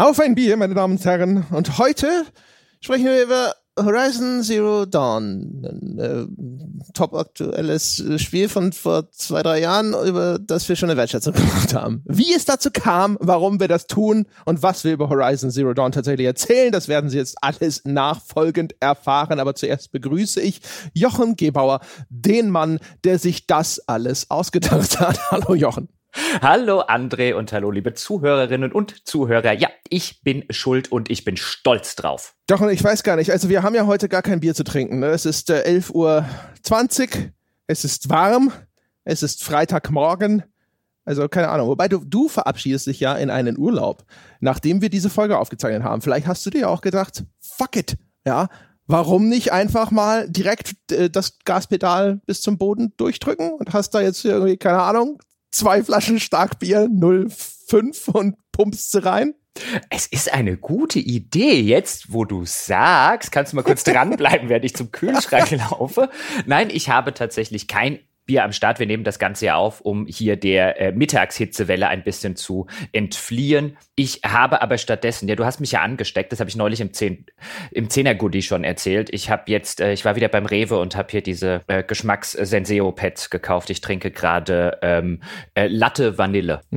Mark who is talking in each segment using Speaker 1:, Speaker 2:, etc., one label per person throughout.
Speaker 1: Auf ein Bier, meine Damen und Herren. Und heute sprechen wir über Horizon Zero Dawn. Ein äh, top aktuelles Spiel von vor zwei, drei Jahren, über das wir schon eine Wertschätzung gemacht haben. Wie es dazu kam, warum wir das tun und was wir über Horizon Zero Dawn tatsächlich erzählen, das werden Sie jetzt alles nachfolgend erfahren. Aber zuerst begrüße ich Jochen Gebauer, den Mann, der sich das alles ausgedacht hat. Hallo Jochen.
Speaker 2: Hallo André und hallo liebe Zuhörerinnen und Zuhörer. Ja, ich bin schuld und ich bin stolz drauf.
Speaker 1: Doch, ich weiß gar nicht. Also wir haben ja heute gar kein Bier zu trinken. Ne? Es ist äh, 11.20 Uhr, es ist warm, es ist Freitagmorgen. Also keine Ahnung. Wobei du, du verabschiedest dich ja in einen Urlaub, nachdem wir diese Folge aufgezeichnet haben. Vielleicht hast du dir auch gedacht, fuck it, ja, warum nicht einfach mal direkt äh, das Gaspedal bis zum Boden durchdrücken und hast da jetzt irgendwie, keine Ahnung, zwei Flaschen Starkbier 05 und pumpst sie rein?
Speaker 2: Es ist eine gute Idee. Jetzt, wo du sagst, kannst du mal kurz dranbleiben, während ich zum Kühlschrank laufe. Nein, ich habe tatsächlich kein Bier am Start. Wir nehmen das Ganze ja auf, um hier der äh, Mittagshitzewelle ein bisschen zu entfliehen. Ich habe aber stattdessen, ja, du hast mich ja angesteckt, das habe ich neulich im, Zehn, im Zehner-Goodie schon erzählt. Ich habe jetzt, äh, ich war wieder beim Rewe und habe hier diese äh, Geschmacks-Senseo-Pads gekauft. Ich trinke gerade ähm, äh, Latte Vanille.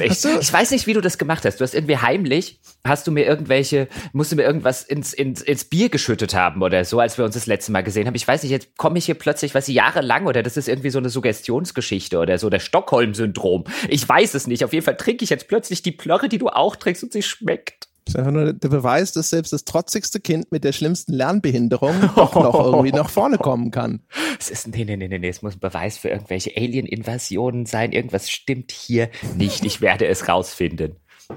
Speaker 2: echt, ich weiß nicht, wie du das gemacht hast. Du hast irgendwie heimlich, hast du mir irgendwelche, musst du mir irgendwas ins, ins, ins Bier geschüttet haben oder so, als wir uns das letzte Mal gesehen haben. Ich weiß nicht, jetzt komme ich hier plötzlich, was ich jahrelang oder das ist irgendwie so eine Suggestionsgeschichte oder so, der Stockholm-Syndrom. Ich weiß es nicht. Auf jeden Fall trinke ich jetzt plötzlich die Plörre, die du auch trinkst und sie schmeckt.
Speaker 1: Das ist einfach nur der Beweis, dass selbst das trotzigste Kind mit der schlimmsten Lernbehinderung auch noch irgendwie nach vorne kommen kann.
Speaker 2: Es ist, nee, nee, nee, nee, es muss ein Beweis für irgendwelche Alien-Invasionen sein. Irgendwas stimmt hier nicht. Ich werde es rausfinden.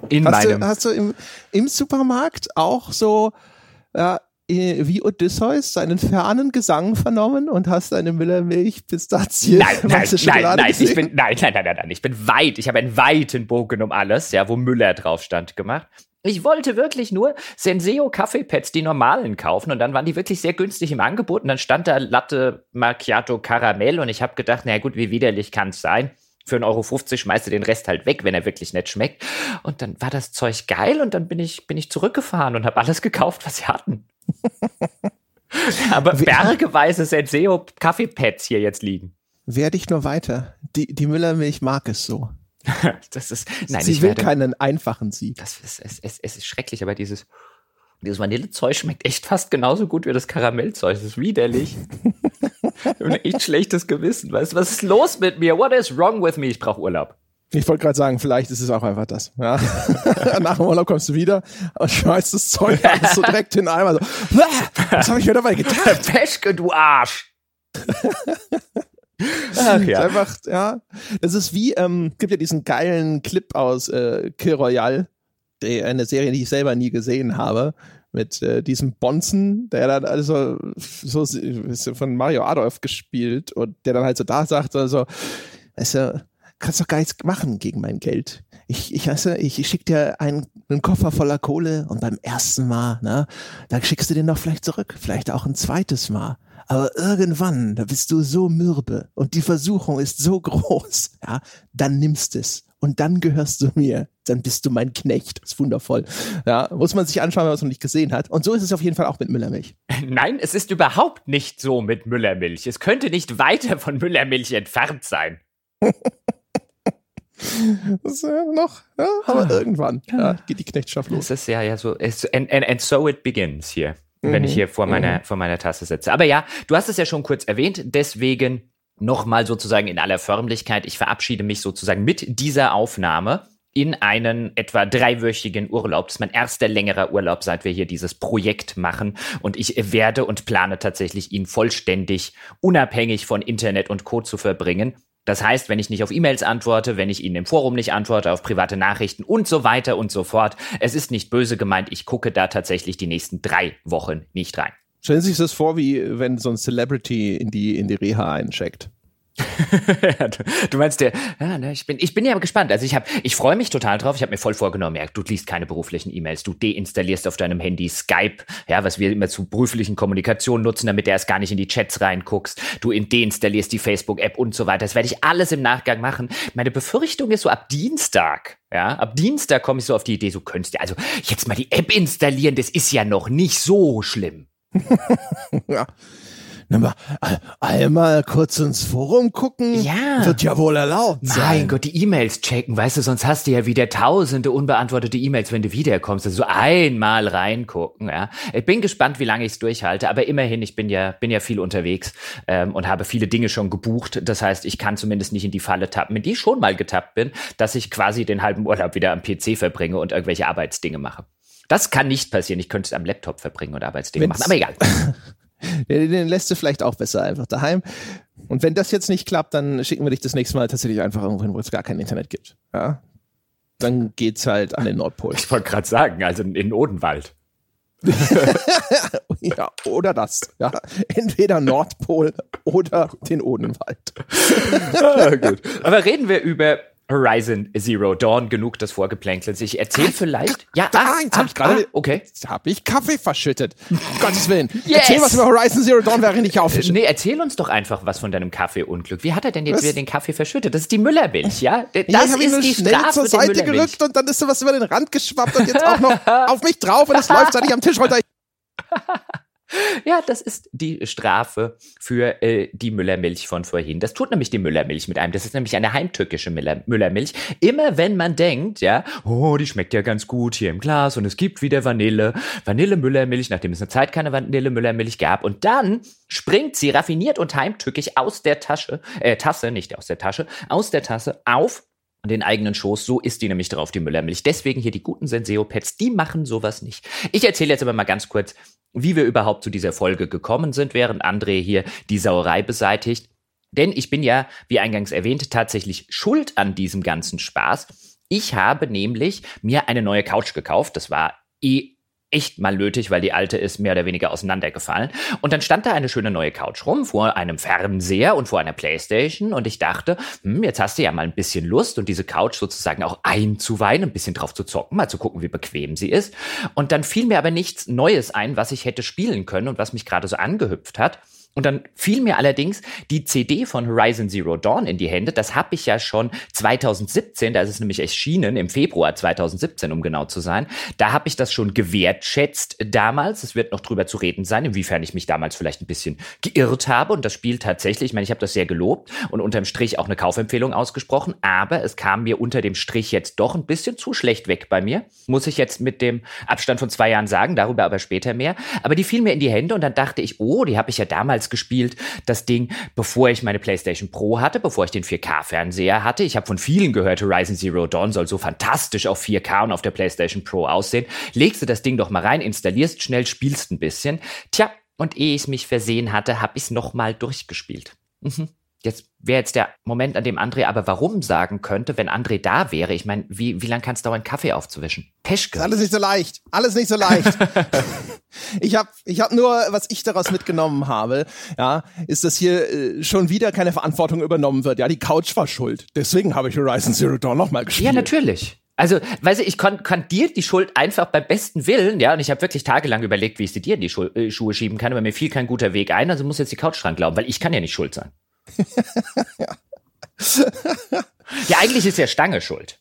Speaker 1: In hast meinem. Du, hast du im, im Supermarkt auch so, ja, wie Odysseus seinen fernen Gesang vernommen und hast eine Müllermilch Pistazie
Speaker 2: nein nein nein nein ich bin nein nein nein nein ich bin weit ich habe einen weiten Bogen um alles ja wo Müller drauf stand gemacht ich wollte wirklich nur Senseo Kaffeepads, die normalen kaufen und dann waren die wirklich sehr günstig im Angebot und dann stand da Latte Macchiato Karamell und ich habe gedacht, na gut, wie widerlich kann es sein? Für 1,50 Euro schmeißt du den Rest halt weg, wenn er wirklich nicht schmeckt. Und dann war das Zeug geil und dann bin ich, bin ich zurückgefahren und habe alles gekauft, was sie hatten. Aber bergeweise Senseo Kaffeepads hier jetzt liegen.
Speaker 1: Werde ich nur weiter. Die, die Müllermilch mag es so.
Speaker 2: das ist, nein,
Speaker 1: Sie will werde, keinen einfachen Sieg.
Speaker 2: Das ist, es, es, es ist schrecklich, aber dieses, dieses Vanillezeug schmeckt echt fast genauso gut wie das Karamellzeug. Das ist widerlich. habe ein echt schlechtes Gewissen. Weißt was ist los mit mir? What is wrong with me? Ich brauche Urlaub.
Speaker 1: Ich wollte gerade sagen, vielleicht ist es auch einfach das. Ja. Nach dem Urlaub kommst du wieder und schmeißt das Zeug alles so direkt in den Eimer. So, was habe ich mir dabei getan?
Speaker 2: Peschke, du Arsch!
Speaker 1: Ach, ja. Ist einfach, ja. Das ist wie, ähm, gibt ja diesen geilen Clip aus äh, Kill Royale, die, eine Serie, die ich selber nie gesehen habe, mit äh, diesem Bonzen, der dann also so von Mario Adolf gespielt und der dann halt so da sagt, also, weißt du, kannst doch gar nichts machen gegen mein Geld. Ich, ich weißt du, ich, ich schick dir einen, einen Koffer voller Kohle und beim ersten Mal, ne, da schickst du den noch vielleicht zurück, vielleicht auch ein zweites Mal. Aber irgendwann, da bist du so mürbe und die Versuchung ist so groß, ja, dann nimmst es und dann gehörst du mir. Dann bist du mein Knecht. Das ist wundervoll. Ja, muss man sich anschauen, wenn man es noch nicht gesehen hat. Und so ist es auf jeden Fall auch mit Müllermilch.
Speaker 2: Nein, es ist überhaupt nicht so mit Müllermilch. Es könnte nicht weiter von Müllermilch entfernt sein.
Speaker 1: Das ist ja noch, ja, aber ah. irgendwann ja, geht die Knechtschaft los.
Speaker 2: Das ist ja, ja so, and, and, and so it begins hier wenn ich mhm. hier vor meiner, mhm. vor meiner Tasse sitze. Aber ja, du hast es ja schon kurz erwähnt, deswegen nochmal sozusagen in aller Förmlichkeit. Ich verabschiede mich sozusagen mit dieser Aufnahme in einen etwa dreiwöchigen Urlaub. Das ist mein erster längerer Urlaub, seit wir hier dieses Projekt machen. Und ich werde und plane tatsächlich, ihn vollständig unabhängig von Internet und Co. zu verbringen. Das heißt, wenn ich nicht auf E-Mails antworte, wenn ich Ihnen im Forum nicht antworte, auf private Nachrichten und so weiter und so fort, es ist nicht böse gemeint, ich gucke da tatsächlich die nächsten drei Wochen nicht rein.
Speaker 1: Stellen Sie sich das vor, wie wenn so ein Celebrity in die, in die Reha eincheckt.
Speaker 2: du meinst der, ja, ne, ich bin, ich bin ja gespannt. Also ich habe, ich freue mich total drauf. Ich habe mir voll vorgenommen, ja, du liest keine beruflichen E-Mails, du deinstallierst auf deinem Handy Skype, ja, was wir immer zu beruflichen Kommunikation nutzen, damit du erst gar nicht in die Chats reinguckst. Du deinstallierst die Facebook-App und so weiter. Das werde ich alles im Nachgang machen. Meine Befürchtung ist so ab Dienstag, ja, ab Dienstag komme ich so auf die Idee, so könntest du also jetzt mal die App installieren. Das ist ja noch nicht so schlimm.
Speaker 1: ja. Mal, einmal kurz ins Forum gucken.
Speaker 2: Ja.
Speaker 1: Wird ja wohl erlaubt sein.
Speaker 2: Mein Gott, die E-Mails checken, weißt du, sonst hast du ja wieder tausende unbeantwortete E-Mails, wenn du wiederkommst. Also einmal reingucken, ja. Ich bin gespannt, wie lange ich es durchhalte, aber immerhin, ich bin ja, bin ja viel unterwegs ähm, und habe viele Dinge schon gebucht. Das heißt, ich kann zumindest nicht in die Falle tappen, in die ich schon mal getappt bin, dass ich quasi den halben Urlaub wieder am PC verbringe und irgendwelche Arbeitsdinge mache. Das kann nicht passieren. Ich könnte es am Laptop verbringen und Arbeitsdinge Wenn's, machen, aber egal.
Speaker 1: Den lässt du vielleicht auch besser einfach daheim. Und wenn das jetzt nicht klappt, dann schicken wir dich das nächste Mal tatsächlich einfach irgendwo hin, wo es gar kein Internet gibt. Ja? Dann geht's halt an den Nordpol.
Speaker 2: Ich wollte gerade sagen, also in Odenwald.
Speaker 1: ja, oder das. Ja. Entweder Nordpol oder den Odenwald.
Speaker 2: ah, gut. Aber reden wir über Horizon Zero Dawn genug des Vorgeplänkels. Ich erzähle vielleicht.
Speaker 1: Ja, ah, jetzt ah, hab ich gerade. Ah, okay. Jetzt habe ich Kaffee verschüttet. Um Gottes Willen. Yes. Erzähl was über Horizon Zero Dawn, während ich aufwische.
Speaker 2: Nee, erzähl uns doch einfach was von deinem Kaffeeunglück. Wie hat er denn jetzt was? wieder den Kaffee verschüttet? Das ist die Müllermilch, ja? Das ja,
Speaker 1: ich ist die schnell Strafe zur Seite gerückt und dann ist so was über den Rand geschwappt und jetzt auch noch auf mich drauf und es läuft seit ich am Tisch runter.
Speaker 2: Ja, das ist die Strafe für äh, die Müllermilch von vorhin. Das tut nämlich die Müllermilch mit einem. Das ist nämlich eine heimtückische Müller Müllermilch. Immer wenn man denkt, ja, oh, die schmeckt ja ganz gut hier im Glas und es gibt wieder Vanille, Vanille-Müllermilch, nachdem es eine Zeit keine Vanille-Müllermilch gab. Und dann springt sie raffiniert und heimtückisch aus der Tasche, äh, Tasse, nicht aus der Tasche, aus der Tasse auf den eigenen Schoß. So ist die nämlich drauf, die Müllermilch. Deswegen hier die guten Senseo-Pets, die machen sowas nicht. Ich erzähle jetzt aber mal ganz kurz, wie wir überhaupt zu dieser Folge gekommen sind, während André hier die Sauerei beseitigt. Denn ich bin ja, wie eingangs erwähnt, tatsächlich schuld an diesem ganzen Spaß. Ich habe nämlich mir eine neue Couch gekauft. Das war eh echt mal nötig, weil die alte ist mehr oder weniger auseinandergefallen. Und dann stand da eine schöne neue Couch rum vor einem Fernseher und vor einer Playstation und ich dachte, hm, jetzt hast du ja mal ein bisschen Lust und diese Couch sozusagen auch einzuweihen, ein bisschen drauf zu zocken, mal zu gucken, wie bequem sie ist. Und dann fiel mir aber nichts Neues ein, was ich hätte spielen können und was mich gerade so angehüpft hat. Und dann fiel mir allerdings die CD von Horizon Zero Dawn in die Hände. Das habe ich ja schon 2017, da ist es nämlich erschienen, im Februar 2017, um genau zu sein. Da habe ich das schon gewertschätzt damals. Es wird noch drüber zu reden sein, inwiefern ich mich damals vielleicht ein bisschen geirrt habe. Und das Spiel tatsächlich, ich meine, ich habe das sehr gelobt und unterm Strich auch eine Kaufempfehlung ausgesprochen. Aber es kam mir unter dem Strich jetzt doch ein bisschen zu schlecht weg bei mir. Muss ich jetzt mit dem Abstand von zwei Jahren sagen, darüber aber später mehr. Aber die fiel mir in die Hände und dann dachte ich, oh, die habe ich ja damals damals gespielt, das Ding, bevor ich meine PlayStation Pro hatte, bevor ich den 4K-Fernseher hatte. Ich habe von vielen gehört, Horizon Zero Dawn soll so fantastisch auf 4K und auf der PlayStation Pro aussehen. Legst du das Ding doch mal rein, installierst schnell, spielst ein bisschen. Tja, und ehe ich mich versehen hatte, habe ich es nochmal durchgespielt. Mhm. Jetzt wäre jetzt der Moment, an dem André aber warum sagen könnte, wenn André da wäre. Ich meine, wie, wie lange kann es dauern, Kaffee aufzuwischen?
Speaker 1: Peschke. Ist alles nicht so leicht. Alles nicht so leicht. ich habe ich hab nur, was ich daraus mitgenommen habe, ja, ist, dass hier äh, schon wieder keine Verantwortung übernommen wird. Ja, die Couch war schuld. Deswegen habe ich Horizon Zero Dawn nochmal gespielt.
Speaker 2: Ja, natürlich. Also, weißt du, ich kann, kann dir die Schuld einfach beim besten Willen, ja, und ich habe wirklich tagelang überlegt, wie ich sie dir in die Schu äh, Schuhe schieben kann, aber mir fiel kein guter Weg ein, also muss jetzt die Couch dran glauben, weil ich kann ja nicht schuld sein ja. eigentlich ist ja Stange schuld.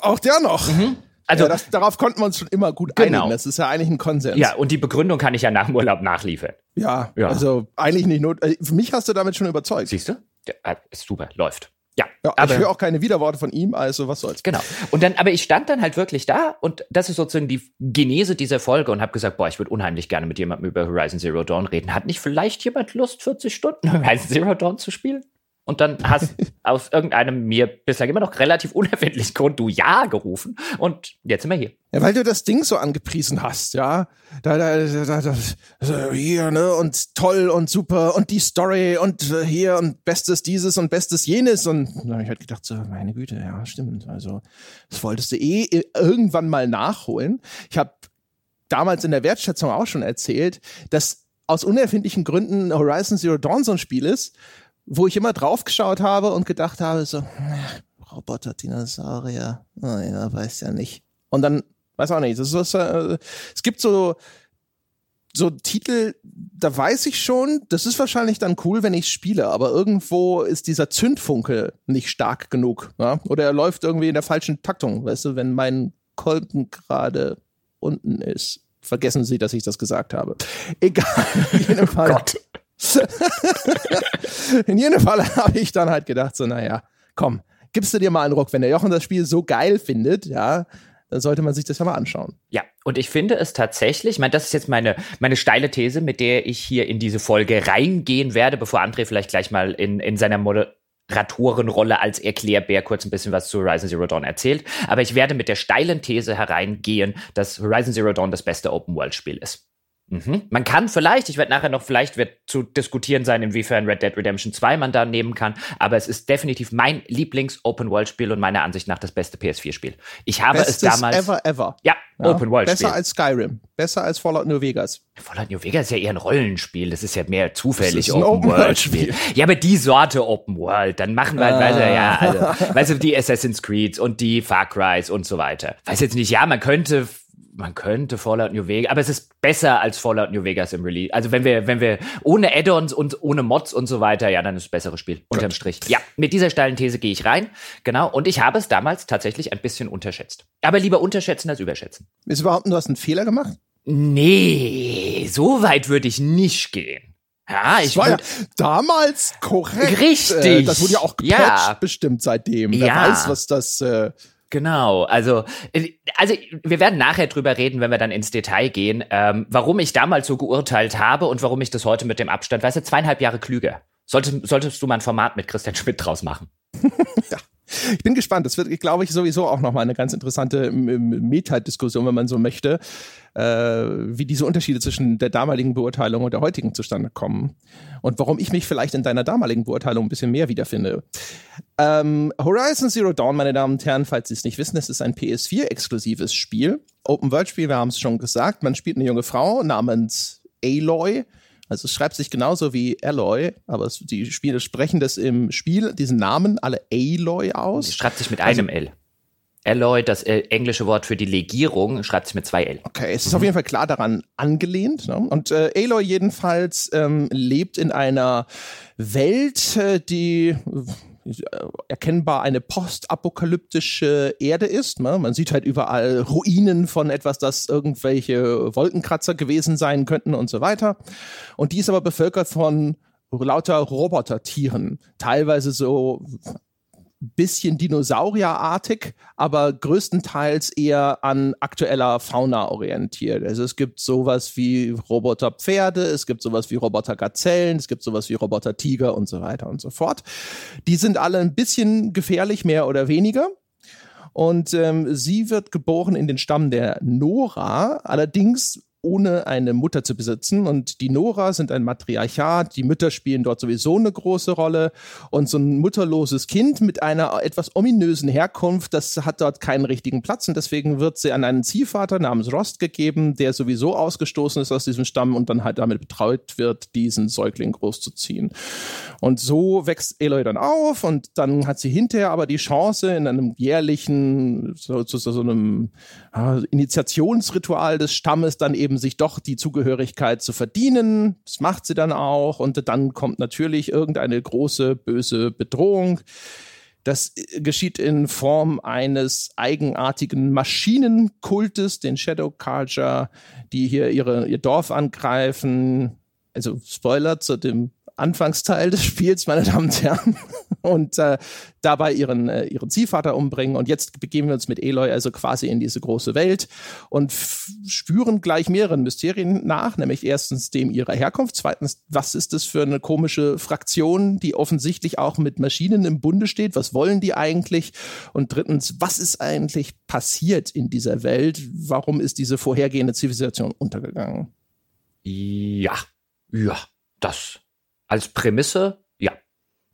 Speaker 1: Auch der noch. Mhm. Also ja, das, darauf konnten wir uns schon immer gut genau. einigen. Das ist ja eigentlich ein Konsens.
Speaker 2: Ja, und die Begründung kann ich ja nach dem Urlaub nachliefern.
Speaker 1: Ja, ja. also eigentlich nicht nur. Äh, für mich hast du damit schon überzeugt.
Speaker 2: Siehst du? Ja, äh, ist super, läuft.
Speaker 1: Ja, ja aber ich höre auch keine Widerworte von ihm, also was soll's.
Speaker 2: Genau. Und dann, aber ich stand dann halt wirklich da und das ist sozusagen die Genese dieser Folge und habe gesagt, boah, ich würde unheimlich gerne mit jemandem über Horizon Zero Dawn reden. Hat nicht vielleicht jemand Lust, 40 Stunden Horizon Zero Dawn zu spielen? Und dann hast aus irgendeinem mir bislang immer noch relativ unerfindlichen Grund du Ja gerufen. Und jetzt sind wir hier.
Speaker 1: Ja, weil du das Ding so angepriesen hast, ja. Da, da, da, da, da hier, ne, und toll und super und die Story und äh, hier und Bestes dieses und Bestes jenes. Und da habe ich halt gedacht, so, meine Güte, ja, stimmt. Also, das wolltest du eh irgendwann mal nachholen. Ich habe damals in der Wertschätzung auch schon erzählt, dass aus unerfindlichen Gründen Horizon Zero Dawn so ein Spiel ist, wo ich immer draufgeschaut habe und gedacht habe, so, Roboter, Dinosaurier, naja, weiß ja nicht. Und dann, weiß auch nicht, das ist, äh, es gibt so, so Titel, da weiß ich schon, das ist wahrscheinlich dann cool, wenn ich spiele, aber irgendwo ist dieser Zündfunke nicht stark genug. Ja? Oder er läuft irgendwie in der falschen Taktung, weißt du, wenn mein Kolben gerade unten ist. Vergessen Sie, dass ich das gesagt habe. Egal, in jedem Fall. Gott. in jedem Fall habe ich dann halt gedacht, so, naja, komm, gibst du dir mal einen Ruck, wenn der Jochen das Spiel so geil findet, ja, dann sollte man sich das ja mal anschauen.
Speaker 2: Ja, und ich finde es tatsächlich, ich meine, das ist jetzt meine, meine steile These, mit der ich hier in diese Folge reingehen werde, bevor André vielleicht gleich mal in, in seiner Moderatorenrolle als Erklärbär kurz ein bisschen was zu Horizon Zero Dawn erzählt. Aber ich werde mit der steilen These hereingehen, dass Horizon Zero Dawn das beste Open-World-Spiel ist. Mhm. Man kann vielleicht, ich werde nachher noch, vielleicht wird zu diskutieren sein, inwiefern Red Dead Redemption 2 man da nehmen kann, aber es ist definitiv mein Lieblings-Open-World-Spiel und meiner Ansicht nach das beste PS4-Spiel. Ich habe Bestes es damals.
Speaker 1: Ever, ever.
Speaker 2: Ja, ja Open-World-Spiel.
Speaker 1: Besser als Skyrim. Besser als Fallout New Vegas.
Speaker 2: Fallout New Vegas ist ja eher ein Rollenspiel. Das ist ja mehr zufällig Open-World-Spiel. Open ja, aber die Sorte Open-World. Dann machen wir, ah. weißt du, ja, also, weißt du, die Assassin's Creed und die Far Cry und so weiter. Weiß jetzt nicht, ja, man könnte man könnte Fallout New Vegas, aber es ist besser als Fallout New Vegas im Release. Also wenn wir, wenn wir ohne Add-ons und ohne Mods und so weiter, ja, dann ist es ein besseres Spiel. Unterm Strich. Ja, mit dieser steilen These gehe ich rein. Genau. Und ich habe es damals tatsächlich ein bisschen unterschätzt. Aber lieber unterschätzen als überschätzen.
Speaker 1: Ist überhaupt, du hast einen Fehler gemacht?
Speaker 2: Nee, so weit würde ich nicht gehen. Ja, ich
Speaker 1: war ja damals korrekt.
Speaker 2: Richtig.
Speaker 1: Äh, das wurde ja auch gepatcht ja. bestimmt seitdem. Wer ja. weiß, was das äh,
Speaker 2: Genau, also, äh, also wir werden nachher drüber reden, wenn wir dann ins Detail gehen, ähm, warum ich damals so geurteilt habe und warum ich das heute mit dem Abstand, weißt du, zweieinhalb Jahre klüger. Solltest, solltest du mal ein Format mit Christian Schmidt draus machen.
Speaker 1: ja. Ich bin gespannt. Das wird, glaube ich, sowieso auch nochmal eine ganz interessante Metadiskussion, wenn man so möchte, äh, wie diese Unterschiede zwischen der damaligen Beurteilung und der heutigen zustande kommen. Und warum ich mich vielleicht in deiner damaligen Beurteilung ein bisschen mehr wiederfinde. Ähm, Horizon Zero Dawn, meine Damen und Herren, falls Sie es nicht wissen, es ist ein PS4-exklusives Spiel. Open-World-Spiel, wir haben es schon gesagt. Man spielt eine junge Frau namens Aloy also es schreibt sich genauso wie Alloy, aber es, die Spiele sprechen das im Spiel, diesen Namen, alle Aloy aus. Es
Speaker 2: schreibt sich mit einem also, L. Alloy, das äh, englische Wort für die Legierung, schreibt sich mit zwei L.
Speaker 1: Okay, es ist mhm. auf jeden Fall klar daran angelehnt. Ne? Und äh, Aloy jedenfalls ähm, lebt in einer Welt, äh, die erkennbar eine postapokalyptische Erde ist. Ne? Man sieht halt überall Ruinen von etwas, das irgendwelche Wolkenkratzer gewesen sein könnten und so weiter. Und die ist aber bevölkert von lauter Robotertieren, teilweise so bisschen dinosaurierartig, aber größtenteils eher an aktueller Fauna orientiert. Also es gibt sowas wie Roboterpferde, es gibt sowas wie Robotergazellen, es gibt sowas wie Robotertiger und so weiter und so fort. Die sind alle ein bisschen gefährlich, mehr oder weniger. Und ähm, sie wird geboren in den Stamm der Nora. Allerdings ohne eine Mutter zu besitzen. Und die Nora sind ein Matriarchat, die Mütter spielen dort sowieso eine große Rolle. Und so ein mutterloses Kind mit einer etwas ominösen Herkunft, das hat dort keinen richtigen Platz. Und deswegen wird sie an einen Ziehvater namens Rost gegeben, der sowieso ausgestoßen ist aus diesem Stamm und dann halt damit betreut wird, diesen Säugling großzuziehen. Und so wächst Eloy dann auf und dann hat sie hinterher aber die Chance, in einem jährlichen, so, so, so einem äh, Initiationsritual des Stammes dann eben sich doch die Zugehörigkeit zu verdienen. Das macht sie dann auch. Und dann kommt natürlich irgendeine große, böse Bedrohung. Das äh, geschieht in Form eines eigenartigen Maschinenkultes, den Shadow Culture, die hier ihre, ihr Dorf angreifen. Also Spoiler zu dem Anfangsteil des Spiels, meine Damen und Herren, und äh, dabei ihren, äh, ihren Ziehvater umbringen. Und jetzt begeben wir uns mit Eloy also quasi in diese große Welt und spüren gleich mehreren Mysterien nach, nämlich erstens dem ihrer Herkunft, zweitens, was ist das für eine komische Fraktion, die offensichtlich auch mit Maschinen im Bunde steht, was wollen die eigentlich? Und drittens, was ist eigentlich passiert in dieser Welt? Warum ist diese vorhergehende Zivilisation untergegangen?
Speaker 2: Ja, ja, das als Prämisse, ja,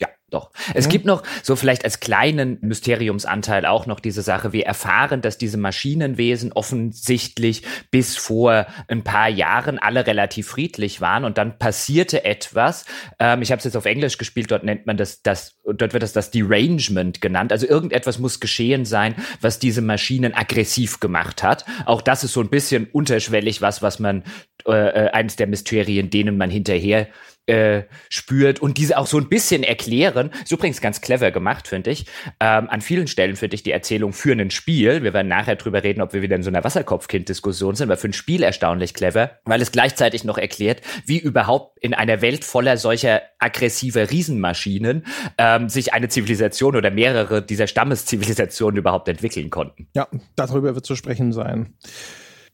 Speaker 2: ja. Doch. Es ja. gibt noch so vielleicht als kleinen Mysteriumsanteil auch noch diese Sache. Wir erfahren, dass diese Maschinenwesen offensichtlich bis vor ein paar Jahren alle relativ friedlich waren und dann passierte etwas. Ähm, ich habe es jetzt auf Englisch gespielt. Dort nennt man das, das, dort wird das das Derangement genannt. Also irgendetwas muss geschehen sein, was diese Maschinen aggressiv gemacht hat. Auch das ist so ein bisschen unterschwellig was, was man äh, äh eines der Mysterien, denen man hinterher äh, spürt und diese auch so ein bisschen erklären. Ist übrigens ganz clever gemacht, finde ich. Ähm, an vielen Stellen finde ich die Erzählung für ein Spiel, wir werden nachher drüber reden, ob wir wieder in so einer Wasserkopfkind-Diskussion sind, aber für ein Spiel erstaunlich clever, weil es gleichzeitig noch erklärt, wie überhaupt in einer Welt voller solcher aggressiver Riesenmaschinen ähm, sich eine Zivilisation oder mehrere dieser Stammeszivilisationen überhaupt entwickeln konnten.
Speaker 1: Ja, darüber wird zu sprechen sein.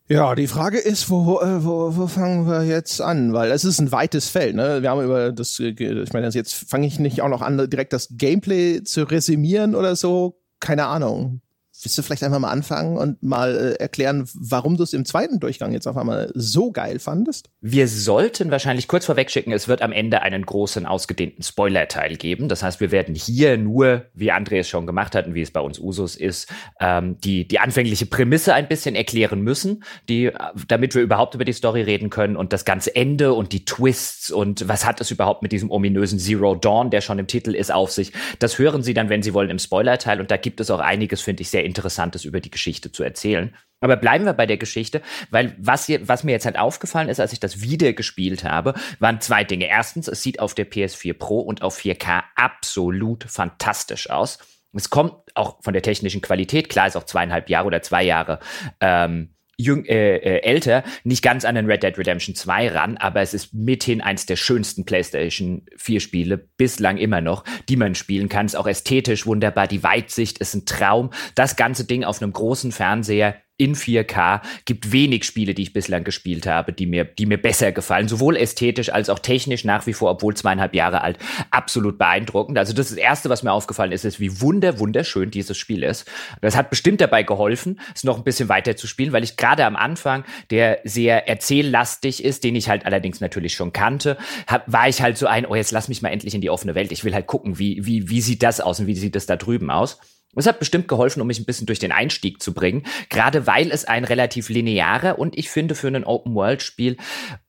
Speaker 1: Ja, die Frage ist, wo, äh, wo, wo fangen wir jetzt an? Weil es ist ein weites Feld. Ne? Wir haben über das, äh, ich meine, also jetzt fange ich nicht auch noch an, direkt das Gameplay zu resümieren oder so. Keine Ahnung. Willst du vielleicht einfach mal anfangen und mal äh, erklären, warum du es im zweiten Durchgang jetzt auf einmal so geil fandest?
Speaker 2: Wir sollten wahrscheinlich kurz vorweg schicken, es wird am Ende einen großen, ausgedehnten Spoiler-Teil geben. Das heißt, wir werden hier nur, wie André es schon gemacht hat und wie es bei uns Usus ist, ähm, die, die anfängliche Prämisse ein bisschen erklären müssen, die, damit wir überhaupt über die Story reden können und das ganze Ende und die Twists und was hat es überhaupt mit diesem ominösen Zero Dawn, der schon im Titel ist, auf sich. Das hören Sie dann, wenn Sie wollen, im Spoiler-Teil und da gibt es auch einiges, finde ich, sehr Interessantes über die Geschichte zu erzählen. Aber bleiben wir bei der Geschichte, weil was, hier, was mir jetzt halt aufgefallen ist, als ich das wieder gespielt habe, waren zwei Dinge. Erstens, es sieht auf der PS4 Pro und auf 4K absolut fantastisch aus. Es kommt auch von der technischen Qualität, klar ist auch zweieinhalb Jahre oder zwei Jahre ähm, jüng, äh, äh, älter, nicht ganz an den Red Dead Redemption 2 ran, aber es ist mithin eins der schönsten PlayStation 4 Spiele, bislang immer noch, die man spielen kann. Ist auch ästhetisch wunderbar, die Weitsicht ist ein Traum. Das ganze Ding auf einem großen Fernseher in 4K. Gibt wenig Spiele, die ich bislang gespielt habe, die mir, die mir besser gefallen. Sowohl ästhetisch als auch technisch nach wie vor, obwohl zweieinhalb Jahre alt, absolut beeindruckend. Also das, ist das Erste, was mir aufgefallen ist, ist, wie wunder, wunderschön dieses Spiel ist. Das hat bestimmt dabei geholfen, es noch ein bisschen weiter zu spielen, weil ich gerade am Anfang, der sehr erzähllastig ist, den ich halt allerdings natürlich schon kannte, hab, war ich halt so ein, oh, jetzt lass mich mal endlich in die offene Welt. Ich will halt gucken, wie, wie, wie sieht das aus und wie sieht das da drüben aus. Es hat bestimmt geholfen, um mich ein bisschen durch den Einstieg zu bringen, gerade weil es ein relativ linearer und ich finde für ein Open-World-Spiel,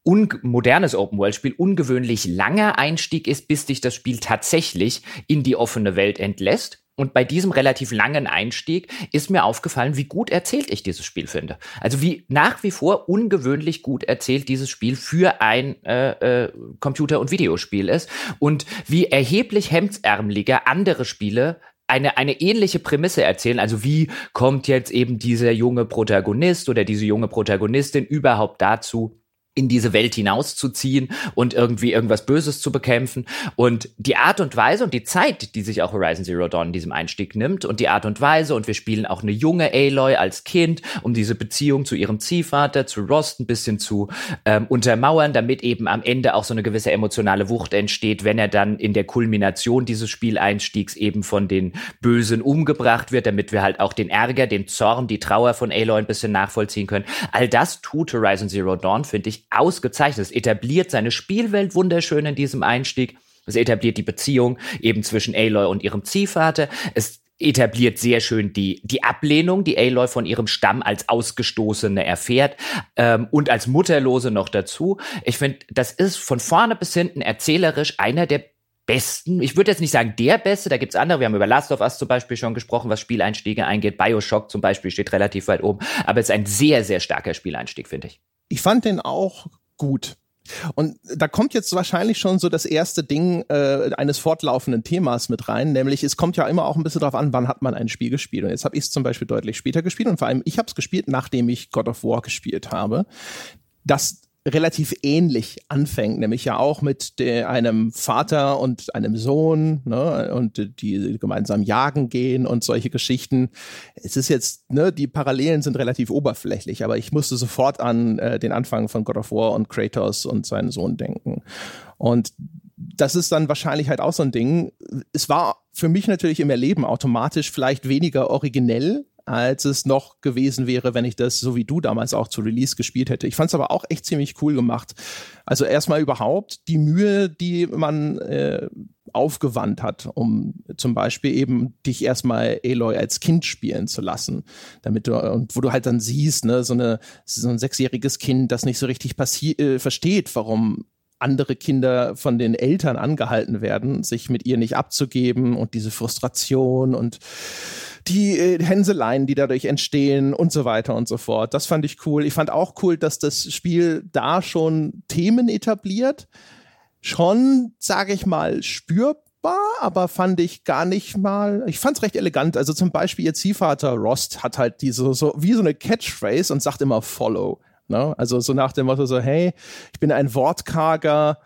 Speaker 2: modernes Open-World-Spiel, ungewöhnlich langer Einstieg ist, bis dich das Spiel tatsächlich in die offene Welt entlässt. Und bei diesem relativ langen Einstieg ist mir aufgefallen, wie gut erzählt ich dieses Spiel finde. Also wie nach wie vor ungewöhnlich gut erzählt dieses Spiel für ein äh, äh, Computer- und Videospiel ist und wie erheblich hemdsärmeliger andere Spiele eine, eine ähnliche Prämisse erzählen. Also wie kommt jetzt eben dieser junge Protagonist oder diese junge Protagonistin überhaupt dazu, in diese Welt hinauszuziehen und irgendwie irgendwas Böses zu bekämpfen. Und die Art und Weise und die Zeit, die sich auch Horizon Zero Dawn in diesem Einstieg nimmt und die Art und Weise und wir spielen auch eine junge Aloy als Kind, um diese Beziehung zu ihrem Ziehvater, zu Rost ein bisschen zu ähm, untermauern, damit eben am Ende auch so eine gewisse emotionale Wucht entsteht, wenn er dann in der Kulmination dieses Spieleinstiegs eben von den Bösen umgebracht wird, damit wir halt auch den Ärger, den Zorn, die Trauer von Aloy ein bisschen nachvollziehen können. All das tut Horizon Zero Dawn, finde ich, ausgezeichnet. Es etabliert seine Spielwelt wunderschön in diesem Einstieg. Es etabliert die Beziehung eben zwischen Aloy und ihrem Ziehvater. Es etabliert sehr schön die, die Ablehnung, die Aloy von ihrem Stamm als Ausgestoßene erfährt ähm, und als Mutterlose noch dazu. Ich finde, das ist von vorne bis hinten erzählerisch einer der besten, ich würde jetzt nicht sagen der beste, da gibt's andere, wir haben über Last of Us zum Beispiel schon gesprochen, was Spieleinstiege eingeht, Bioshock zum Beispiel steht relativ weit oben, aber es ist ein sehr, sehr starker Spieleinstieg, finde ich.
Speaker 1: Ich fand den auch gut. Und da kommt jetzt wahrscheinlich schon so das erste Ding äh, eines fortlaufenden Themas mit rein, nämlich es kommt ja immer auch ein bisschen darauf an, wann hat man ein Spiel gespielt. Und jetzt habe ich es zum Beispiel deutlich später gespielt und vor allem ich habe es gespielt, nachdem ich God of War gespielt habe. Das relativ ähnlich anfängt, nämlich ja auch mit der, einem Vater und einem Sohn ne, und die gemeinsam jagen gehen und solche Geschichten. Es ist jetzt, ne, die Parallelen sind relativ oberflächlich, aber ich musste sofort an äh, den Anfang von God of War und Kratos und seinen Sohn denken. Und das ist dann wahrscheinlich halt auch so ein Ding. Es war für mich natürlich im Erleben automatisch vielleicht weniger originell, als es noch gewesen wäre, wenn ich das so wie du damals auch zu Release gespielt hätte. Ich fand es aber auch echt ziemlich cool gemacht. Also erstmal überhaupt die Mühe, die man äh, aufgewandt hat, um zum Beispiel eben dich erstmal Aloy als Kind spielen zu lassen, damit du und wo du halt dann siehst, ne, so eine so ein sechsjähriges Kind, das nicht so richtig äh, versteht, warum andere Kinder von den Eltern angehalten werden, sich mit ihr nicht abzugeben und diese Frustration und die äh, Hänseleien, die dadurch entstehen und so weiter und so fort. Das fand ich cool. Ich fand auch cool, dass das Spiel da schon Themen etabliert. Schon, sage ich mal, spürbar aber fand ich gar nicht mal, ich fand es recht elegant. Also zum Beispiel ihr Ziehvater Rost hat halt diese, so, wie so eine Catchphrase und sagt immer Follow. Ne? Also so nach dem Motto so, hey, ich bin ein wortkarger,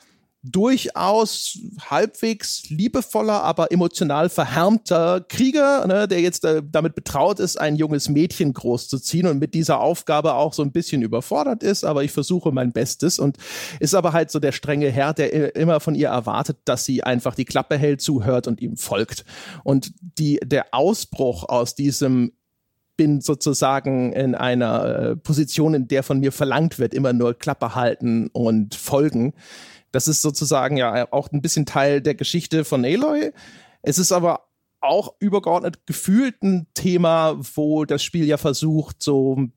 Speaker 1: durchaus halbwegs liebevoller, aber emotional verhärmter Krieger, ne, der jetzt äh, damit betraut ist, ein junges Mädchen großzuziehen und mit dieser Aufgabe auch so ein bisschen überfordert ist, aber ich versuche mein Bestes und ist aber halt so der strenge Herr, der immer von ihr erwartet, dass sie einfach die Klappe hält, zuhört und ihm folgt. Und die, der Ausbruch aus diesem bin sozusagen in einer äh, Position, in der von mir verlangt wird, immer nur Klappe halten und folgen. Das ist sozusagen ja auch ein bisschen Teil der Geschichte von Aloy. Es ist aber auch übergeordnet gefühlt ein Thema, wo das Spiel ja versucht, so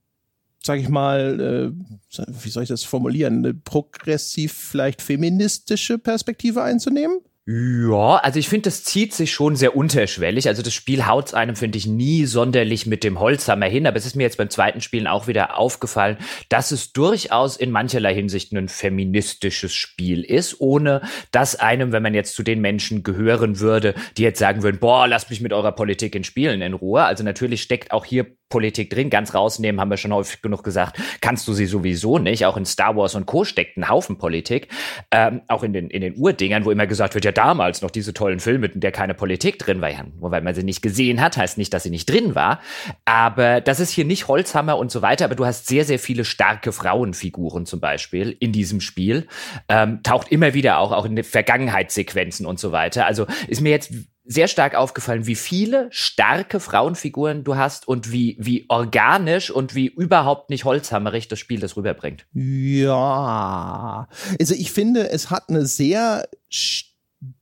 Speaker 1: sag ich mal, äh, wie soll ich das formulieren, eine progressiv vielleicht feministische Perspektive einzunehmen.
Speaker 2: Ja, also ich finde, das zieht sich schon sehr unterschwellig. Also das Spiel haut einem, finde ich, nie sonderlich mit dem Holzhammer hin. Aber es ist mir jetzt beim zweiten Spielen auch wieder aufgefallen, dass es durchaus in mancherlei Hinsicht ein feministisches Spiel ist, ohne dass einem, wenn man jetzt zu den Menschen gehören würde, die jetzt sagen würden, boah, lasst mich mit eurer Politik in Spielen in Ruhe. Also natürlich steckt auch hier Politik drin. Ganz rausnehmen, haben wir schon häufig genug gesagt, kannst du sie sowieso nicht. Auch in Star Wars und Co. steckt ein Haufen Politik. Ähm, auch in den, in den Urdingern, wo immer gesagt wird, ja, damals noch diese tollen Filme, in der keine Politik drin war. Ja, nur weil man sie nicht gesehen hat, heißt nicht, dass sie nicht drin war. Aber das ist hier nicht Holzhammer und so weiter. Aber du hast sehr, sehr viele starke Frauenfiguren zum Beispiel in diesem Spiel. Ähm, taucht immer wieder auch, auch in den Vergangenheitssequenzen und so weiter. Also ist mir jetzt sehr stark aufgefallen, wie viele starke Frauenfiguren du hast und wie, wie organisch und wie überhaupt nicht holzhammerig das Spiel das rüberbringt.
Speaker 1: Ja, also ich finde, es hat eine sehr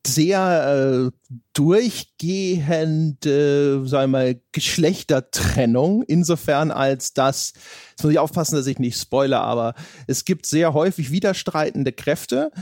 Speaker 1: sehr äh, durchgehende, sagen wir mal, Geschlechtertrennung, insofern als dass, jetzt muss ich aufpassen, dass ich nicht spoilere, aber es gibt sehr häufig widerstreitende Kräfte,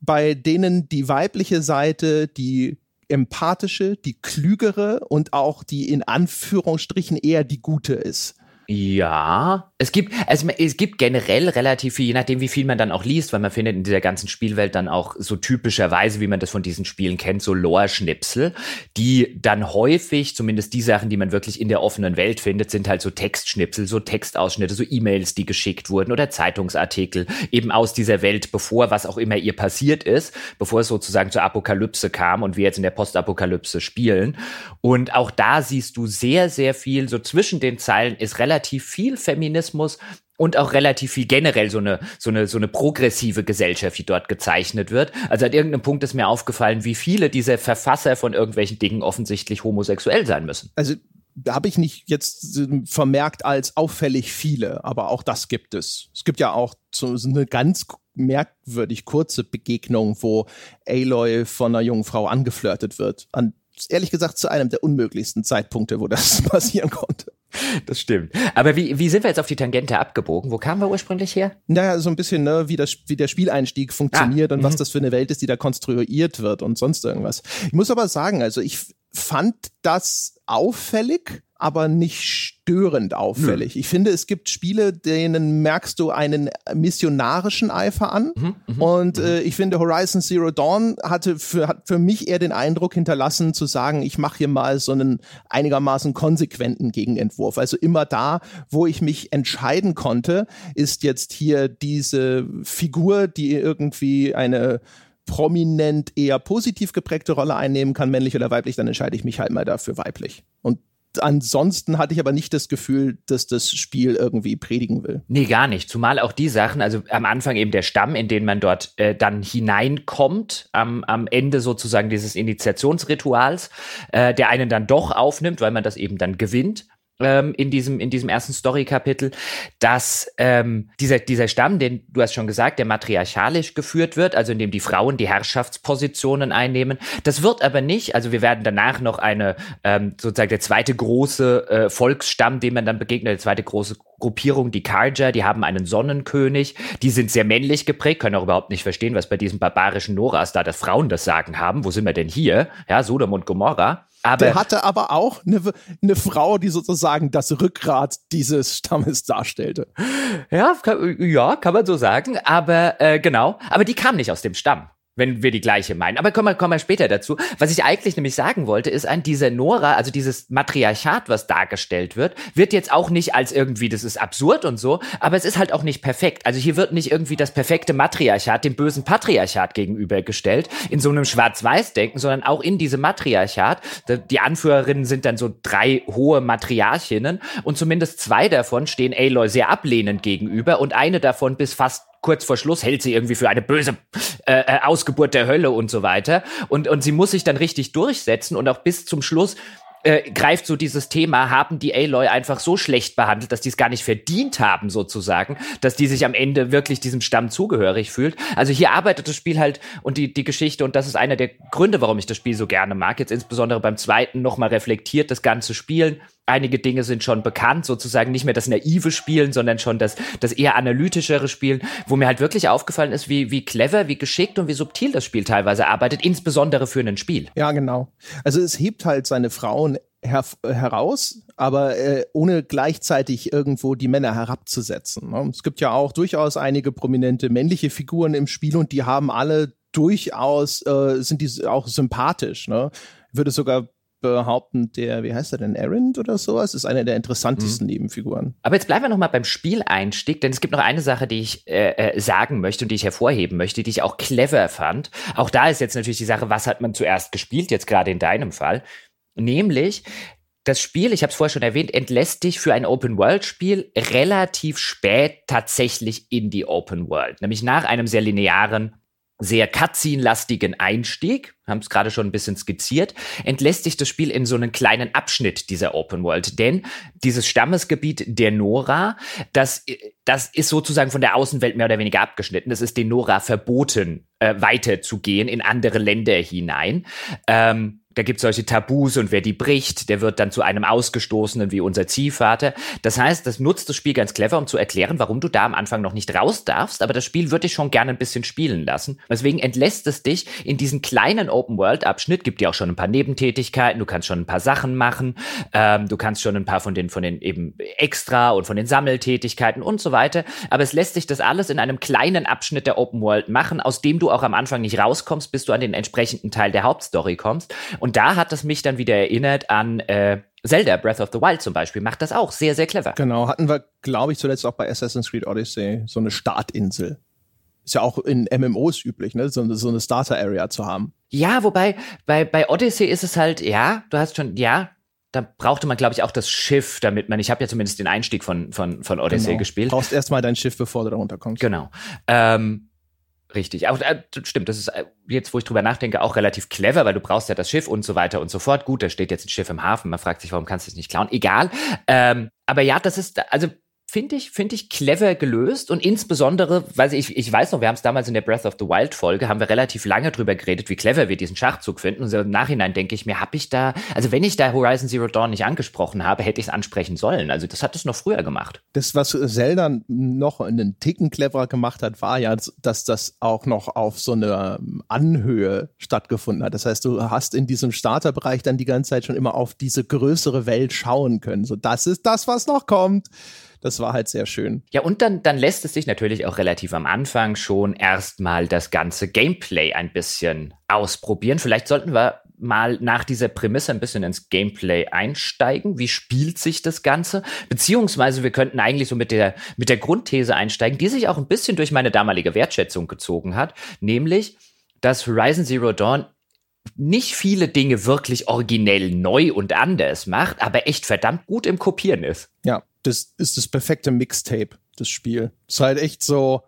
Speaker 1: bei denen die weibliche Seite die empathische, die klügere und auch die in Anführungsstrichen eher die gute ist.
Speaker 2: Ja, es gibt, also es gibt generell relativ viel, je nachdem, wie viel man dann auch liest, weil man findet in dieser ganzen Spielwelt dann auch so typischerweise, wie man das von diesen Spielen kennt, so Lore-Schnipsel, die dann häufig, zumindest die Sachen, die man wirklich in der offenen Welt findet, sind halt so Textschnipsel, so Textausschnitte, so E-Mails, die geschickt wurden oder Zeitungsartikel eben aus dieser Welt, bevor was auch immer ihr passiert ist, bevor es sozusagen zur Apokalypse kam und wir jetzt in der Postapokalypse spielen. Und auch da siehst du sehr, sehr viel, so zwischen den Zeilen ist relativ viel Feminismus Feminismus und auch relativ viel generell so eine, so eine, so eine progressive Gesellschaft, die dort gezeichnet wird. Also an irgendeinem Punkt ist mir aufgefallen, wie viele dieser Verfasser von irgendwelchen Dingen offensichtlich homosexuell sein müssen.
Speaker 1: Also habe ich nicht jetzt vermerkt als auffällig viele, aber auch das gibt es. Es gibt ja auch so eine ganz merkwürdig kurze Begegnung, wo Aloy von einer jungen Frau angeflirtet wird. An, ehrlich gesagt zu einem der unmöglichsten Zeitpunkte, wo das passieren konnte.
Speaker 2: Das stimmt. Aber wie, wie sind wir jetzt auf die Tangente abgebogen? Wo kamen wir ursprünglich her?
Speaker 1: Naja, so ein bisschen, ne, wie, das, wie der Spieleinstieg funktioniert ah, und was mhm. das für eine Welt ist, die da konstruiert wird und sonst irgendwas. Ich muss aber sagen, also ich fand das auffällig, aber nicht störend auffällig. Nö. Ich finde, es gibt Spiele, denen merkst du einen missionarischen Eifer an. Mhm, mhm und mhm. äh, ich finde, Horizon Zero Dawn hatte für, hat für mich eher den Eindruck hinterlassen, zu sagen, ich mache hier mal so einen einigermaßen konsequenten Gegenentwurf. Also immer da, wo ich mich entscheiden konnte, ist jetzt hier diese Figur, die irgendwie eine prominent eher positiv geprägte Rolle einnehmen kann, männlich oder weiblich, dann entscheide ich mich halt mal dafür weiblich. Und ansonsten hatte ich aber nicht das Gefühl, dass das Spiel irgendwie predigen will.
Speaker 2: Nee, gar nicht. Zumal auch die Sachen, also am Anfang eben der Stamm, in den man dort äh, dann hineinkommt, am, am Ende sozusagen dieses Initiationsrituals, äh, der einen dann doch aufnimmt, weil man das eben dann gewinnt ähm, in diesem in diesem ersten Story-Kapitel, dass ähm, dieser dieser Stamm, den du hast schon gesagt, der matriarchalisch geführt wird, also in dem die Frauen die Herrschaftspositionen einnehmen. Das wird aber nicht. Also wir werden danach noch eine ähm, sozusagen der zweite große äh, Volksstamm, dem man dann begegnet, der zweite große Gruppierung, die Karja, die haben einen Sonnenkönig, die sind sehr männlich geprägt, können auch überhaupt nicht verstehen, was bei diesem barbarischen Noras da, dass Frauen das Sagen haben. Wo sind wir denn hier? Ja, Sodom und Gomorra.
Speaker 1: Aber der hatte aber auch eine, eine Frau, die sozusagen das Rückgrat dieses Stammes darstellte.
Speaker 2: Ja, kann, ja, kann man so sagen. Aber äh, genau, aber die kam nicht aus dem Stamm wenn wir die gleiche meinen. Aber kommen wir, kommen wir später dazu. Was ich eigentlich nämlich sagen wollte, ist ein, dieser Nora, also dieses Matriarchat, was dargestellt wird, wird jetzt auch nicht als irgendwie, das ist absurd und so, aber es ist halt auch nicht perfekt. Also hier wird nicht irgendwie das perfekte Matriarchat dem bösen Patriarchat gegenübergestellt, in so einem Schwarz-Weiß-Denken, sondern auch in diesem Matriarchat. Die Anführerinnen sind dann so drei hohe Matriarchinnen und zumindest zwei davon stehen Aloy sehr ablehnend gegenüber und eine davon bis fast kurz vor Schluss hält sie irgendwie für eine böse äh, äh, Ausgeburt der Hölle und so weiter. Und, und sie muss sich dann richtig durchsetzen und auch bis zum Schluss äh, greift so dieses Thema, haben die Aloy einfach so schlecht behandelt, dass die es gar nicht verdient haben, sozusagen, dass die sich am Ende wirklich diesem Stamm zugehörig fühlt. Also hier arbeitet das Spiel halt und die, die Geschichte, und das ist einer der Gründe, warum ich das Spiel so gerne mag, jetzt insbesondere beim zweiten nochmal reflektiert, das ganze Spielen einige Dinge sind schon bekannt, sozusagen nicht mehr das naive Spielen, sondern schon das, das eher analytischere Spielen, wo mir halt wirklich aufgefallen ist, wie, wie clever, wie geschickt und wie subtil das Spiel teilweise arbeitet, insbesondere für ein Spiel.
Speaker 1: Ja, genau. Also es hebt halt seine Frauen her heraus, aber äh, ohne gleichzeitig irgendwo die Männer herabzusetzen. Ne? Es gibt ja auch durchaus einige prominente männliche Figuren im Spiel und die haben alle durchaus, äh, sind die auch sympathisch. Ne? Ich würde sogar behaupten, der, wie heißt er denn, Errand oder sowas, ist einer der interessantesten mhm. Nebenfiguren.
Speaker 2: Aber jetzt bleiben wir nochmal beim Spieleinstieg, denn es gibt noch eine Sache, die ich äh, äh, sagen möchte und die ich hervorheben möchte, die ich auch clever fand. Auch da ist jetzt natürlich die Sache, was hat man zuerst gespielt, jetzt gerade in deinem Fall. Nämlich, das Spiel, ich habe es vorher schon erwähnt, entlässt dich für ein Open-World-Spiel relativ spät tatsächlich in die Open World, nämlich nach einem sehr linearen sehr Cutscene-lastigen Einstieg, haben es gerade schon ein bisschen skizziert, entlässt sich das Spiel in so einen kleinen Abschnitt dieser Open World. Denn dieses Stammesgebiet der Nora, das, das ist sozusagen von der Außenwelt mehr oder weniger abgeschnitten. Es ist den Nora verboten, äh, weiterzugehen in andere Länder hinein. Ähm, da gibt es solche Tabus und wer die bricht, der wird dann zu einem Ausgestoßenen wie unser Ziehvater. Das heißt, das nutzt das Spiel ganz clever, um zu erklären, warum du da am Anfang noch nicht raus darfst, aber das Spiel würde dich schon gerne ein bisschen spielen lassen. Deswegen entlässt es dich in diesen kleinen Open-World-Abschnitt, gibt dir auch schon ein paar Nebentätigkeiten, du kannst schon ein paar Sachen machen, ähm, du kannst schon ein paar von den, von den eben Extra und von den Sammeltätigkeiten und so weiter, aber es lässt sich das alles in einem kleinen Abschnitt der Open-World machen, aus dem du auch am Anfang nicht rauskommst, bis du an den entsprechenden Teil der Hauptstory kommst. Und da hat es mich dann wieder erinnert an äh, Zelda Breath of the Wild zum Beispiel, macht das auch sehr, sehr clever.
Speaker 1: Genau, hatten wir, glaube ich, zuletzt auch bei Assassin's Creed Odyssey so eine Startinsel. Ist ja auch in MMOs üblich, ne? So, so eine Starter-Area zu haben.
Speaker 2: Ja, wobei bei, bei Odyssey ist es halt, ja, du hast schon, ja, da brauchte man, glaube ich, auch das Schiff, damit man, ich habe ja zumindest den Einstieg von, von, von Odyssey
Speaker 1: genau.
Speaker 2: gespielt.
Speaker 1: Du brauchst erstmal dein Schiff, bevor du da runterkommst.
Speaker 2: Genau. Ähm, Richtig. Auch, äh, stimmt, das ist äh, jetzt, wo ich drüber nachdenke, auch relativ clever, weil du brauchst ja das Schiff und so weiter und so fort. Gut, da steht jetzt ein Schiff im Hafen. Man fragt sich, warum kannst du es nicht klauen? Egal. Ähm, aber ja, das ist, also finde ich, finde ich clever gelöst und insbesondere, weil ich, ich weiß noch, wir haben es damals in der Breath of the Wild Folge, haben wir relativ lange drüber geredet, wie clever wir diesen Schachzug finden. Und im Nachhinein denke ich mir, habe ich da, also wenn ich da Horizon Zero Dawn nicht angesprochen habe, hätte ich es ansprechen sollen. Also das hat es noch früher gemacht.
Speaker 1: Das, was Zelda noch einen Ticken cleverer gemacht hat, war ja, dass das auch noch auf so einer Anhöhe stattgefunden hat. Das heißt, du hast in diesem Starterbereich dann die ganze Zeit schon immer auf diese größere Welt schauen können. So, das ist das, was noch kommt das war halt sehr schön.
Speaker 2: Ja, und dann, dann lässt es sich natürlich auch relativ am Anfang schon erstmal das ganze Gameplay ein bisschen ausprobieren. Vielleicht sollten wir mal nach dieser Prämisse ein bisschen ins Gameplay einsteigen. Wie spielt sich das Ganze? Beziehungsweise wir könnten eigentlich so mit der, mit der Grundthese einsteigen, die sich auch ein bisschen durch meine damalige Wertschätzung gezogen hat, nämlich, dass Horizon Zero Dawn nicht viele Dinge wirklich originell neu und anders macht, aber echt verdammt gut im Kopieren ist.
Speaker 1: Ja, das ist das perfekte Mixtape. das Spiel. Ist halt echt so,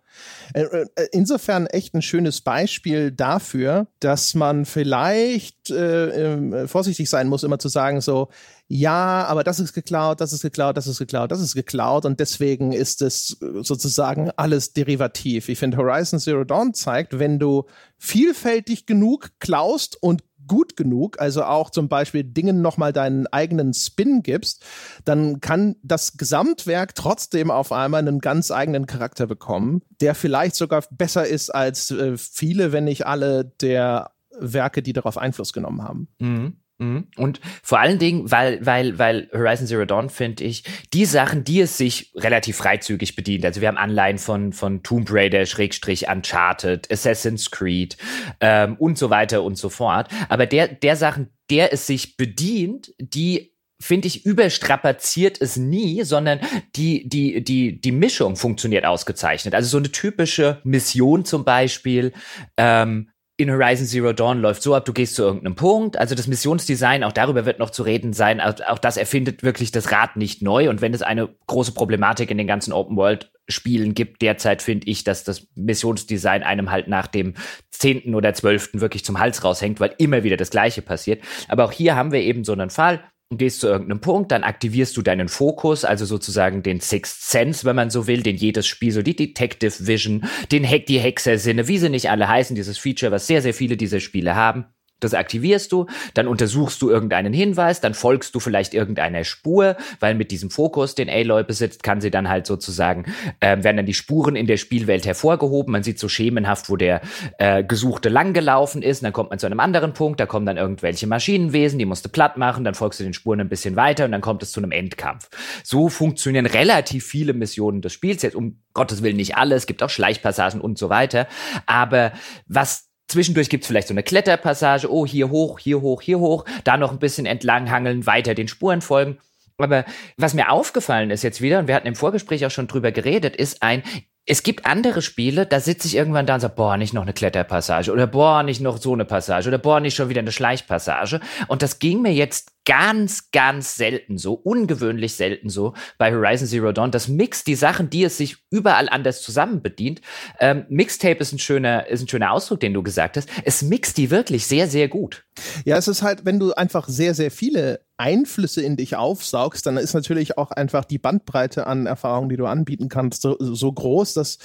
Speaker 1: äh, äh, insofern echt ein schönes Beispiel dafür, dass man vielleicht äh, äh, vorsichtig sein muss, immer zu sagen so, ja, aber das ist geklaut, das ist geklaut, das ist geklaut, das ist geklaut und deswegen ist es sozusagen alles derivativ. Ich finde Horizon Zero Dawn zeigt, wenn du vielfältig genug klaust und gut genug, also auch zum Beispiel Dingen nochmal deinen eigenen Spin gibst, dann kann das Gesamtwerk trotzdem auf einmal einen ganz eigenen Charakter bekommen, der vielleicht sogar besser ist als äh, viele, wenn nicht alle der Werke, die darauf Einfluss genommen haben.
Speaker 2: Mhm. Mhm. Und vor allen Dingen, weil, weil, weil Horizon Zero Dawn, finde ich, die Sachen, die es sich relativ freizügig bedient. Also wir haben Anleihen von, von Tomb Raider, Schrägstrich Uncharted, Assassin's Creed ähm, und so weiter und so fort. Aber der, der Sachen, der es sich bedient, die finde ich, überstrapaziert es nie, sondern die, die, die, die Mischung funktioniert ausgezeichnet. Also so eine typische Mission zum Beispiel, ähm, in Horizon Zero Dawn läuft so ab, du gehst zu irgendeinem Punkt. Also das Missionsdesign, auch darüber wird noch zu reden sein. Auch das erfindet wirklich das Rad nicht neu. Und wenn es eine große Problematik in den ganzen Open World Spielen gibt, derzeit finde ich, dass das Missionsdesign einem halt nach dem zehnten oder zwölften wirklich zum Hals raushängt, weil immer wieder das Gleiche passiert. Aber auch hier haben wir eben so einen Fall gehst zu irgendeinem Punkt, dann aktivierst du deinen Fokus, also sozusagen den Sixth Sense, wenn man so will, den jedes Spiel, so die Detective Vision, den Hack, die Hexersinne, wie sie nicht alle heißen, dieses Feature, was sehr, sehr viele dieser Spiele haben. Das aktivierst du, dann untersuchst du irgendeinen Hinweis, dann folgst du vielleicht irgendeiner Spur, weil mit diesem Fokus, den Aloy besitzt, kann sie dann halt sozusagen, äh, werden dann die Spuren in der Spielwelt hervorgehoben. Man sieht so schemenhaft, wo der äh, Gesuchte langgelaufen ist. Und dann kommt man zu einem anderen Punkt, da kommen dann irgendwelche Maschinenwesen, die musst du platt machen, dann folgst du den Spuren ein bisschen weiter und dann kommt es zu einem Endkampf. So funktionieren relativ viele Missionen des Spiels. Jetzt um Gottes Willen nicht alle, es gibt auch Schleichpassagen und so weiter. Aber was Zwischendurch gibt's vielleicht so eine Kletterpassage, oh, hier hoch, hier hoch, hier hoch, da noch ein bisschen entlang hangeln, weiter den Spuren folgen. Aber was mir aufgefallen ist jetzt wieder, und wir hatten im Vorgespräch auch schon drüber geredet, ist ein, es gibt andere Spiele, da sitze ich irgendwann da und sage, boah, nicht noch eine Kletterpassage oder boah, nicht noch so eine Passage oder boah, nicht schon wieder eine Schleichpassage. Und das ging mir jetzt ganz, ganz selten so, ungewöhnlich selten so bei Horizon Zero Dawn. Das mixt die Sachen, die es sich überall anders zusammen bedient. Ähm, Mixtape ist ein schöner, ist ein schöner Ausdruck, den du gesagt hast. Es mixt die wirklich sehr, sehr gut.
Speaker 1: Ja, es ist halt, wenn du einfach sehr, sehr viele Einflüsse in dich aufsaugst, dann ist natürlich auch einfach die Bandbreite an Erfahrungen, die du anbieten kannst, so, so groß, dass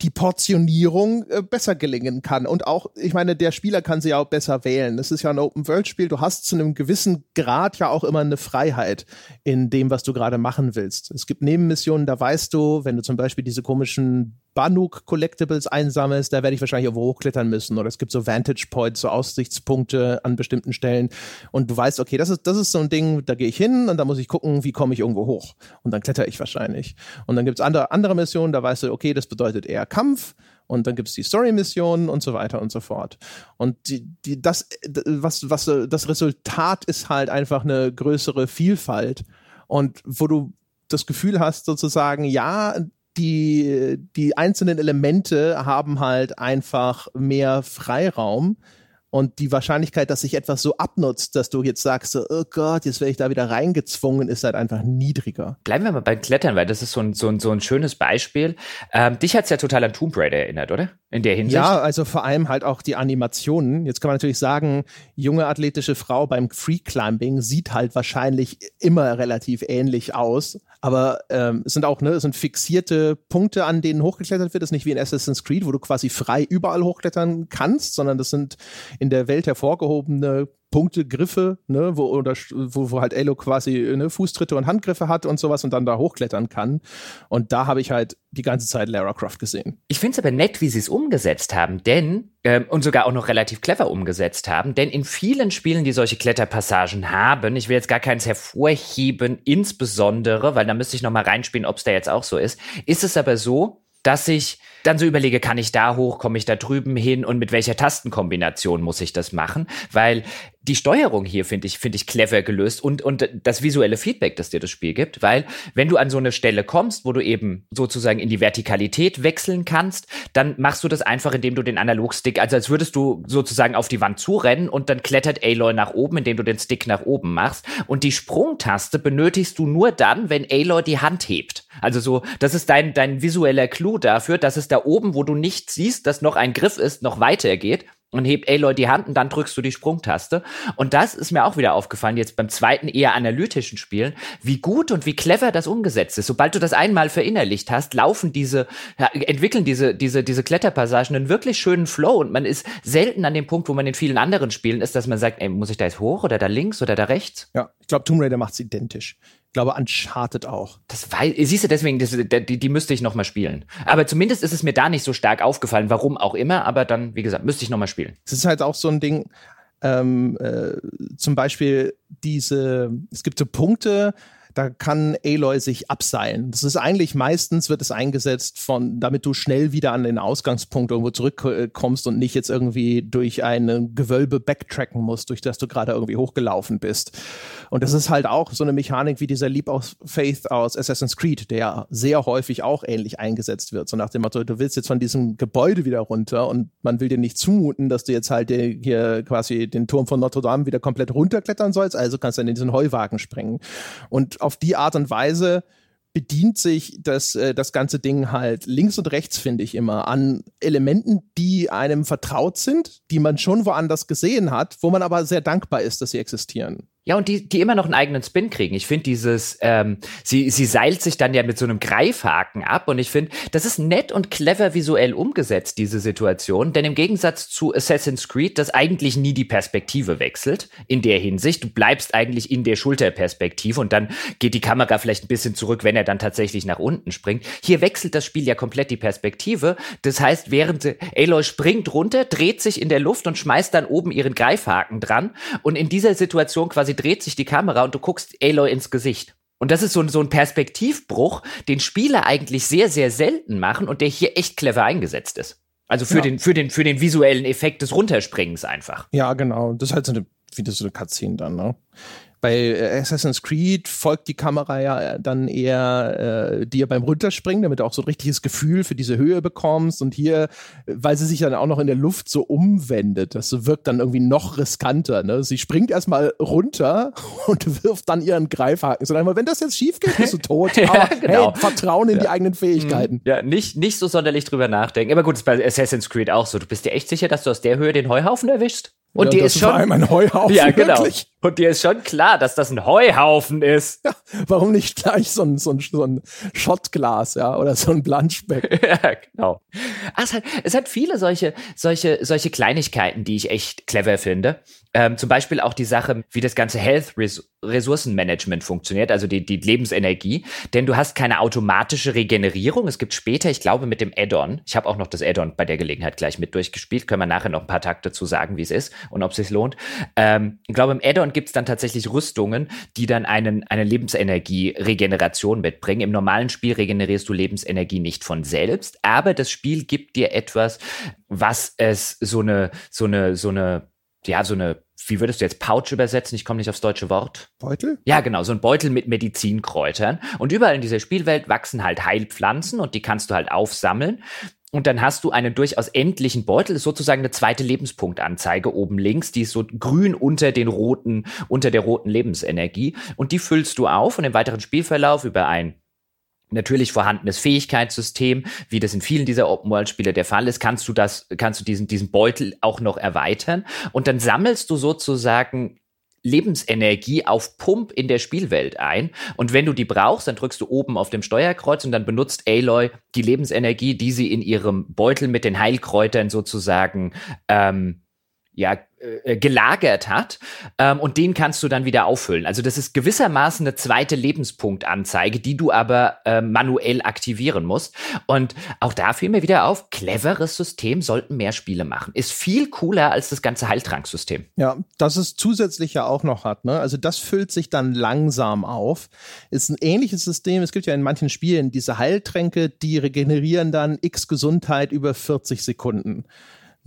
Speaker 1: die Portionierung äh, besser gelingen kann. Und auch, ich meine, der Spieler kann sie ja auch besser wählen. Das ist ja ein Open-World-Spiel. Du hast zu einem gewissen Grad ja auch immer eine Freiheit in dem, was du gerade machen willst. Es gibt Nebenmissionen, da weißt du, wenn du zum Beispiel diese komischen Banuk Collectibles einsammelst, da werde ich wahrscheinlich irgendwo hochklettern müssen. Oder es gibt so Vantage Points, so Aussichtspunkte an bestimmten Stellen. Und du weißt, okay, das ist, das ist so ein Ding, da gehe ich hin und da muss ich gucken, wie komme ich irgendwo hoch. Und dann kletter ich wahrscheinlich. Und dann gibt es andere, andere Missionen, da weißt du, okay, das bedeutet eher Kampf. Und dann gibt es die Story-Missionen und so weiter und so fort. Und die, die, das, was, was, das Resultat ist halt einfach eine größere Vielfalt. Und wo du das Gefühl hast, sozusagen, ja, die, die einzelnen Elemente haben halt einfach mehr Freiraum. Und die Wahrscheinlichkeit, dass sich etwas so abnutzt, dass du jetzt sagst, so, oh Gott, jetzt werde ich da wieder reingezwungen, ist halt einfach niedriger.
Speaker 2: Bleiben wir mal beim Klettern, weil das ist so ein, so ein, so ein schönes Beispiel. Ähm, dich hat's ja total an Tomb Raider erinnert, oder? In der Hinsicht.
Speaker 1: Ja, also vor allem halt auch die Animationen. Jetzt kann man natürlich sagen, junge athletische Frau beim Free Climbing sieht halt wahrscheinlich immer relativ ähnlich aus. Aber ähm, es sind auch, ne, es sind fixierte Punkte, an denen hochgeklettert wird. Es ist nicht wie in Assassin's Creed, wo du quasi frei überall hochklettern kannst, sondern das sind in der Welt hervorgehobene Punkte, Griffe, ne, wo, oder, wo, wo halt Elo quasi ne, Fußtritte und Handgriffe hat und sowas und dann da hochklettern kann. Und da habe ich halt die ganze Zeit Lara Croft gesehen.
Speaker 2: Ich finde es aber nett, wie sie es umgesetzt haben, denn ähm, und sogar auch noch relativ clever umgesetzt haben, denn in vielen Spielen, die solche Kletterpassagen haben, ich will jetzt gar keins hervorheben, insbesondere, weil da müsste ich noch mal reinspielen, ob es da jetzt auch so ist, ist es aber so, dass ich dann so überlege, kann ich da hoch, komme ich da drüben hin und mit welcher Tastenkombination muss ich das machen? Weil die Steuerung hier finde ich, finde ich clever gelöst und, und das visuelle Feedback, das dir das Spiel gibt, weil wenn du an so eine Stelle kommst, wo du eben sozusagen in die Vertikalität wechseln kannst, dann machst du das einfach, indem du den Analogstick, also als würdest du sozusagen auf die Wand zurennen und dann klettert Aloy nach oben, indem du den Stick nach oben machst und die Sprungtaste benötigst du nur dann, wenn Aloy die Hand hebt. Also so, das ist dein, dein visueller Clou dafür, dass es da oben, wo du nicht siehst, dass noch ein Griff ist, noch weitergeht und hebt Aloy die Hand und dann drückst du die Sprungtaste. Und das ist mir auch wieder aufgefallen, jetzt beim zweiten eher analytischen Spielen, wie gut und wie clever das umgesetzt ist. Sobald du das einmal verinnerlicht hast, laufen diese, ja, entwickeln diese, diese, diese Kletterpassagen einen wirklich schönen Flow und man ist selten an dem Punkt, wo man in vielen anderen Spielen ist, dass man sagt, ey, muss ich da jetzt hoch oder da links oder da rechts?
Speaker 1: Ja, ich glaube, Tomb Raider macht es identisch. Ich glaube, Uncharted auch.
Speaker 2: Das weiß, siehst du, deswegen, das, die, die müsste ich noch mal spielen. Aber zumindest ist es mir da nicht so stark aufgefallen, warum auch immer, aber dann, wie gesagt, müsste ich noch mal spielen.
Speaker 1: Es ist halt auch so ein Ding, ähm, äh, zum Beispiel diese, es gibt so Punkte, da kann Aloy sich abseilen. Das ist eigentlich meistens wird es eingesetzt von, damit du schnell wieder an den Ausgangspunkt irgendwo zurückkommst und nicht jetzt irgendwie durch ein Gewölbe backtracken musst, durch das du gerade irgendwie hochgelaufen bist. Und das ist halt auch so eine Mechanik wie dieser Leap of Faith aus Assassin's Creed, der sehr häufig auch ähnlich eingesetzt wird. So nach dem Motto, du willst jetzt von diesem Gebäude wieder runter und man will dir nicht zumuten, dass du jetzt halt hier quasi den Turm von Notre Dame wieder komplett runterklettern sollst, also kannst du dann in diesen Heuwagen springen. Und auf die Art und Weise bedient sich das, äh, das ganze Ding halt links und rechts, finde ich immer, an Elementen, die einem vertraut sind, die man schon woanders gesehen hat, wo man aber sehr dankbar ist, dass sie existieren.
Speaker 2: Ja, und die, die immer noch einen eigenen Spin kriegen. Ich finde dieses, ähm, sie, sie seilt sich dann ja mit so einem Greifhaken ab und ich finde, das ist nett und clever visuell umgesetzt, diese Situation. Denn im Gegensatz zu Assassin's Creed, das eigentlich nie die Perspektive wechselt, in der Hinsicht, du bleibst eigentlich in der Schulterperspektive und dann geht die Kamera vielleicht ein bisschen zurück, wenn er dann tatsächlich nach unten springt. Hier wechselt das Spiel ja komplett die Perspektive. Das heißt, während Aloy springt runter, dreht sich in der Luft und schmeißt dann oben ihren Greifhaken dran und in dieser Situation quasi dreht sich die Kamera und du guckst Aloy ins Gesicht. Und das ist so, so ein Perspektivbruch, den Spieler eigentlich sehr, sehr selten machen und der hier echt clever eingesetzt ist. Also für, ja. den, für, den, für den visuellen Effekt des Runterspringens einfach.
Speaker 1: Ja, genau. Das ist halt so eine, wie das so eine Cutscene dann, ne? Bei äh, Assassin's Creed folgt die Kamera ja dann eher äh, dir beim Runterspringen, damit du auch so ein richtiges Gefühl für diese Höhe bekommst. Und hier, weil sie sich dann auch noch in der Luft so umwendet, das wirkt dann irgendwie noch riskanter. Ne? Sie springt erstmal runter und wirft dann ihren Greifhaken. So, wenn das jetzt schief geht, bist du tot. ja, Aber genau. hey, Vertrauen in ja. die eigenen Fähigkeiten. Mhm.
Speaker 2: Ja, nicht, nicht so sonderlich drüber nachdenken. Aber gut, ist bei Assassin's Creed auch so. Du bist dir echt sicher, dass du aus der Höhe den Heuhaufen erwischst?
Speaker 1: Und ja, dir ist schon ein Heuhaufen.
Speaker 2: Ja, genau. Wirklich? Und dir ist schon klar, dass das ein Heuhaufen ist. Ja,
Speaker 1: warum nicht gleich so ein, so ein, so ein Schottglas, ja, oder so ein Blanschbeck? ja, genau.
Speaker 2: Ach, es, hat, es hat viele solche, solche, solche Kleinigkeiten, die ich echt clever finde. Ähm, zum Beispiel auch die Sache, wie das ganze Health Ressourcenmanagement funktioniert, also die, die Lebensenergie. Denn du hast keine automatische Regenerierung. Es gibt später, ich glaube, mit dem Add-on, ich habe auch noch das Add-on bei der Gelegenheit gleich mit durchgespielt, können wir nachher noch ein paar Takte zu sagen, wie es ist und ob es sich lohnt. Ähm, ich glaube, im Add-on gibt es dann tatsächlich Rüstungen, die dann einen, eine Lebensenergie-Regeneration mitbringen. Im normalen Spiel regenerierst du Lebensenergie nicht von selbst, aber das Spiel gibt dir etwas, was es so eine, so eine, so eine ja, so eine, wie würdest du jetzt Pouch übersetzen? Ich komme nicht aufs deutsche Wort.
Speaker 1: Beutel?
Speaker 2: Ja, genau, so ein Beutel mit Medizinkräutern. Und überall in dieser Spielwelt wachsen halt Heilpflanzen und die kannst du halt aufsammeln. Und dann hast du einen durchaus endlichen Beutel, ist sozusagen eine zweite Lebenspunktanzeige oben links, die ist so grün unter den roten, unter der roten Lebensenergie. Und die füllst du auf und im weiteren Spielverlauf über ein natürlich vorhandenes Fähigkeitssystem, wie das in vielen dieser Open-World-Spiele der Fall ist, kannst du das, kannst du diesen, diesen Beutel auch noch erweitern und dann sammelst du sozusagen Lebensenergie auf Pump in der Spielwelt ein. Und wenn du die brauchst, dann drückst du oben auf dem Steuerkreuz und dann benutzt Aloy die Lebensenergie, die sie in ihrem Beutel mit den Heilkräutern sozusagen ähm, ja, äh, gelagert hat ähm, und den kannst du dann wieder auffüllen. Also das ist gewissermaßen eine zweite Lebenspunktanzeige, die du aber äh, manuell aktivieren musst. Und auch da fiel mir wieder auf, cleveres System sollten mehr Spiele machen. Ist viel cooler als das ganze Heiltranksystem.
Speaker 1: Ja, das es zusätzlich ja auch noch hat. Ne? Also das füllt sich dann langsam auf. Ist ein ähnliches System. Es gibt ja in manchen Spielen diese Heiltränke, die regenerieren dann x Gesundheit über 40 Sekunden.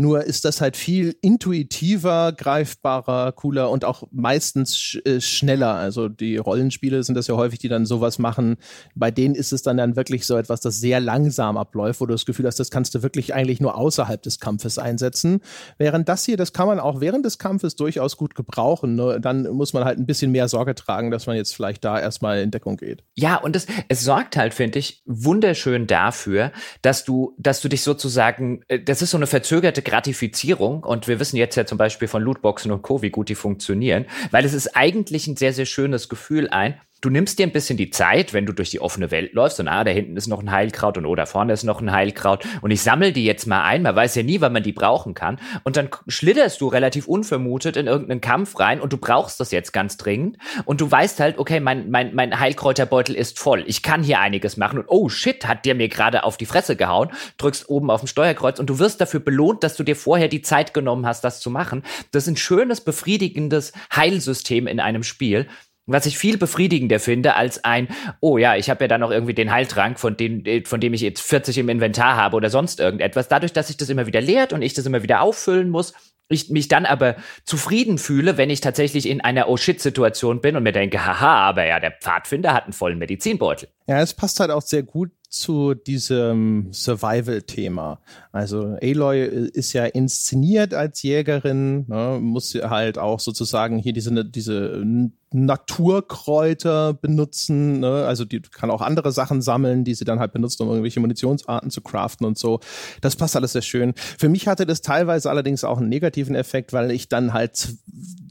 Speaker 1: Nur ist das halt viel intuitiver, greifbarer, cooler und auch meistens sch äh, schneller. Also die Rollenspiele sind das ja häufig, die dann sowas machen. Bei denen ist es dann dann wirklich so etwas, das sehr langsam abläuft, wo du das Gefühl hast, das kannst du wirklich eigentlich nur außerhalb des Kampfes einsetzen. Während das hier, das kann man auch während des Kampfes durchaus gut gebrauchen. Nur dann muss man halt ein bisschen mehr Sorge tragen, dass man jetzt vielleicht da erstmal in Deckung geht.
Speaker 2: Ja, und es, es sorgt halt, finde ich, wunderschön dafür, dass du, dass du dich sozusagen, äh, das ist so eine verzögerte Gratifizierung und wir wissen jetzt ja zum Beispiel von Lootboxen und Co., wie gut die funktionieren, weil es ist eigentlich ein sehr, sehr schönes Gefühl ein, du nimmst dir ein bisschen die Zeit, wenn du durch die offene Welt läufst und ah, da hinten ist noch ein Heilkraut und oh, da vorne ist noch ein Heilkraut und ich sammle die jetzt mal ein, man weiß ja nie, wann man die brauchen kann und dann schlitterst du relativ unvermutet in irgendeinen Kampf rein und du brauchst das jetzt ganz dringend und du weißt halt, okay, mein, mein, mein Heilkräuterbeutel ist voll, ich kann hier einiges machen und oh shit, hat der mir gerade auf die Fresse gehauen, drückst oben auf dem Steuerkreuz und du wirst dafür belohnt, dass du dir vorher die Zeit genommen hast, das zu machen. Das ist ein schönes, befriedigendes Heilsystem in einem Spiel was ich viel befriedigender finde als ein, oh ja, ich habe ja dann noch irgendwie den Heiltrank, von dem, äh, von dem ich jetzt 40 im Inventar habe oder sonst irgendetwas. Dadurch, dass sich das immer wieder leert und ich das immer wieder auffüllen muss, ich mich dann aber zufrieden fühle, wenn ich tatsächlich in einer Oh-Shit-Situation bin und mir denke, haha, aber ja, der Pfadfinder hat einen vollen Medizinbeutel.
Speaker 1: Ja, es passt halt auch sehr gut zu diesem Survival-Thema. Also Aloy ist ja inszeniert als Jägerin, ne, muss halt auch sozusagen hier diese, diese Naturkräuter benutzen. Ne? Also die kann auch andere Sachen sammeln, die sie dann halt benutzt, um irgendwelche Munitionsarten zu craften und so. Das passt alles sehr schön. Für mich hatte das teilweise allerdings auch einen negativen Effekt, weil ich dann halt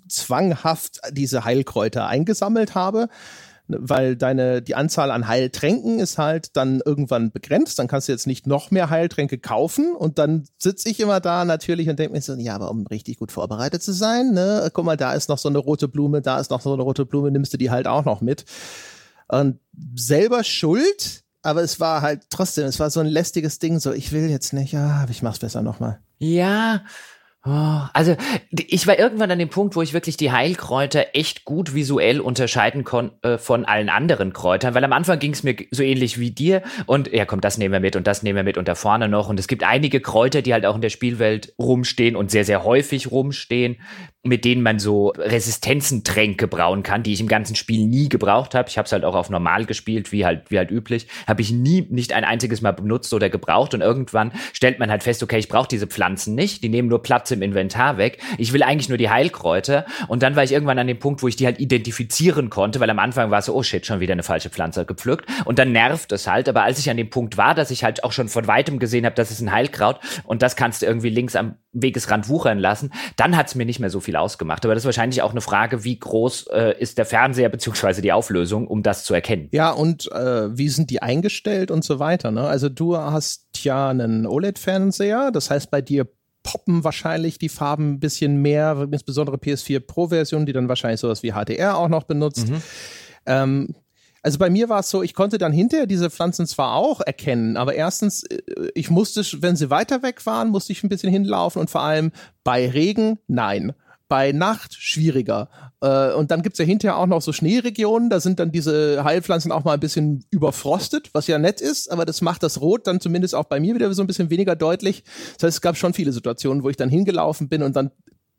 Speaker 1: zwanghaft diese Heilkräuter eingesammelt habe weil deine, die Anzahl an Heiltränken ist halt dann irgendwann begrenzt. Dann kannst du jetzt nicht noch mehr Heiltränke kaufen. Und dann sitze ich immer da natürlich und denke mir so, ja, aber um richtig gut vorbereitet zu sein, ne, guck mal, da ist noch so eine rote Blume, da ist noch so eine rote Blume, nimmst du die halt auch noch mit. Und selber schuld, aber es war halt trotzdem, es war so ein lästiges Ding, so, ich will jetzt nicht, ja, aber ich mach's besser nochmal.
Speaker 2: Ja, also ich war irgendwann an dem Punkt, wo ich wirklich die Heilkräuter echt gut visuell unterscheiden konnte äh, von allen anderen Kräutern, weil am Anfang ging es mir so ähnlich wie dir und ja komm, das nehmen wir mit und das nehmen wir mit und da vorne noch und es gibt einige Kräuter, die halt auch in der Spielwelt rumstehen und sehr, sehr häufig rumstehen, mit denen man so Resistenzentränke brauen kann, die ich im ganzen Spiel nie gebraucht habe. Ich habe es halt auch auf normal gespielt, wie halt, wie halt üblich. Habe ich nie nicht ein einziges Mal benutzt oder gebraucht. Und irgendwann stellt man halt fest, okay, ich brauche diese Pflanzen nicht. Die nehmen nur Platz im Inventar weg. Ich will eigentlich nur die Heilkräuter. Und dann war ich irgendwann an dem Punkt, wo ich die halt identifizieren konnte, weil am Anfang war es so, oh shit, schon wieder eine falsche Pflanze gepflückt. Und dann nervt es halt. Aber als ich an dem Punkt war, dass ich halt auch schon von weitem gesehen habe, das ist ein Heilkraut und das kannst du irgendwie links am Wegesrand wuchern lassen, dann hat es mir nicht mehr so viel ausgemacht. Aber das ist wahrscheinlich auch eine Frage, wie groß äh, ist der Fernseher beziehungsweise die Auflösung, um das zu erkennen.
Speaker 1: Ja, und äh, wie sind die eingestellt und so weiter. Ne? Also du hast ja einen OLED-Fernseher, das heißt bei dir poppen wahrscheinlich die Farben ein bisschen mehr, insbesondere PS4 Pro-Version, die dann wahrscheinlich sowas wie HDR auch noch benutzt. Mhm. Ähm, also bei mir war es so, ich konnte dann hinterher diese Pflanzen zwar auch erkennen, aber erstens, äh, ich musste, wenn sie weiter weg waren, musste ich ein bisschen hinlaufen und vor allem bei Regen, nein. Bei Nacht schwieriger. Äh, und dann gibt's ja hinterher auch noch so Schneeregionen, da sind dann diese Heilpflanzen auch mal ein bisschen überfrostet, was ja nett ist, aber das macht das Rot dann zumindest auch bei mir wieder so ein bisschen weniger deutlich. Das heißt, es gab schon viele Situationen, wo ich dann hingelaufen bin und dann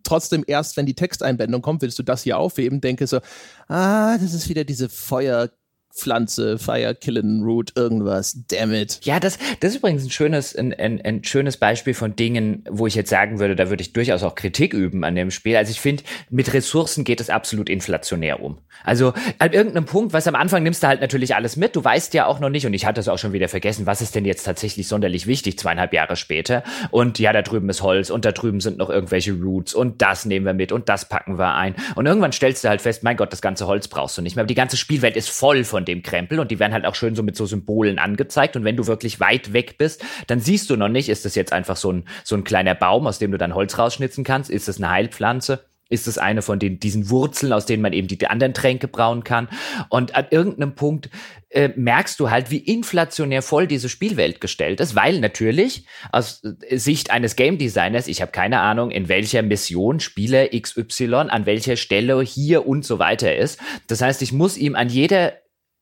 Speaker 1: trotzdem erst, wenn die Texteinblendung kommt, willst du das hier aufheben, denke so, ah, das ist wieder diese Feuer Pflanze, Fire Killing Root, irgendwas, damn it.
Speaker 2: Ja, das, das ist übrigens ein schönes, ein, ein, ein schönes Beispiel von Dingen, wo ich jetzt sagen würde, da würde ich durchaus auch Kritik üben an dem Spiel. Also ich finde, mit Ressourcen geht es absolut inflationär um. Also an irgendeinem Punkt, was am Anfang nimmst du halt natürlich alles mit, du weißt ja auch noch nicht, und ich hatte es auch schon wieder vergessen, was ist denn jetzt tatsächlich sonderlich wichtig, zweieinhalb Jahre später. Und ja, da drüben ist Holz und da drüben sind noch irgendwelche Roots und das nehmen wir mit und das packen wir ein. Und irgendwann stellst du halt fest, mein Gott, das ganze Holz brauchst du nicht mehr. Aber die ganze Spielwelt ist voll von von dem Krempel und die werden halt auch schön so mit so Symbolen angezeigt. Und wenn du wirklich weit weg bist, dann siehst du noch nicht, ist das jetzt einfach so ein, so ein kleiner Baum, aus dem du dann Holz rausschnitzen kannst? Ist das eine Heilpflanze? Ist es eine von den, diesen Wurzeln, aus denen man eben die anderen Tränke brauen kann? Und an irgendeinem Punkt äh, merkst du halt, wie inflationär voll diese Spielwelt gestellt ist, weil natürlich aus Sicht eines Game Designers, ich habe keine Ahnung, in welcher Mission Spieler XY an welcher Stelle hier und so weiter ist. Das heißt, ich muss ihm an jeder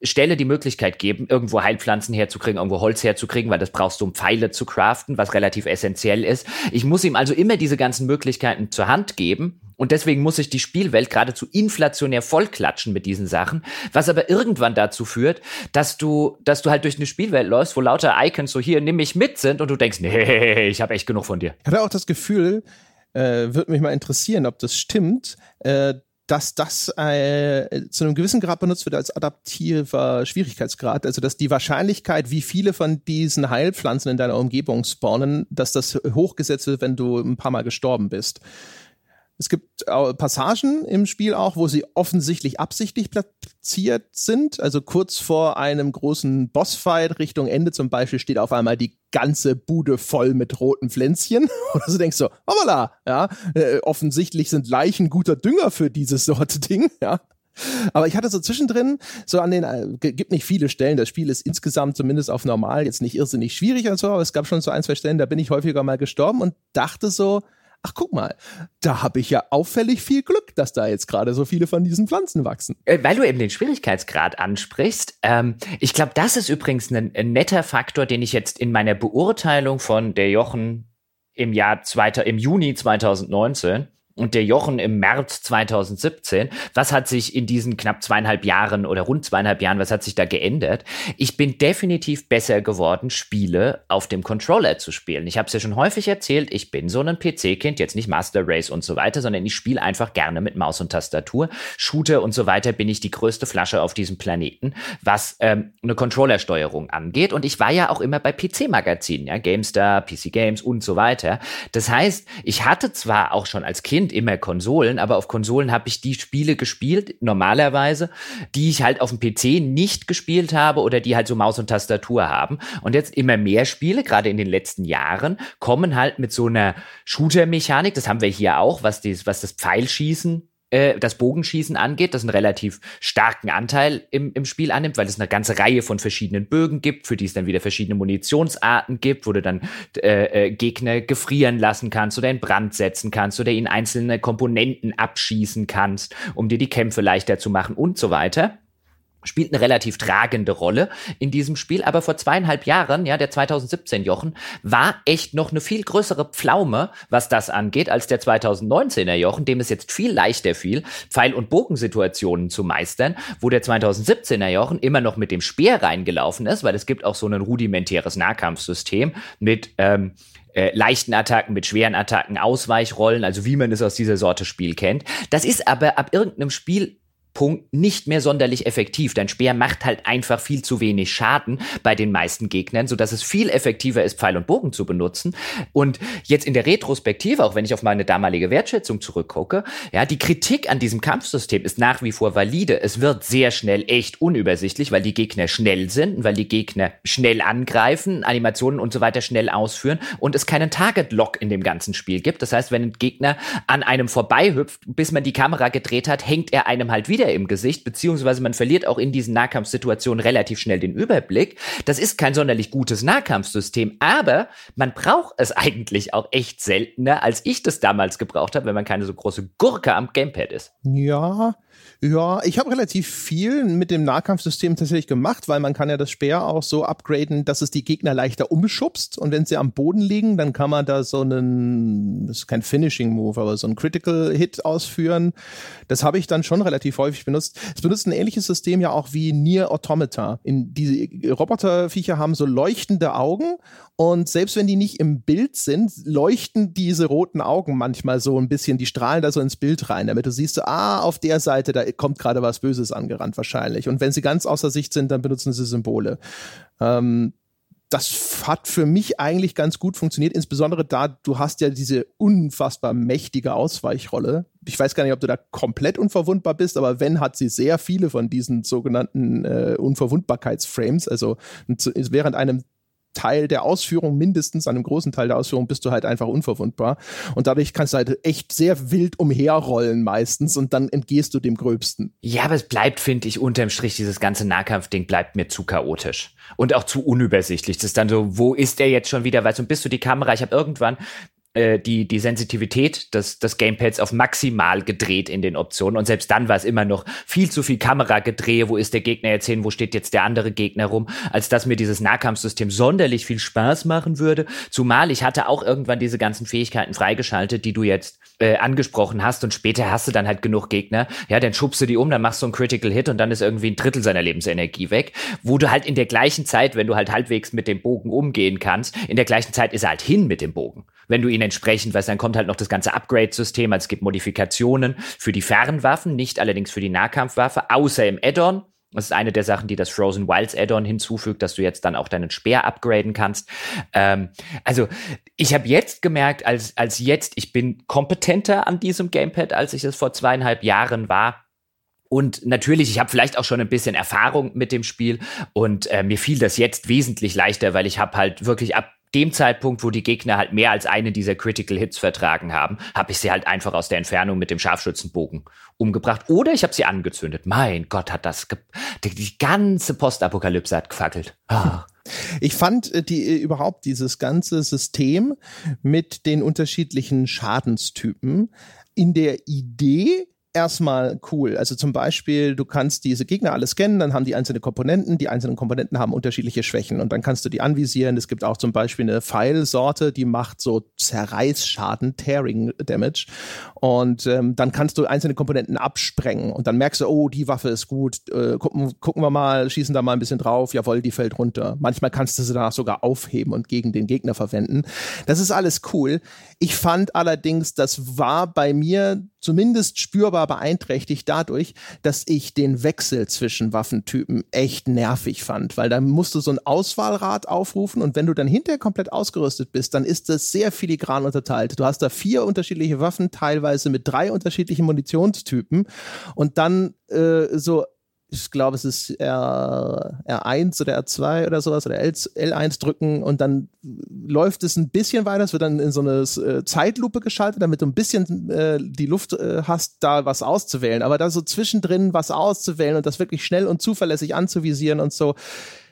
Speaker 2: Stelle die Möglichkeit geben, irgendwo Heilpflanzen herzukriegen, irgendwo Holz herzukriegen, weil das brauchst du, um Pfeile zu craften, was relativ essentiell ist. Ich muss ihm also immer diese ganzen Möglichkeiten zur Hand geben. Und deswegen muss ich die Spielwelt geradezu inflationär vollklatschen mit diesen Sachen, was aber irgendwann dazu führt, dass du, dass du halt durch eine Spielwelt läufst, wo lauter Icons so hier, nimm mich mit sind und du denkst, nee, ich habe echt genug von dir.
Speaker 1: Ich hatte auch das Gefühl, äh, würde mich mal interessieren, ob das stimmt, äh, dass das äh, zu einem gewissen Grad benutzt wird als adaptiver Schwierigkeitsgrad. Also dass die Wahrscheinlichkeit, wie viele von diesen Heilpflanzen in deiner Umgebung spawnen, dass das hochgesetzt wird, wenn du ein paar Mal gestorben bist. Es gibt Passagen im Spiel auch, wo sie offensichtlich absichtlich platziert sind. Also kurz vor einem großen Bossfight Richtung Ende zum Beispiel steht auf einmal die ganze Bude voll mit roten Pflänzchen. Und du denkst so, hoppala, ja, äh, offensichtlich sind Leichen guter Dünger für dieses Sorte Ding, ja. Aber ich hatte so zwischendrin, so an den, äh, gibt nicht viele Stellen, das Spiel ist insgesamt zumindest auf normal jetzt nicht irrsinnig schwierig und so, aber es gab schon so ein, zwei Stellen, da bin ich häufiger mal gestorben und dachte so, ach guck mal, da habe ich ja auffällig viel Glück, dass da jetzt gerade so viele von diesen Pflanzen wachsen.
Speaker 2: Äh, weil du eben den Schwierigkeitsgrad ansprichst, ähm, ich glaube, das ist übrigens ein, ein, netter Faktor, den ich jetzt in meiner Beurteilung von der Jochen im Jahr zweiter, im Juni 2019 und der Jochen im März 2017. Was hat sich in diesen knapp zweieinhalb Jahren oder rund zweieinhalb Jahren, was hat sich da geändert? Ich bin definitiv besser geworden, Spiele auf dem Controller zu spielen. Ich habe es ja schon häufig erzählt, ich bin so ein PC-Kind, jetzt nicht Master Race und so weiter, sondern ich spiele einfach gerne mit Maus und Tastatur. Shooter und so weiter bin ich die größte Flasche auf diesem Planeten, was ähm, eine Controllersteuerung angeht. Und ich war ja auch immer bei PC-Magazinen, ja, GameStar, PC Games und so weiter. Das heißt, ich hatte zwar auch schon als Kind sind immer Konsolen, aber auf Konsolen habe ich die Spiele gespielt, normalerweise, die ich halt auf dem PC nicht gespielt habe oder die halt so Maus und Tastatur haben. Und jetzt immer mehr Spiele, gerade in den letzten Jahren, kommen halt mit so einer Shooter-Mechanik, das haben wir hier auch, was, dies, was das Pfeilschießen äh, das Bogenschießen angeht, das einen relativ starken Anteil im, im Spiel annimmt, weil es eine ganze Reihe von verschiedenen Bögen gibt, für die es dann wieder verschiedene Munitionsarten gibt, wo du dann äh, äh, Gegner gefrieren lassen kannst oder in Brand setzen kannst oder in einzelne Komponenten abschießen kannst, um dir die Kämpfe leichter zu machen und so weiter spielt eine relativ tragende Rolle in diesem Spiel, aber vor zweieinhalb Jahren, ja, der 2017 Jochen, war echt noch eine viel größere Pflaume, was das angeht, als der 2019er Jochen, dem es jetzt viel leichter fiel, Pfeil- und Bogensituationen zu meistern, wo der 2017er Jochen immer noch mit dem Speer reingelaufen ist, weil es gibt auch so ein rudimentäres Nahkampfsystem mit ähm, äh, leichten Attacken, mit schweren Attacken, Ausweichrollen, also wie man es aus dieser Sorte Spiel kennt. Das ist aber ab irgendeinem Spiel Punkt nicht mehr sonderlich effektiv. Dein Speer macht halt einfach viel zu wenig Schaden bei den meisten Gegnern, so dass es viel effektiver ist, Pfeil und Bogen zu benutzen. Und jetzt in der Retrospektive, auch wenn ich auf meine damalige Wertschätzung zurückgucke, ja, die Kritik an diesem Kampfsystem ist nach wie vor valide. Es wird sehr schnell echt unübersichtlich, weil die Gegner schnell sind, weil die Gegner schnell angreifen, Animationen und so weiter schnell ausführen und es keinen Target-Lock in dem ganzen Spiel gibt. Das heißt, wenn ein Gegner an einem vorbeihüpft, bis man die Kamera gedreht hat, hängt er einem halt wieder wieder im Gesicht, beziehungsweise man verliert auch in diesen Nahkampfsituationen relativ schnell den Überblick. Das ist kein sonderlich gutes Nahkampfsystem, aber man braucht es eigentlich auch echt seltener, als ich das damals gebraucht habe, wenn man keine so große Gurke am Gamepad ist.
Speaker 1: Ja, ja, ich habe relativ viel mit dem Nahkampfsystem tatsächlich gemacht, weil man kann ja das Speer auch so upgraden, dass es die Gegner leichter umschubst und wenn sie am Boden liegen, dann kann man da so einen, das ist kein Finishing Move, aber so einen Critical Hit ausführen. Das habe ich dann schon relativ häufig benutzt. Es benutzt ein ähnliches System ja auch wie Nier Automata. In diese Roboterviecher haben so leuchtende Augen und selbst wenn die nicht im Bild sind, leuchten diese roten Augen manchmal so ein bisschen, die strahlen da so ins Bild rein, damit du siehst, ah, auf der Seite, da kommt gerade was Böses angerannt wahrscheinlich. Und wenn sie ganz außer Sicht sind, dann benutzen sie Symbole. Ähm, das hat für mich eigentlich ganz gut funktioniert, insbesondere da du hast ja diese unfassbar mächtige Ausweichrolle. Ich weiß gar nicht, ob du da komplett unverwundbar bist, aber wenn, hat sie sehr viele von diesen sogenannten äh, Unverwundbarkeitsframes. Also während einem Teil der Ausführung, mindestens an einem großen Teil der Ausführung, bist du halt einfach unverwundbar. Und dadurch kannst du halt echt sehr wild umherrollen meistens und dann entgehst du dem Gröbsten.
Speaker 2: Ja, aber es bleibt, finde ich, unterm Strich, dieses ganze Nahkampfding bleibt mir zu chaotisch. Und auch zu unübersichtlich. Das ist dann so, wo ist der jetzt schon wieder? Weißt du, bist du die Kamera? Ich habe irgendwann äh, die, die Sensitivität des, des Gamepads auf maximal gedreht in den Optionen. Und selbst dann war es immer noch viel zu viel Kameragedrehe. Wo ist der Gegner jetzt hin? Wo steht jetzt der andere Gegner rum? Als dass mir dieses Nahkampfsystem sonderlich viel Spaß machen würde. Zumal ich hatte auch irgendwann diese ganzen Fähigkeiten freigeschaltet, die du jetzt äh, angesprochen hast. Und später hast du dann halt genug Gegner. Ja, dann schubst du die um, dann machst du einen Critical Hit und dann ist irgendwie ein Drittel seiner Lebensenergie weg. Wo du halt in der gleichen Zeit, wenn du halt halbwegs mit dem Bogen umgehen kannst, in der gleichen Zeit ist er halt hin mit dem Bogen wenn du ihn entsprechend, weißt, dann kommt halt noch das ganze Upgrade-System, also es gibt Modifikationen für die Fernwaffen, nicht allerdings für die Nahkampfwaffe, außer im Add-on. Das ist eine der Sachen, die das Frozen Wilds Add-on hinzufügt, dass du jetzt dann auch deinen Speer upgraden kannst. Ähm, also ich habe jetzt gemerkt, als, als jetzt, ich bin kompetenter an diesem Gamepad, als ich es vor zweieinhalb Jahren war. Und natürlich, ich habe vielleicht auch schon ein bisschen Erfahrung mit dem Spiel und äh, mir fiel das jetzt wesentlich leichter, weil ich habe halt wirklich ab dem Zeitpunkt, wo die Gegner halt mehr als eine dieser Critical Hits vertragen haben, habe ich sie halt einfach aus der Entfernung mit dem Scharfschützenbogen umgebracht. Oder ich habe sie angezündet. Mein Gott, hat das die, die ganze Postapokalypse hat gefackelt. Oh.
Speaker 1: Ich fand äh, die äh, überhaupt dieses ganze System mit den unterschiedlichen Schadenstypen in der Idee erstmal cool. Also zum Beispiel, du kannst diese Gegner alle scannen, dann haben die einzelne Komponenten, die einzelnen Komponenten haben unterschiedliche Schwächen und dann kannst du die anvisieren. Es gibt auch zum Beispiel eine Pfeilsorte, die macht so Zerreißschaden, Tearing Damage und ähm, dann kannst du einzelne Komponenten absprengen und dann merkst du, oh, die Waffe ist gut, äh, gucken, gucken wir mal, schießen da mal ein bisschen drauf, jawohl, die fällt runter. Manchmal kannst du sie danach sogar aufheben und gegen den Gegner verwenden. Das ist alles cool. Ich fand allerdings, das war bei mir zumindest spürbar beeinträchtigt dadurch, dass ich den Wechsel zwischen Waffentypen echt nervig fand, weil da musst du so ein Auswahlrad aufrufen und wenn du dann hinterher komplett ausgerüstet bist, dann ist das sehr filigran unterteilt. Du hast da vier unterschiedliche Waffen, teilweise mit drei unterschiedlichen Munitionstypen und dann äh, so ich glaube, es ist R, R1 oder R2 oder sowas oder L, L1 drücken und dann läuft es ein bisschen weiter. Es wird dann in so eine äh, Zeitlupe geschaltet, damit du ein bisschen äh, die Luft äh, hast, da was auszuwählen. Aber da so zwischendrin was auszuwählen und das wirklich schnell und zuverlässig anzuvisieren und so,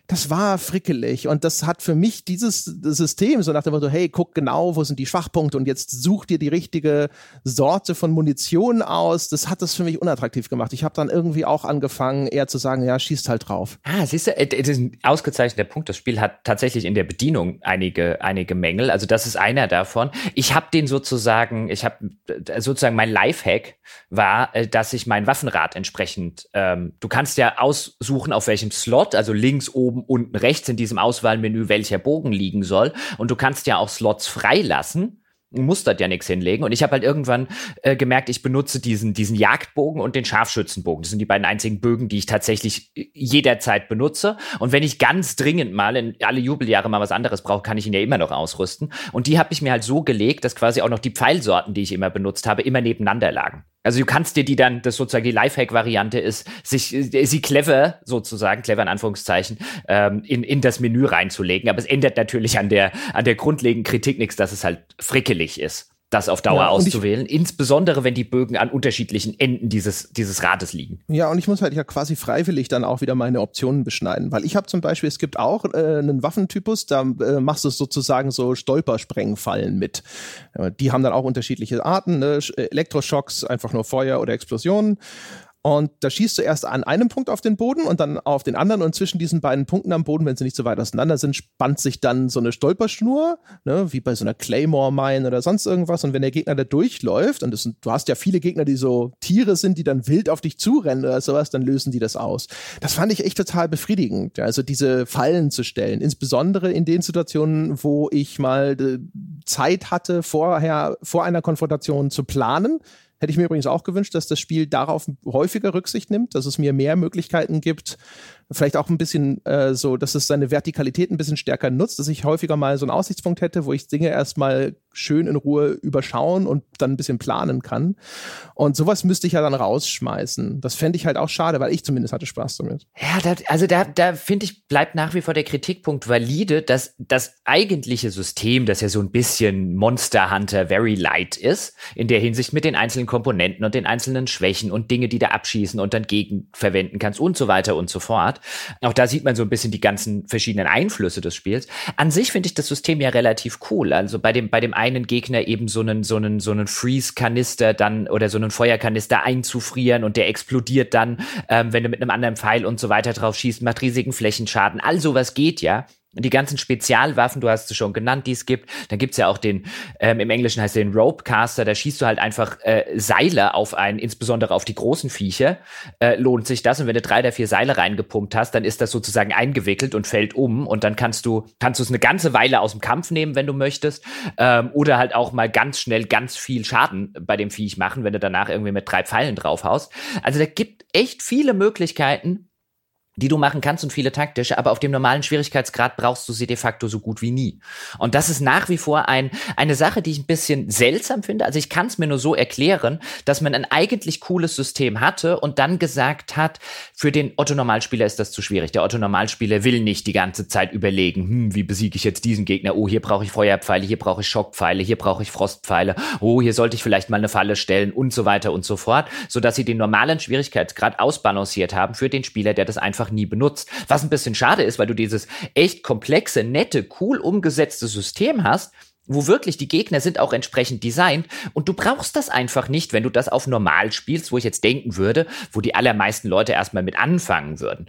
Speaker 1: das war frickelig und das hat für mich dieses System so nach dem Motto, hey, guck genau, wo sind die Schwachpunkte und jetzt such dir die richtige Sorte von Munition aus. Das hat das für mich unattraktiv gemacht. Ich habe dann irgendwie auch angefangen, eher zu sagen, ja, schießt halt drauf.
Speaker 2: Ah, siehst du, äh, das ist ein ausgezeichneter Punkt. Das Spiel hat tatsächlich in der Bedienung einige, einige Mängel. Also das ist einer davon. Ich habe den sozusagen, ich habe sozusagen mein Lifehack war, äh, dass ich mein Waffenrad entsprechend, ähm, du kannst ja aussuchen, auf welchem Slot, also links oben oben, unten rechts in diesem Auswahlmenü, welcher Bogen liegen soll. Und du kannst ja auch Slots freilassen musst dort ja nichts hinlegen. Und ich habe halt irgendwann äh, gemerkt, ich benutze diesen, diesen Jagdbogen und den Scharfschützenbogen. Das sind die beiden einzigen Bögen, die ich tatsächlich äh, jederzeit benutze. Und wenn ich ganz dringend mal in alle Jubeljahre mal was anderes brauche, kann ich ihn ja immer noch ausrüsten. Und die habe ich mir halt so gelegt, dass quasi auch noch die Pfeilsorten, die ich immer benutzt habe, immer nebeneinander lagen. Also du kannst dir die dann, das sozusagen die Lifehack-Variante ist, sich äh, sie clever sozusagen, clever in Anführungszeichen, ähm, in, in das Menü reinzulegen. Aber es ändert natürlich an der, an der grundlegenden Kritik nichts, dass es halt frickelig ist das auf Dauer ja, auszuwählen, ich, insbesondere wenn die Bögen an unterschiedlichen Enden dieses, dieses Rades liegen.
Speaker 1: Ja, und ich muss halt ja quasi freiwillig dann auch wieder meine Optionen beschneiden, weil ich habe zum Beispiel, es gibt auch äh, einen Waffentypus, da äh, machst du sozusagen so Stolpersprengfallen mit. Äh, die haben dann auch unterschiedliche Arten, ne? Elektroschocks, einfach nur Feuer oder Explosionen. Und da schießt du erst an einem Punkt auf den Boden und dann auf den anderen. Und zwischen diesen beiden Punkten am Boden, wenn sie nicht so weit auseinander sind, spannt sich dann so eine Stolperschnur, ne, wie bei so einer Claymore-Mine oder sonst irgendwas. Und wenn der Gegner da durchläuft, und sind, du hast ja viele Gegner, die so Tiere sind, die dann wild auf dich zurennen oder sowas, dann lösen die das aus. Das fand ich echt total befriedigend, also diese Fallen zu stellen. Insbesondere in den Situationen, wo ich mal äh, Zeit hatte, vorher, vor einer Konfrontation zu planen Hätte ich mir übrigens auch gewünscht, dass das Spiel darauf häufiger Rücksicht nimmt, dass es mir mehr Möglichkeiten gibt, vielleicht auch ein bisschen äh, so, dass es seine Vertikalität ein bisschen stärker nutzt, dass ich häufiger mal so einen Aussichtspunkt hätte, wo ich Dinge erstmal schön in Ruhe überschauen und dann ein bisschen planen kann. Und sowas müsste ich ja dann rausschmeißen. Das fände ich halt auch schade, weil ich zumindest hatte Spaß damit.
Speaker 2: Ja, das, also da, da finde ich, bleibt nach wie vor der Kritikpunkt valide, dass das eigentliche System, das ja so ein bisschen Monster Hunter Very Light ist, in der Hinsicht mit den einzelnen Komponenten und den einzelnen Schwächen und Dinge, die da abschießen und dann gegen verwenden kannst und so weiter und so fort, fort. Auch da sieht man so ein bisschen die ganzen verschiedenen Einflüsse des Spiels. An sich finde ich das System ja relativ cool. Also bei dem, bei dem einen Gegner eben so einen, so einen, so einen Freeze-Kanister dann oder so einen Feuerkanister einzufrieren und der explodiert dann, ähm, wenn du mit einem anderen Pfeil und so weiter drauf schießt, macht riesigen Flächenschaden. All sowas geht ja die ganzen Spezialwaffen, du hast es schon genannt, die es gibt. Dann gibt's ja auch den, ähm, im Englischen heißt der den Ropecaster, da schießt du halt einfach äh, Seile auf einen, insbesondere auf die großen Viecher, äh, lohnt sich das. Und wenn du drei oder vier Seile reingepumpt hast, dann ist das sozusagen eingewickelt und fällt um und dann kannst du, kannst du es eine ganze Weile aus dem Kampf nehmen, wenn du möchtest. Ähm, oder halt auch mal ganz schnell ganz viel Schaden bei dem Viech machen, wenn du danach irgendwie mit drei Pfeilen draufhaust. Also da gibt echt viele Möglichkeiten, die du machen kannst und viele taktische, aber auf dem normalen Schwierigkeitsgrad brauchst du sie de facto so gut wie nie. Und das ist nach wie vor ein, eine Sache, die ich ein bisschen seltsam finde. Also ich kann es mir nur so erklären, dass man ein eigentlich cooles System hatte und dann gesagt hat, für den Otto-Normalspieler ist das zu schwierig. Der Otto-Normalspieler will nicht die ganze Zeit überlegen, hm, wie besiege ich jetzt diesen Gegner? Oh, hier brauche ich Feuerpfeile, hier brauche ich Schockpfeile, hier brauche ich Frostpfeile. Oh, hier sollte ich vielleicht mal eine Falle stellen und so weiter und so fort, sodass sie den normalen Schwierigkeitsgrad ausbalanciert haben für den Spieler, der das einfach einfach nie benutzt. Was ein bisschen schade ist, weil du dieses echt komplexe, nette, cool umgesetzte System hast, wo wirklich die Gegner sind auch entsprechend designt und du brauchst das einfach nicht, wenn du das auf normal spielst, wo ich jetzt denken würde, wo die allermeisten Leute erstmal mit anfangen würden.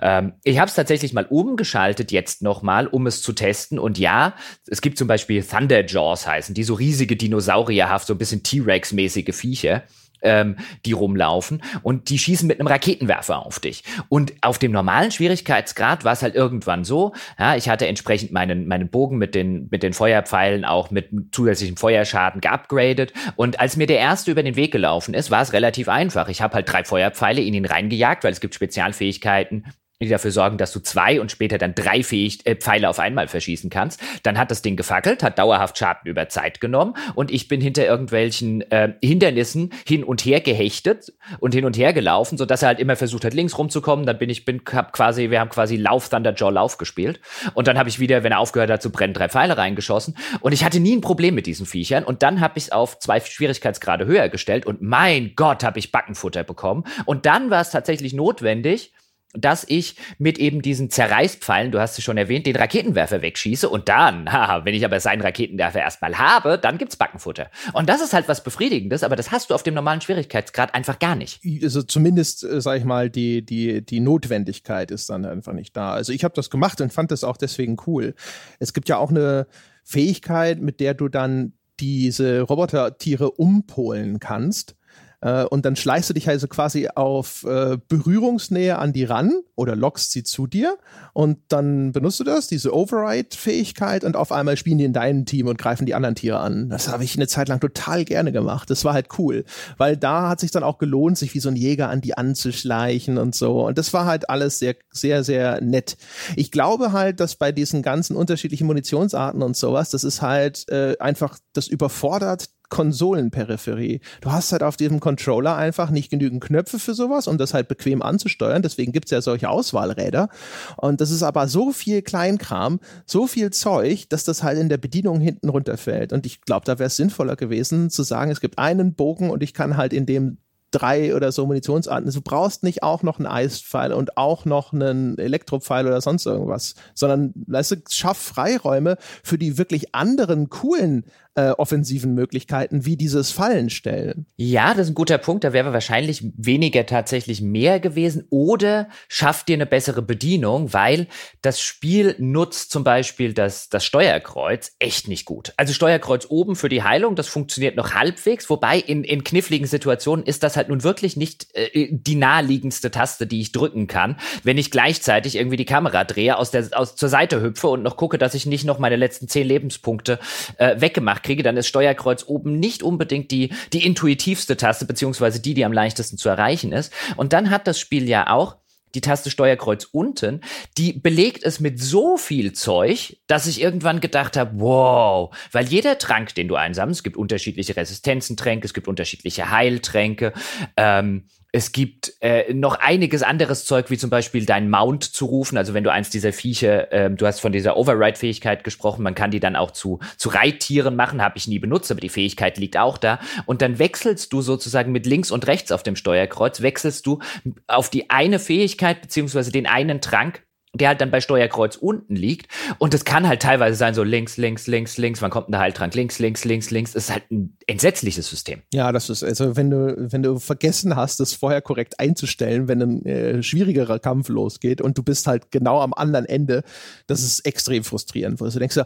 Speaker 2: Ähm, ich habe es tatsächlich mal umgeschaltet jetzt nochmal, um es zu testen und ja, es gibt zum Beispiel Thunderjaws heißen, die so riesige Dinosaurierhaft, so ein bisschen T-Rex-mäßige Viecher ähm, die rumlaufen und die schießen mit einem Raketenwerfer auf dich. Und auf dem normalen Schwierigkeitsgrad war es halt irgendwann so, ja, ich hatte entsprechend meinen, meinen Bogen mit den, mit den Feuerpfeilen auch mit zusätzlichem Feuerschaden geupgradet. Und als mir der erste über den Weg gelaufen ist, war es relativ einfach. Ich habe halt drei Feuerpfeile in ihn reingejagt, weil es gibt Spezialfähigkeiten, die dafür sorgen, dass du zwei und später dann drei Fähig äh, Pfeile auf einmal verschießen kannst. Dann hat das Ding gefackelt, hat dauerhaft Schaden über Zeit genommen und ich bin hinter irgendwelchen äh, Hindernissen hin und her gehechtet und hin und her gelaufen, so dass er halt immer versucht hat, links rumzukommen. Dann bin ich, bin, hab quasi, wir haben quasi Lauf Thunderjaw Lauf gespielt und dann habe ich wieder, wenn er aufgehört hat zu brennen, drei Pfeile reingeschossen und ich hatte nie ein Problem mit diesen Viechern und dann habe ich es auf zwei Schwierigkeitsgrade höher gestellt und mein Gott, habe ich Backenfutter bekommen und dann war es tatsächlich notwendig, dass ich mit eben diesen Zerreißpfeilen, du hast es schon erwähnt, den Raketenwerfer wegschieße und dann, haha, wenn ich aber seinen Raketenwerfer erstmal habe, dann gibt's Backenfutter. Und das ist halt was Befriedigendes, aber das hast du auf dem normalen Schwierigkeitsgrad einfach gar nicht.
Speaker 1: Also zumindest, äh, sag ich mal, die, die, die Notwendigkeit ist dann einfach nicht da. Also ich habe das gemacht und fand das auch deswegen cool. Es gibt ja auch eine Fähigkeit, mit der du dann diese Robotertiere umpolen kannst äh, und dann schleichst du dich also quasi auf äh, Berührungsnähe an die ran oder lockst sie zu dir und dann benutzt du das, diese Override-Fähigkeit und auf einmal spielen die in deinem Team und greifen die anderen Tiere an. Das habe ich eine Zeit lang total gerne gemacht. Das war halt cool, weil da hat sich dann auch gelohnt, sich wie so ein Jäger an die anzuschleichen und so. Und das war halt alles sehr, sehr, sehr nett. Ich glaube halt, dass bei diesen ganzen unterschiedlichen Munitionsarten und sowas, das ist halt äh, einfach, das überfordert Konsolenperipherie. Du hast halt auf diesem Controller einfach nicht genügend Knöpfe für sowas, um das halt bequem anzusteuern. Deswegen gibt's ja solche Auswahlräder. Und das ist aber so viel Kleinkram, so viel Zeug, dass das halt in der Bedienung hinten runterfällt. Und ich glaube, da wäre es sinnvoller gewesen, zu sagen, es gibt einen Bogen und ich kann halt in dem drei oder so Munitionsarten. Du brauchst nicht auch noch einen Eispfeil und auch noch einen Elektropfeil oder sonst irgendwas, sondern weißt du, schaff Freiräume für die wirklich anderen coolen äh, offensiven Möglichkeiten wie dieses Fallenstellen.
Speaker 2: Ja, das ist ein guter Punkt. Da wäre wahrscheinlich weniger tatsächlich mehr gewesen oder schafft dir eine bessere Bedienung, weil das Spiel nutzt zum Beispiel das, das Steuerkreuz echt nicht gut. Also Steuerkreuz oben für die Heilung, das funktioniert noch halbwegs, wobei in, in kniffligen Situationen ist das halt nun wirklich nicht äh, die naheliegendste Taste, die ich drücken kann, wenn ich gleichzeitig irgendwie die Kamera drehe, aus der aus zur Seite hüpfe und noch gucke, dass ich nicht noch meine letzten zehn Lebenspunkte äh, weggemacht kriege, dann ist Steuerkreuz oben nicht unbedingt die, die intuitivste Taste, beziehungsweise die, die am leichtesten zu erreichen ist. Und dann hat das Spiel ja auch die Taste Steuerkreuz unten, die belegt es mit so viel Zeug, dass ich irgendwann gedacht habe, wow, weil jeder Trank, den du einsammelst, es gibt unterschiedliche Resistenzentränke, es gibt unterschiedliche Heiltränke, ähm, Es gibt äh, noch einiges anderes Zeug, wie zum Beispiel dein Mount zu rufen. Also wenn du eins dieser Viecher, ähm, du hast von dieser Override-Fähigkeit gesprochen, man kann die dann auch zu, zu Reittieren machen, habe ich nie benutzt, aber die Fähigkeit liegt auch da. Und dann wechselst du sozusagen mit links und rechts auf dem Steuerkreuz, wechselst du auf die eine Fähigkeit beziehungsweise den einen Trank der halt dann bei Steuerkreuz unten liegt. Und es kann halt teilweise sein, so links, links, links, links, wann kommt ein Heiltrank? Links, links, links, links. Das ist halt ein entsetzliches System.
Speaker 1: Ja, das ist, also wenn du, wenn du vergessen hast, das vorher korrekt einzustellen, wenn ein äh, schwierigerer Kampf losgeht und du bist halt genau am anderen Ende, das ist extrem frustrierend, wo du denkst,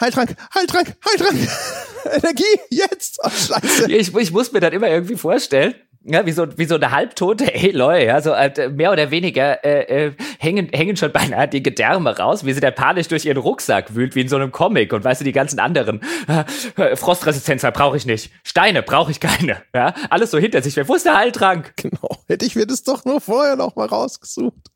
Speaker 1: Heiltrank, Heiltrank, Heiltrank, Energie, jetzt! Oh,
Speaker 2: scheiße. Ich, ich muss mir das immer irgendwie vorstellen, ja, wie so, wie so eine halbtote Aloy, ja, so äh, mehr oder weniger äh, äh, hängen, hängen schon beinahe die Gedärme raus, wie sie da panisch durch ihren Rucksack wühlt, wie in so einem Comic und weißt du, die ganzen anderen, äh, Frostresistenz brauche ich nicht, Steine brauche ich keine, ja, alles so hinter sich, ist der Heiltrank?
Speaker 1: Genau, hätte ich mir das doch nur vorher noch mal rausgesucht.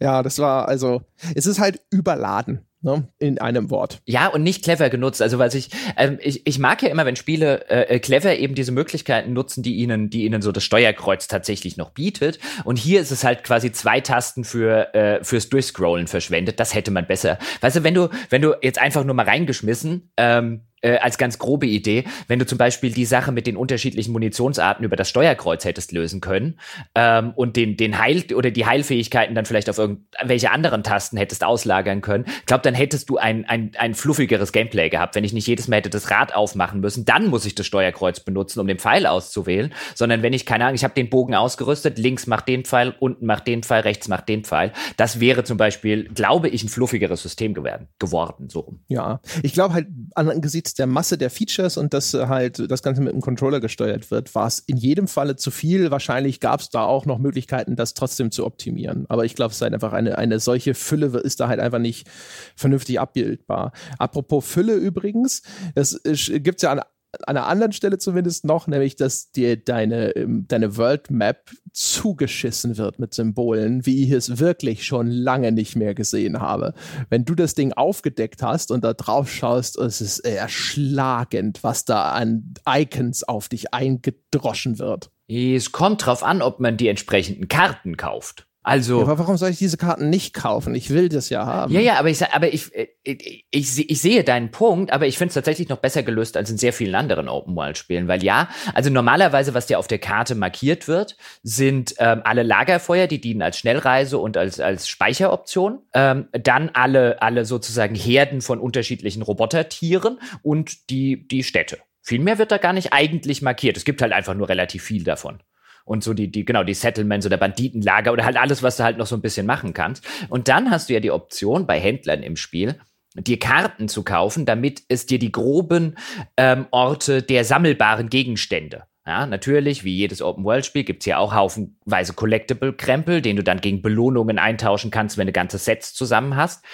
Speaker 1: Ja, das war also, es ist halt überladen ne, in einem Wort.
Speaker 2: Ja, und nicht clever genutzt. Also, was ich, ähm, ich, ich mag ja immer, wenn Spiele äh, äh, clever eben diese Möglichkeiten nutzen, die ihnen, die ihnen so das Steuerkreuz tatsächlich noch bietet. Und hier ist es halt quasi zwei Tasten für äh, fürs Durchscrollen verschwendet. Das hätte man besser. Weißt du, wenn du, wenn du jetzt einfach nur mal reingeschmissen, ähm, äh, als ganz grobe Idee, wenn du zum Beispiel die Sache mit den unterschiedlichen Munitionsarten über das Steuerkreuz hättest lösen können ähm, und den, den Heil oder die Heilfähigkeiten dann vielleicht auf irgendwelche anderen Tasten hättest auslagern können, ich dann hättest du ein, ein, ein fluffigeres Gameplay gehabt, wenn ich nicht jedes Mal hätte das Rad aufmachen müssen, dann muss ich das Steuerkreuz benutzen, um den Pfeil auszuwählen, sondern wenn ich, keine Ahnung, ich habe den Bogen ausgerüstet, links macht den Pfeil, unten macht den Pfeil, rechts macht den Pfeil. Das wäre zum Beispiel, glaube ich, ein fluffigeres System geworden, geworden so.
Speaker 1: Ja, ich glaube halt angesichts der Masse der Features und dass halt das Ganze mit dem Controller gesteuert wird, war es in jedem Falle zu viel. Wahrscheinlich gab es da auch noch Möglichkeiten, das trotzdem zu optimieren. Aber ich glaube, es ist halt einfach eine, eine solche Fülle ist da halt einfach nicht vernünftig abbildbar. Apropos Fülle übrigens, es gibt ja an an einer anderen Stelle zumindest noch, nämlich, dass dir deine, ähm, deine World Map zugeschissen wird mit Symbolen, wie ich es wirklich schon lange nicht mehr gesehen habe. Wenn du das Ding aufgedeckt hast und da drauf schaust, ist es erschlagend, was da an Icons auf dich eingedroschen wird.
Speaker 2: Es kommt drauf an, ob man die entsprechenden Karten kauft. Also. Ja,
Speaker 1: aber warum soll ich diese Karten nicht kaufen? Ich will das ja haben.
Speaker 2: Ja, ja, aber ich, aber ich, äh, ich, ich, ich sehe deinen Punkt, aber ich finde es tatsächlich noch besser gelöst als in sehr vielen anderen Open-World-Spielen, weil ja, also normalerweise, was dir auf der Karte markiert wird, sind ähm, alle Lagerfeuer, die dienen als Schnellreise und als, als Speicheroption. Ähm, dann alle, alle sozusagen Herden von unterschiedlichen Robotertieren und die, die Städte. Viel mehr wird da gar nicht eigentlich markiert. Es gibt halt einfach nur relativ viel davon und so die, die, genau, die Settlements oder Banditenlager oder halt alles, was du halt noch so ein bisschen machen kannst. Und dann hast du ja die Option bei Händlern im Spiel, dir Karten zu kaufen, damit es dir die groben ähm, Orte der sammelbaren Gegenstände ja, natürlich, wie jedes Open-World-Spiel gibt's hier auch haufenweise Collectible-Krempel, den du dann gegen Belohnungen eintauschen kannst, wenn du ganze Sets zusammen hast.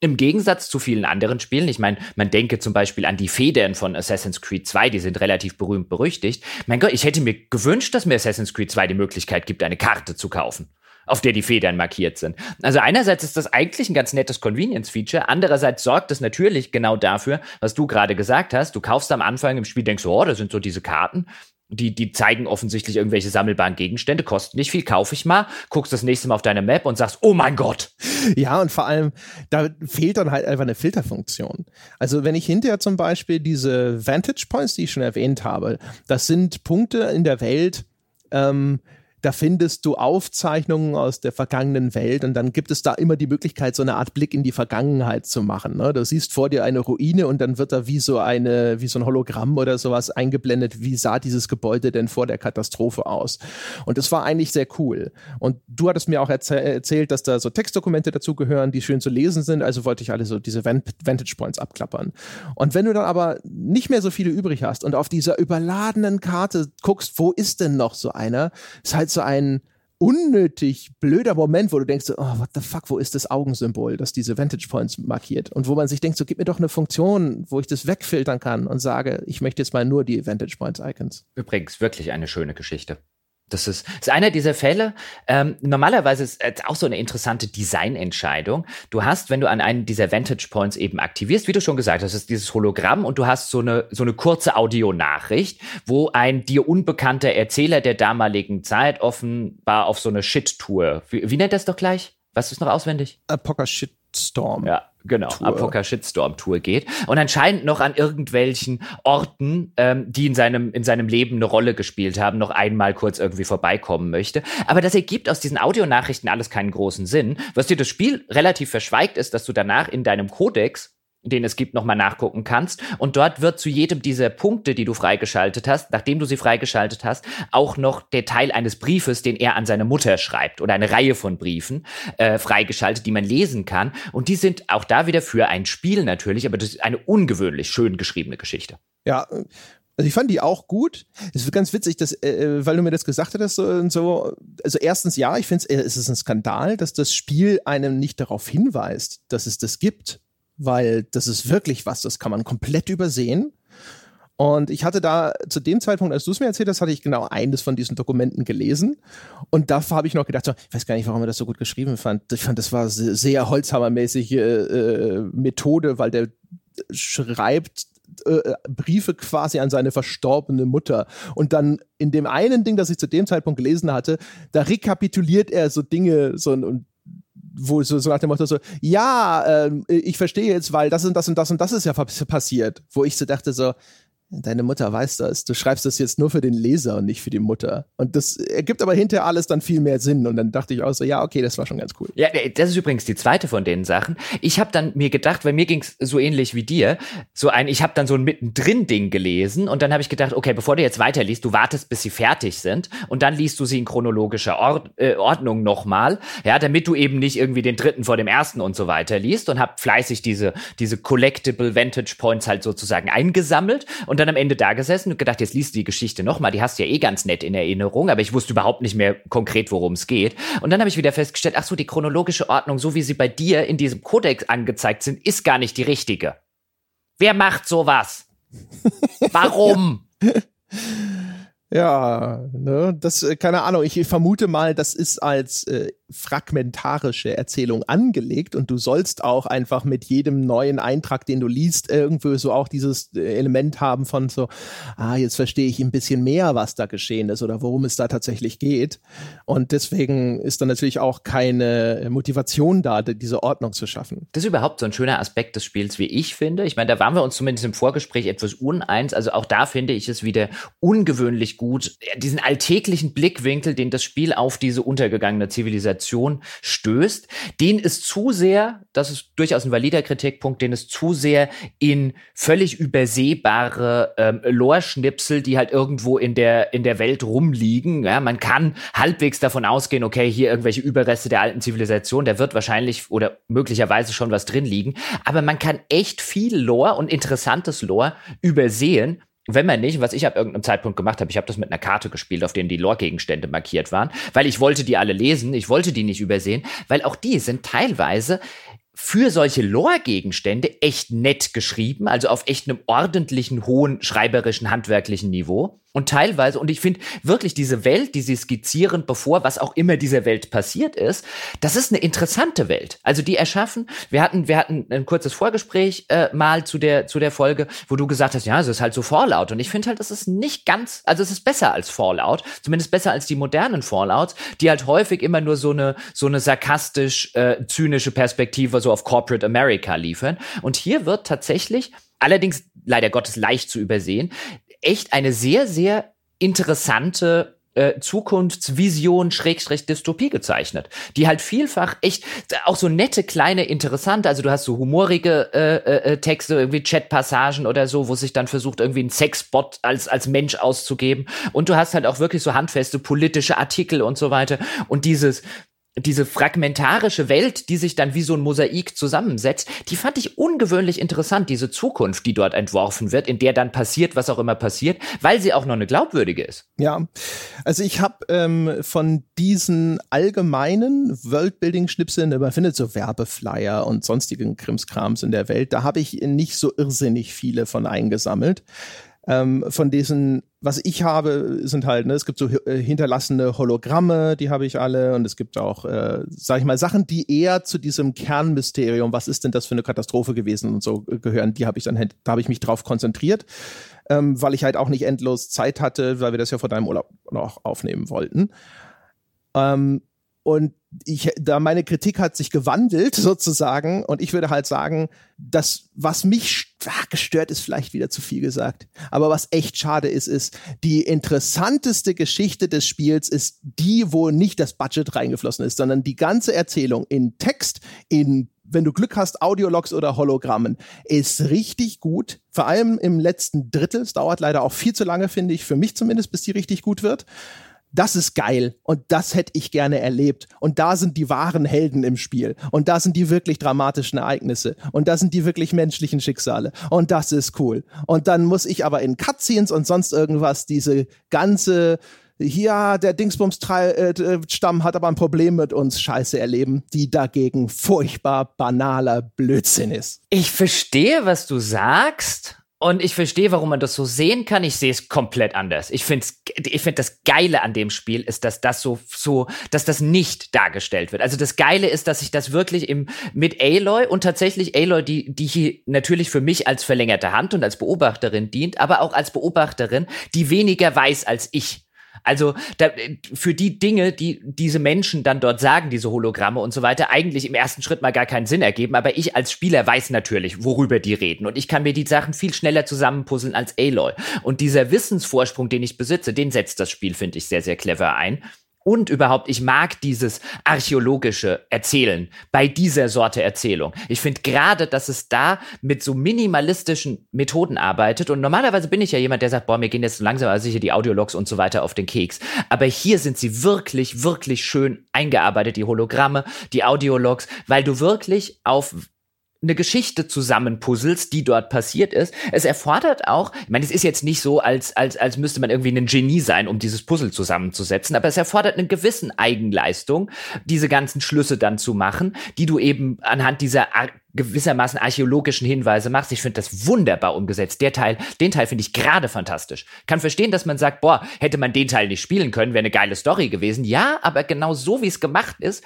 Speaker 2: Im Gegensatz zu vielen anderen Spielen, ich meine, man denke zum Beispiel an die Federn von Assassin's Creed 2, die sind relativ berühmt berüchtigt. Mein Gott, ich hätte mir gewünscht, dass mir Assassin's Creed 2 die Möglichkeit gibt, eine Karte zu kaufen, auf der die Federn markiert sind. Also einerseits ist das eigentlich ein ganz nettes Convenience-Feature, andererseits sorgt es natürlich genau dafür, was du gerade gesagt hast. Du kaufst am Anfang im Spiel, denkst, oh, da sind so diese Karten die, die zeigen offensichtlich irgendwelche sammelbaren Gegenstände, kosten nicht viel, kaufe ich mal, guckst das nächste Mal auf deine Map und sagst, oh mein Gott.
Speaker 1: Ja, und vor allem, da fehlt dann halt einfach eine Filterfunktion. Also wenn ich hinterher zum Beispiel diese Vantage Points, die ich schon erwähnt habe, das sind Punkte in der Welt, ähm, da findest du Aufzeichnungen aus der vergangenen Welt und dann gibt es da immer die Möglichkeit, so eine Art Blick in die Vergangenheit zu machen. Ne? Du siehst vor dir eine Ruine und dann wird da wie so eine, wie so ein Hologramm oder sowas eingeblendet, wie sah dieses Gebäude denn vor der Katastrophe aus. Und das war eigentlich sehr cool. Und du hattest mir auch erzäh erzählt, dass da so Textdokumente dazugehören, die schön zu lesen sind, also wollte ich alle so diese Vantage Points abklappern. Und wenn du dann aber nicht mehr so viele übrig hast und auf dieser überladenen Karte guckst, wo ist denn noch so einer, ist halt so ein unnötig blöder Moment, wo du denkst, oh, what the fuck, wo ist das Augensymbol, das diese Vantage Points markiert? Und wo man sich denkt, so gib mir doch eine Funktion, wo ich das wegfiltern kann und sage, ich möchte jetzt mal nur die Vantage Points Icons.
Speaker 2: Übrigens, wirklich eine schöne Geschichte. Das ist, ist einer dieser Fälle. Ähm, normalerweise ist es auch so eine interessante Designentscheidung. Du hast, wenn du an einen dieser Vantage Points eben aktivierst, wie du schon gesagt hast, ist dieses Hologramm und du hast so eine, so eine kurze Audionachricht, wo ein dir unbekannter Erzähler der damaligen Zeit offenbar auf so eine Shit-Tour, wie, wie nennt das doch gleich? Was ist noch auswendig?
Speaker 1: Apoca Shitstorm.
Speaker 2: Ja, genau, Tour. Apoca Shitstorm Tour geht und anscheinend noch an irgendwelchen Orten, ähm, die in seinem, in seinem Leben eine Rolle gespielt haben, noch einmal kurz irgendwie vorbeikommen möchte. Aber das ergibt aus diesen Audionachrichten alles keinen großen Sinn. Was dir das Spiel relativ verschweigt, ist, dass du danach in deinem Codex den es gibt, nochmal nachgucken kannst. Und dort wird zu jedem dieser Punkte, die du freigeschaltet hast, nachdem du sie freigeschaltet hast, auch noch der Teil eines Briefes, den er an seine Mutter schreibt oder eine Reihe von Briefen äh, freigeschaltet, die man lesen kann. Und die sind auch da wieder für ein Spiel natürlich, aber das ist eine ungewöhnlich schön geschriebene Geschichte.
Speaker 1: Ja, also ich fand die auch gut. Es ist ganz witzig, dass, äh, weil du mir das gesagt hattest und so. Also erstens ja, ich finde äh, es ist ein Skandal, dass das Spiel einem nicht darauf hinweist, dass es das gibt weil das ist wirklich was, das kann man komplett übersehen. Und ich hatte da zu dem Zeitpunkt, als du es mir erzählt hast, hatte ich genau eines von diesen Dokumenten gelesen. Und da habe ich noch gedacht, so, ich weiß gar nicht, warum er das so gut geschrieben fand. Ich fand, das war sehr holzhammermäßige äh, Methode, weil der schreibt äh, Briefe quasi an seine verstorbene Mutter. Und dann in dem einen Ding, das ich zu dem Zeitpunkt gelesen hatte, da rekapituliert er so Dinge so und wo so, so nach dem Motto so, ja, äh, ich verstehe jetzt, weil das und das und das und das ist ja passiert, wo ich so dachte so, Deine Mutter weiß das. Du schreibst das jetzt nur für den Leser und nicht für die Mutter. Und das ergibt aber hinterher alles dann viel mehr Sinn. Und dann dachte ich auch so, ja, okay, das war schon ganz cool.
Speaker 2: Ja, das ist übrigens die zweite von den Sachen. Ich habe dann mir gedacht, weil mir ging's so ähnlich wie dir, so ein, ich habe dann so ein mittendrin-Ding gelesen und dann habe ich gedacht, okay, bevor du jetzt weiterliest, du wartest, bis sie fertig sind und dann liest du sie in chronologischer Ord äh, Ordnung nochmal, ja, damit du eben nicht irgendwie den dritten vor dem ersten und so weiter liest und hab fleißig diese, diese Collectible Vantage Points halt sozusagen eingesammelt und und dann am Ende da gesessen und gedacht, jetzt liest du die Geschichte nochmal, die hast du ja eh ganz nett in Erinnerung, aber ich wusste überhaupt nicht mehr konkret, worum es geht. Und dann habe ich wieder festgestellt, ach so, die chronologische Ordnung, so wie sie bei dir in diesem Kodex angezeigt sind, ist gar nicht die richtige. Wer macht sowas? Warum?
Speaker 1: Ja, ne, das, äh, keine Ahnung, ich vermute mal, das ist als äh, fragmentarische Erzählung angelegt und du sollst auch einfach mit jedem neuen Eintrag, den du liest, irgendwie so auch dieses äh, Element haben von so, ah, jetzt verstehe ich ein bisschen mehr, was da geschehen ist oder worum es da tatsächlich geht. Und deswegen ist dann natürlich auch keine Motivation da, diese Ordnung zu schaffen.
Speaker 2: Das ist überhaupt so ein schöner Aspekt des Spiels, wie ich finde. Ich meine, da waren wir uns zumindest im Vorgespräch etwas uneins. Also auch da finde ich es wieder ungewöhnlich gut, diesen alltäglichen Blickwinkel, den das Spiel auf diese untergegangene Zivilisation stößt, den ist zu sehr, das ist durchaus ein valider Kritikpunkt, den ist zu sehr in völlig übersehbare ähm, Lore-Schnipsel, die halt irgendwo in der, in der Welt rumliegen. Ja, man kann halbwegs davon ausgehen, okay, hier irgendwelche Überreste der alten Zivilisation, da wird wahrscheinlich oder möglicherweise schon was drin liegen. Aber man kann echt viel Lore und interessantes Lore übersehen, wenn man nicht, was ich ab irgendeinem Zeitpunkt gemacht habe, ich habe das mit einer Karte gespielt, auf denen die Lore-Gegenstände markiert waren, weil ich wollte die alle lesen, ich wollte die nicht übersehen, weil auch die sind teilweise für solche Lore-Gegenstände echt nett geschrieben, also auf echt einem ordentlichen, hohen schreiberischen, handwerklichen Niveau. Und teilweise, und ich finde wirklich diese Welt, die sie skizzieren, bevor was auch immer dieser Welt passiert ist, das ist eine interessante Welt. Also die erschaffen, wir hatten, wir hatten ein kurzes Vorgespräch äh, mal zu der, zu der Folge, wo du gesagt hast, ja, es ist halt so Fallout. Und ich finde halt, das ist nicht ganz, also es ist besser als Fallout, zumindest besser als die modernen Fallouts, die halt häufig immer nur so eine, so eine sarkastisch, äh, zynische Perspektive so auf Corporate America liefern. Und hier wird tatsächlich allerdings leider Gottes leicht zu übersehen, echt eine sehr, sehr interessante äh, Zukunftsvision Schrägstrich Dystopie gezeichnet, die halt vielfach echt auch so nette kleine interessante, also du hast so humorige äh, äh, äh, Texte, irgendwie Chatpassagen oder so, wo sich dann versucht irgendwie ein Sexbot als als Mensch auszugeben. Und du hast halt auch wirklich so handfeste politische Artikel und so weiter. Und dieses diese fragmentarische Welt, die sich dann wie so ein Mosaik zusammensetzt, die fand ich ungewöhnlich interessant, diese Zukunft, die dort entworfen wird, in der dann passiert, was auch immer passiert, weil sie auch noch eine glaubwürdige ist.
Speaker 1: Ja, also ich habe ähm, von diesen allgemeinen Worldbuilding-Schnipseln, man findet so Werbeflyer und sonstigen Krimskrams in der Welt, da habe ich nicht so irrsinnig viele von eingesammelt. Ähm, von diesen, was ich habe, sind halt, ne, es gibt so äh, hinterlassene Hologramme, die habe ich alle, und es gibt auch, äh, sag ich mal, Sachen, die eher zu diesem Kernmysterium, was ist denn das für eine Katastrophe gewesen und so äh, gehören, die habe ich dann, da habe ich mich drauf konzentriert, ähm, weil ich halt auch nicht endlos Zeit hatte, weil wir das ja vor deinem Urlaub noch aufnehmen wollten. Ähm, und ich, da meine Kritik hat sich gewandelt sozusagen und ich würde halt sagen, dass was mich ach, gestört ist vielleicht wieder zu viel gesagt, aber was echt schade ist, ist die interessanteste Geschichte des Spiels ist die, wo nicht das Budget reingeflossen ist, sondern die ganze Erzählung in Text, in wenn du Glück hast, Audiologs oder Hologrammen, ist richtig gut. Vor allem im letzten Drittel. Es dauert leider auch viel zu lange, finde ich, für mich zumindest, bis die richtig gut wird das ist geil und das hätte ich gerne erlebt. Und da sind die wahren Helden im Spiel. Und da sind die wirklich dramatischen Ereignisse. Und da sind die wirklich menschlichen Schicksale. Und das ist cool. Und dann muss ich aber in Cutscenes und sonst irgendwas diese ganze ja, der Dingsbums-Stamm hat aber ein Problem mit uns Scheiße erleben, die dagegen furchtbar banaler Blödsinn ist.
Speaker 2: Ich verstehe, was du sagst. Und ich verstehe, warum man das so sehen kann. Ich sehe es komplett anders. Ich finde, ich finde das Geile an dem Spiel ist, dass das so, so, dass das nicht dargestellt wird. Also das Geile ist, dass ich das wirklich im, mit Aloy und tatsächlich Aloy, die, die hier natürlich für mich als verlängerte Hand und als Beobachterin dient, aber auch als Beobachterin, die weniger weiß als ich. Also da, für die Dinge, die diese Menschen dann dort sagen, diese Hologramme und so weiter, eigentlich im ersten Schritt mal gar keinen Sinn ergeben. Aber ich als Spieler weiß natürlich, worüber die reden. Und ich kann mir die Sachen viel schneller zusammenpuzzeln als Aloy. Und dieser Wissensvorsprung, den ich besitze, den setzt das Spiel, finde ich, sehr, sehr clever ein. Und überhaupt, ich mag dieses archäologische Erzählen bei dieser Sorte Erzählung. Ich finde gerade, dass es da mit so minimalistischen Methoden arbeitet. Und normalerweise bin ich ja jemand, der sagt, boah, mir gehen jetzt so langsam also sicher die Audiologs und so weiter auf den Keks. Aber hier sind sie wirklich, wirklich schön eingearbeitet, die Hologramme, die Audiologs, weil du wirklich auf eine Geschichte zusammenpuzzelst, die dort passiert ist. Es erfordert auch, ich meine, es ist jetzt nicht so, als, als, als müsste man irgendwie ein Genie sein, um dieses Puzzle zusammenzusetzen, aber es erfordert eine gewissen Eigenleistung, diese ganzen Schlüsse dann zu machen, die du eben anhand dieser gewissermaßen archäologischen Hinweise machst. Ich finde das wunderbar umgesetzt. Der Teil, den Teil finde ich gerade fantastisch. Kann verstehen, dass man sagt, boah, hätte man den Teil nicht spielen können, wäre eine geile Story gewesen. Ja, aber genau so wie es gemacht ist,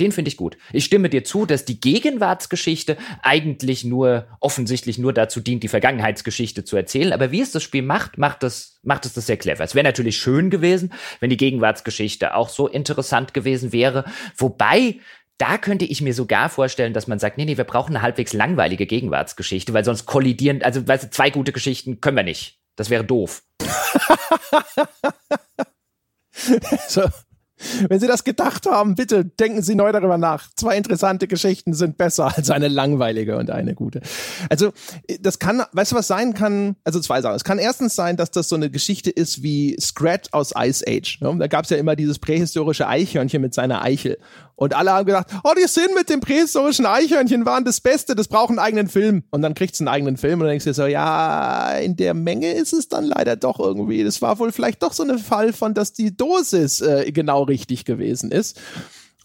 Speaker 2: den finde ich gut. Ich stimme dir zu, dass die Gegenwartsgeschichte eigentlich nur offensichtlich nur dazu dient, die Vergangenheitsgeschichte zu erzählen. Aber wie es das Spiel macht, macht es, macht es das sehr clever. Es wäre natürlich schön gewesen, wenn die Gegenwartsgeschichte auch so interessant gewesen wäre. Wobei da könnte ich mir sogar vorstellen, dass man sagt, nee, nee, wir brauchen eine halbwegs langweilige Gegenwartsgeschichte, weil sonst kollidieren, also weißt du, zwei gute Geschichten können wir nicht. Das wäre doof.
Speaker 1: so, wenn Sie das gedacht haben, bitte denken Sie neu darüber nach. Zwei interessante Geschichten sind besser als eine langweilige und eine gute. Also, das kann, weißt du, was sein kann? Also zwei Sachen. Es kann erstens sein, dass das so eine Geschichte ist wie Scrat aus Ice Age. Ne? Da gab es ja immer dieses prähistorische Eichhörnchen mit seiner Eichel. Und alle haben gedacht, oh, die Szenen mit dem prähistorischen Eichhörnchen waren das Beste, das braucht einen eigenen Film. Und dann kriegt's einen eigenen Film und dann denkst du so, ja, in der Menge ist es dann leider doch irgendwie. Das war wohl vielleicht doch so ein Fall von, dass die Dosis äh, genau richtig gewesen ist.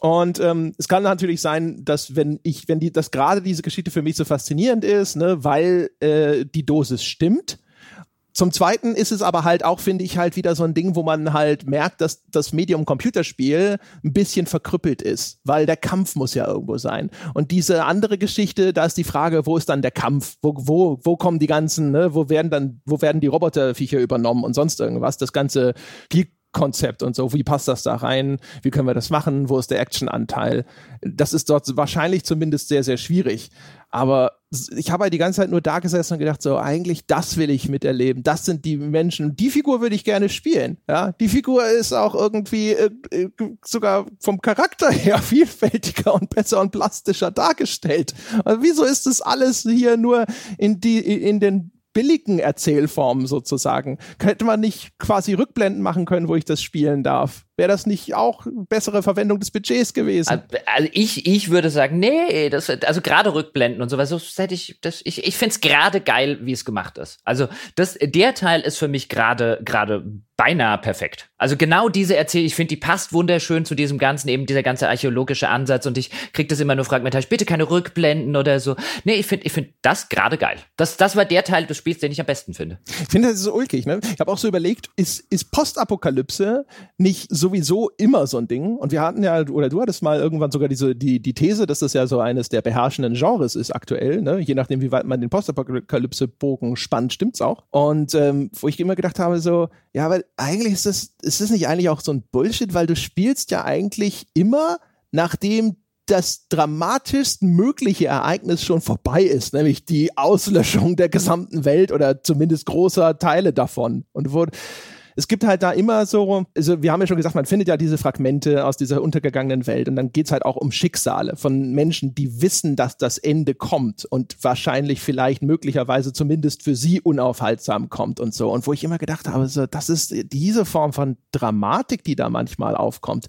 Speaker 1: Und ähm, es kann natürlich sein, dass wenn ich, wenn die, dass gerade diese Geschichte für mich so faszinierend ist, ne, weil äh, die Dosis stimmt zum Zweiten ist es aber halt auch, finde ich, halt wieder so ein Ding, wo man halt merkt, dass das Medium Computerspiel ein bisschen verkrüppelt ist, weil der Kampf muss ja irgendwo sein. Und diese andere Geschichte, da ist die Frage, wo ist dann der Kampf? Wo, wo, wo kommen die ganzen, ne, wo werden dann, wo werden die Roboterviecher übernommen und sonst irgendwas? Das ganze Konzept und so. Wie passt das da rein? Wie können wir das machen? Wo ist der Actionanteil? Das ist dort wahrscheinlich zumindest sehr, sehr schwierig. Aber ich habe halt die ganze Zeit nur da gesessen und gedacht, so, eigentlich das will ich miterleben. Das sind die Menschen. Die Figur würde ich gerne spielen. Ja, die Figur ist auch irgendwie äh, äh sogar vom Charakter her vielfältiger und besser und plastischer dargestellt. Also wieso ist das alles hier nur in die, in den billigen Erzählformen sozusagen. Könnte man nicht quasi Rückblenden machen können, wo ich das spielen darf? Wäre das nicht auch bessere Verwendung des Budgets gewesen?
Speaker 2: Also ich, ich würde sagen, nee, das, also gerade Rückblenden und sowas, so hätte ich, das, ich, ich finde es gerade geil, wie es gemacht ist. Also das, der Teil ist für mich gerade, gerade beinahe perfekt. Also genau diese Erzählung, ich finde, die passt wunderschön zu diesem ganzen, eben dieser ganze archäologische Ansatz und ich kriege das immer nur fragmentarisch, bitte keine Rückblenden oder so. Nee, ich finde ich finde das gerade geil. Das, das war der Teil des Spiels, den ich am besten finde.
Speaker 1: Ich finde, das ist so ulkig, ne? Ich habe auch so überlegt, ist, ist Postapokalypse nicht sowieso immer so ein Ding? Und wir hatten ja, oder du hattest mal irgendwann sogar diese, die, die These, dass das ja so eines der beherrschenden Genres ist aktuell, ne? Je nachdem, wie weit man den Postapokalypse-Bogen spannt, stimmt's auch. Und ähm, wo ich immer gedacht habe, so, ja, weil eigentlich ist das, ist das nicht eigentlich auch so ein Bullshit, weil du spielst ja eigentlich immer, nachdem das dramatischst mögliche Ereignis schon vorbei ist, nämlich die Auslöschung der gesamten Welt oder zumindest großer Teile davon. Und wo, es gibt halt da immer so, also wir haben ja schon gesagt, man findet ja diese Fragmente aus dieser untergegangenen Welt und dann geht es halt auch um Schicksale von Menschen, die wissen, dass das Ende kommt und wahrscheinlich vielleicht möglicherweise zumindest für sie unaufhaltsam kommt und so. Und wo ich immer gedacht habe, so, das ist diese Form von Dramatik, die da manchmal aufkommt,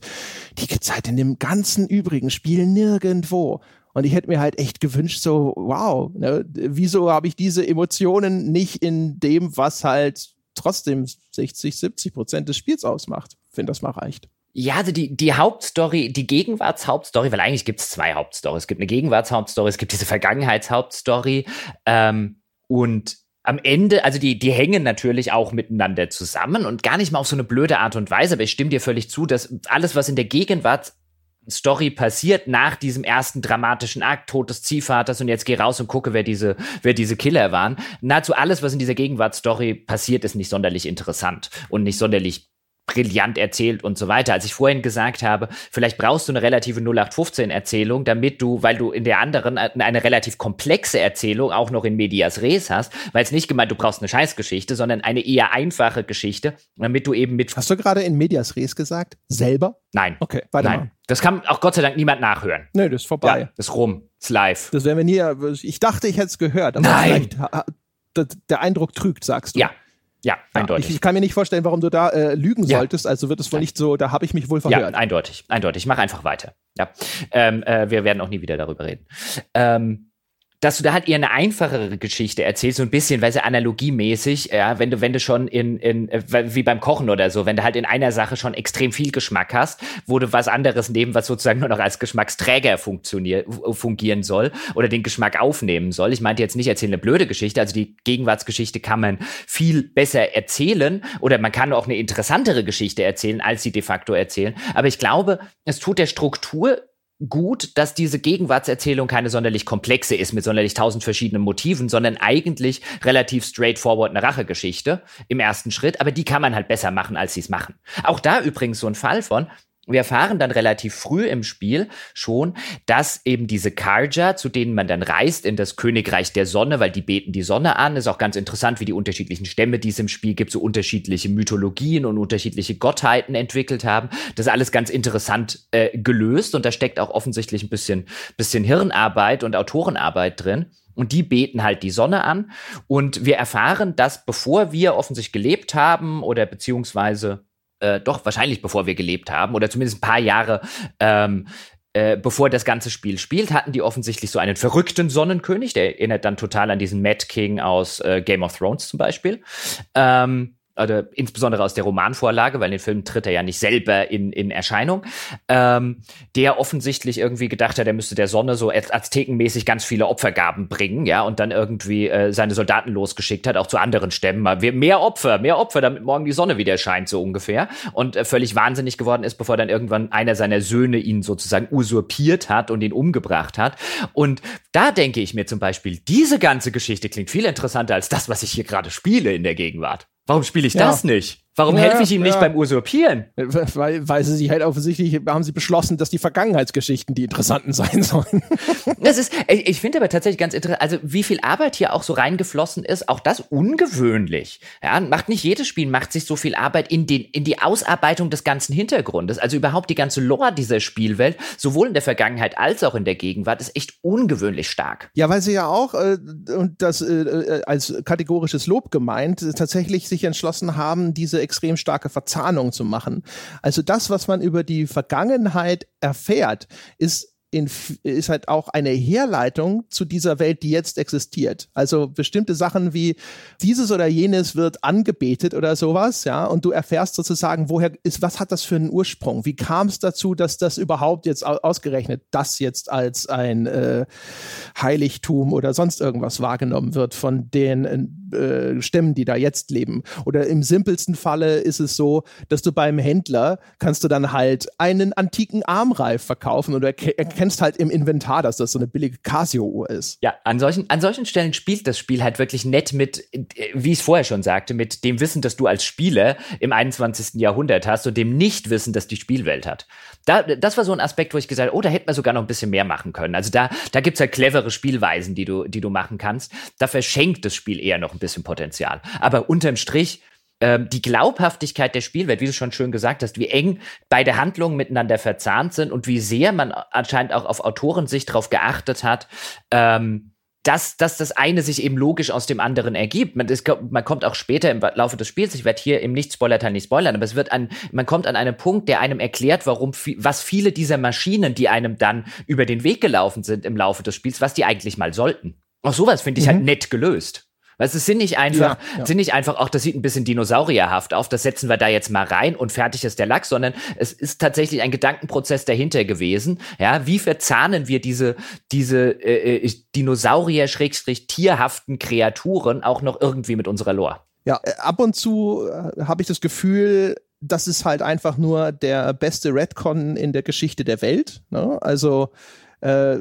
Speaker 1: die gibt es halt in dem ganzen übrigen Spiel nirgendwo. Und ich hätte mir halt echt gewünscht, so, wow, ne, wieso habe ich diese Emotionen nicht in dem, was halt trotzdem 60, 70 Prozent des Spiels ausmacht, wenn das mal reicht.
Speaker 2: Ja, also die, die Hauptstory, die Gegenwartshauptstory, weil eigentlich gibt es zwei Hauptstories. Es gibt eine Gegenwartshauptstory, es gibt diese Vergangenheitshauptstory. Ähm, und am Ende, also die, die hängen natürlich auch miteinander zusammen und gar nicht mal auf so eine blöde Art und Weise, aber ich stimme dir völlig zu, dass alles, was in der Gegenwart Story passiert nach diesem ersten dramatischen Akt, Tod des Ziehvaters und jetzt geh raus und gucke, wer diese, wer diese Killer waren. Nahezu alles, was in dieser Gegenwartsstory passiert, ist nicht sonderlich interessant und nicht sonderlich brillant erzählt und so weiter. Als ich vorhin gesagt habe, vielleicht brauchst du eine relative 0815 Erzählung, damit du, weil du in der anderen eine relativ komplexe Erzählung auch noch in medias res hast, weil es nicht gemeint, du brauchst eine Scheißgeschichte, sondern eine eher einfache Geschichte, damit du eben mit
Speaker 1: Hast du gerade in medias res gesagt? Selber?
Speaker 2: Nein.
Speaker 1: Okay, weiter
Speaker 2: Nein.
Speaker 1: mal.
Speaker 2: Das kann auch Gott sei Dank niemand nachhören.
Speaker 1: Nö, das ist vorbei.
Speaker 2: Ja, ist rum, ist live.
Speaker 1: Das werden wir nie. Ich dachte, ich hätte es gehört, aber
Speaker 2: Nein.
Speaker 1: der Eindruck trügt, sagst du.
Speaker 2: Ja, ja,
Speaker 1: Ja,
Speaker 2: eindeutig.
Speaker 1: Ich, ich kann mir nicht vorstellen, warum du da äh, lügen
Speaker 2: Ja.
Speaker 1: solltest. Also wird es wohl
Speaker 2: Nein.
Speaker 1: nicht so, da habe ich mich wohl
Speaker 2: Ja,
Speaker 1: verhört.
Speaker 2: eindeutig, eindeutig. Mach einfach weiter. Ja, ähm, äh, wir werden auch nie wieder darüber reden. Ähm, dass du da halt eher eine einfachere Geschichte erzählst, so ein bisschen, weil sie analogiemäßig, ja, wenn du, wenn du schon in, in, äh, wie beim Kochen oder so, wenn du halt in einer Sache schon extrem viel Geschmack hast, wo du was anderes nehmen, was sozusagen nur noch als Geschmacksträger funktionier, fungieren soll oder den Geschmack aufnehmen soll. Ich meinte jetzt nicht erzählen eine blöde Geschichte, also die Gegenwartsgeschichte kann man viel besser erzählen oder man kann auch eine interessantere Geschichte erzählen, als sie de facto erzählen. Aber ich glaube, es tut der Struktur gut, dass diese Gegenwartserzählung keine sonderlich komplexe ist mit sonderlich tausend verschiedenen Motiven, sondern eigentlich relativ straightforward eine Rachegeschichte im ersten Schritt, aber die kann man halt besser machen, als sie es machen. Auch da übrigens so ein Fall von, wir erfahren dann relativ früh im Spiel schon, dass eben diese Karja, zu denen man dann reist in das Königreich der Sonne, weil die beten die Sonne an, ist auch ganz interessant, wie die unterschiedlichen Stämme, die es im Spiel gibt, so unterschiedliche Mythologien und unterschiedliche Gottheiten entwickelt haben. Das ist alles ganz interessant äh, gelöst und da steckt auch offensichtlich ein bisschen, bisschen Hirnarbeit und Autorenarbeit drin. Und die beten halt die Sonne an. Und wir erfahren, dass bevor wir offensichtlich gelebt haben oder beziehungsweise äh, doch wahrscheinlich bevor wir gelebt haben oder zumindest ein paar Jahre ähm, äh, bevor das ganze Spiel spielt, hatten die offensichtlich so einen verrückten Sonnenkönig, der erinnert dann total an diesen Mad King aus äh, Game of Thrones zum Beispiel. Ähm, oder insbesondere aus der Romanvorlage, weil den Film tritt er ja nicht selber in, in Erscheinung, ähm, der offensichtlich irgendwie gedacht hat, er müsste der Sonne so az- aztekenmäßig ganz viele Opfergaben bringen, ja, und dann irgendwie äh, seine Soldaten losgeschickt hat, auch zu anderen Stämmen, mehr Opfer, mehr Opfer, damit morgen die Sonne wieder scheint, so ungefähr, und äh, völlig wahnsinnig geworden ist, bevor dann irgendwann einer seiner Söhne ihn sozusagen usurpiert hat und ihn umgebracht hat. Und da denke ich mir zum Beispiel, diese ganze Geschichte klingt viel interessanter als das, was ich hier gerade spiele in der Gegenwart. Warum spiele ich
Speaker 1: Ja.
Speaker 2: das nicht? Warum
Speaker 1: Ja,
Speaker 2: helfe ich ihm nicht
Speaker 1: ja.
Speaker 2: beim Usurpieren?
Speaker 1: Weil, weil sie sich halt offensichtlich haben sie beschlossen, dass die Vergangenheitsgeschichten die interessanten sein sollen.
Speaker 2: Das ist, ich, ich finde aber tatsächlich ganz interessant, also wie viel Arbeit hier auch so reingeflossen ist, auch das ungewöhnlich. Ja, macht nicht jedes Spiel, macht sich so viel Arbeit in den, in die Ausarbeitung des ganzen Hintergrundes. Also überhaupt die ganze Lore dieser Spielwelt, sowohl in der Vergangenheit als auch in der Gegenwart, ist echt ungewöhnlich stark.
Speaker 1: Ja, weil sie ja auch, äh, und das äh, äh, als kategorisches Lob gemeint, äh, tatsächlich sich entschlossen haben, diese extrem starke Verzahnung zu machen. Also das, was man über die Vergangenheit erfährt, ist in, ist halt auch eine Herleitung zu dieser Welt, die jetzt existiert. Also bestimmte Sachen wie dieses oder jenes wird angebetet oder sowas, ja, und du erfährst sozusagen, woher ist, was hat das für einen Ursprung? Wie kam es dazu, dass das überhaupt jetzt ausgerechnet das jetzt als ein äh, Heiligtum oder sonst irgendwas wahrgenommen wird von den äh, Stämmen, die da jetzt leben? Oder im simpelsten Falle ist es so, dass du beim Händler kannst du dann halt einen antiken Armreif verkaufen oder erkennst erkennst halt im Inventar, dass das so eine billige Casio-Uhr ist.
Speaker 2: Ja, an solchen, an solchen Stellen spielt das Spiel halt wirklich nett mit, wie ich es vorher schon sagte, mit dem Wissen, das du als Spieler im 21. Jahrhundert hast und dem Nichtwissen, das die Spielwelt hat. Da, das war so ein Aspekt, wo ich gesagt habe, oh, da hätte man sogar noch ein bisschen mehr machen können. Also da, da gibt's halt clevere Spielweisen, die du, die du machen kannst. Da verschenkt das Spiel eher noch ein bisschen Potenzial. Aber unterm Strich ähm, die Glaubhaftigkeit der Spielwelt, wie du schon schön gesagt hast, wie eng beide Handlungen miteinander verzahnt sind und wie sehr man anscheinend auch auf Autorensicht darauf geachtet hat, ähm, dass, dass das eine sich eben logisch aus dem anderen ergibt. Man, ist, man kommt auch später im Laufe des Spiels, ich werde hier im Nicht-Spoiler-Teil nicht spoilern, aber es wird an, man kommt an einen Punkt, der einem erklärt, warum, was viele dieser Maschinen, die einem dann über den Weg gelaufen sind im Laufe des Spiels, was die eigentlich mal sollten. Auch sowas finde ich halt mhm. halt nett gelöst. Weißt, es sind nicht einfach, ja, ja. sind nicht einfach, auch das sieht ein bisschen dinosaurierhaft auf, das setzen wir da jetzt mal rein und fertig ist der Lachs, sondern es ist tatsächlich ein Gedankenprozess dahinter gewesen. Ja, wie verzahnen wir diese, diese äh, äh Dinosaurier-tierhaften Kreaturen auch noch irgendwie mit unserer Lore?
Speaker 1: Ja, äh, ab und zu äh, habe ich das Gefühl, das ist halt einfach nur der beste Redcon in der Geschichte der Welt. Ne? Also äh,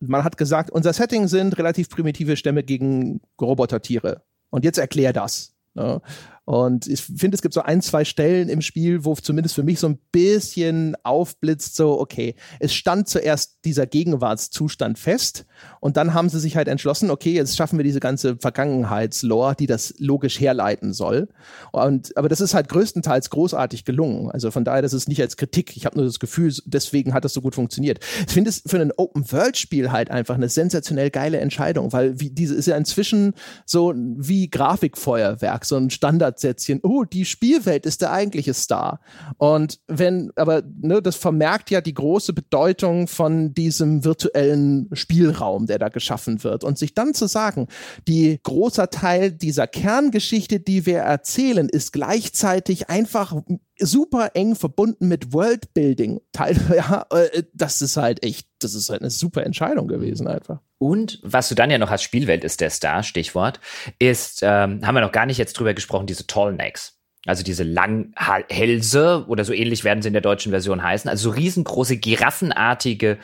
Speaker 1: man hat gesagt, unser Setting sind relativ primitive Stämme gegen Robotertiere. Und jetzt erklär das. Ne? Und ich finde, es gibt so ein, zwei Stellen im Spiel, wo zumindest für mich so ein bisschen aufblitzt, so, okay, es stand zuerst dieser Gegenwartszustand fest und dann haben sie sich halt entschlossen, okay, jetzt schaffen wir diese ganze Vergangenheitslore, die das logisch herleiten soll. Und, aber das ist halt größtenteils großartig gelungen. Also von daher, das ist nicht als Kritik. Ich habe nur das Gefühl, deswegen hat das so gut funktioniert. Ich finde es für ein Open-World-Spiel halt einfach eine sensationell geile Entscheidung, weil wie, diese ist ja inzwischen so wie Grafikfeuerwerk, so ein Standard Standardsätzchen, oh, die Spielwelt ist der eigentliche Star. Und wenn, aber ne, das vermerkt ja die große Bedeutung von diesem virtuellen Spielraum, der da geschaffen wird. Und sich dann zu sagen, die großer Teil dieser Kerngeschichte, die wir erzählen, ist gleichzeitig einfach super eng verbunden mit Worldbuilding. Teil, ja, äh, das ist halt echt, das ist halt eine super Entscheidung gewesen einfach.
Speaker 2: Und was du dann ja noch hast, Spielwelt ist der Star, Stichwort, ist, ähm, haben wir noch gar nicht jetzt drüber gesprochen, diese Tallnecks. Also diese Langhälse oder so ähnlich werden sie in der deutschen Version heißen. Also so riesengroße, giraffenartige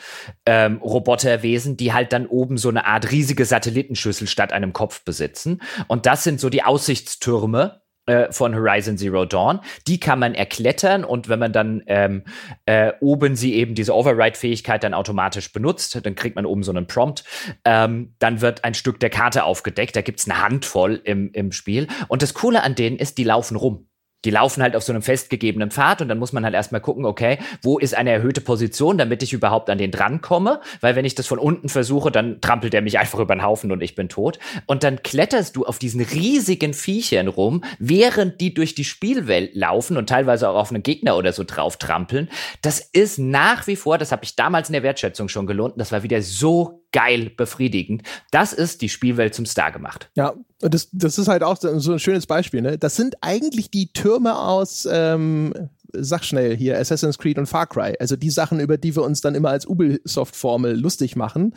Speaker 2: ähm, Roboterwesen, die halt dann oben so eine Art riesige Satellitenschüssel statt einem Kopf besitzen. Und das sind so die Aussichtstürme, äh, von Horizon Zero Dawn. Die kann man erklettern und wenn man dann ähm, äh, oben sie eben diese Override-Fähigkeit dann automatisch benutzt, dann kriegt man oben so einen Prompt, ähm, dann wird ein Stück der Karte aufgedeckt. Da gibt's eine Handvoll im, im Spiel. Und das Coole an denen ist, die laufen rum die laufen halt auf so einem festgegebenen Pfad und dann muss man halt erstmal gucken, okay, wo ist eine erhöhte Position, damit ich überhaupt an den drankomme, weil wenn ich das von unten versuche, dann trampelt er mich einfach über den Haufen und ich bin tot. Und dann kletterst du auf diesen riesigen Viechern rum, während die durch die Spielwelt laufen und teilweise auch auf einen Gegner oder so drauf trampeln. Das ist nach wie vor, das habe ich damals in der Wertschätzung schon gelohnt, das war wieder so geil befriedigend. Das ist die Spielwelt zum Star gemacht.
Speaker 1: Ja, das, das ist halt auch so ein schönes Beispiel. Ne? Das sind eigentlich die Türme aus, ähm, sag schnell hier, Assassin's Creed und Far Cry. Also die Sachen, über die wir uns dann immer als Ubisoft-Formel lustig machen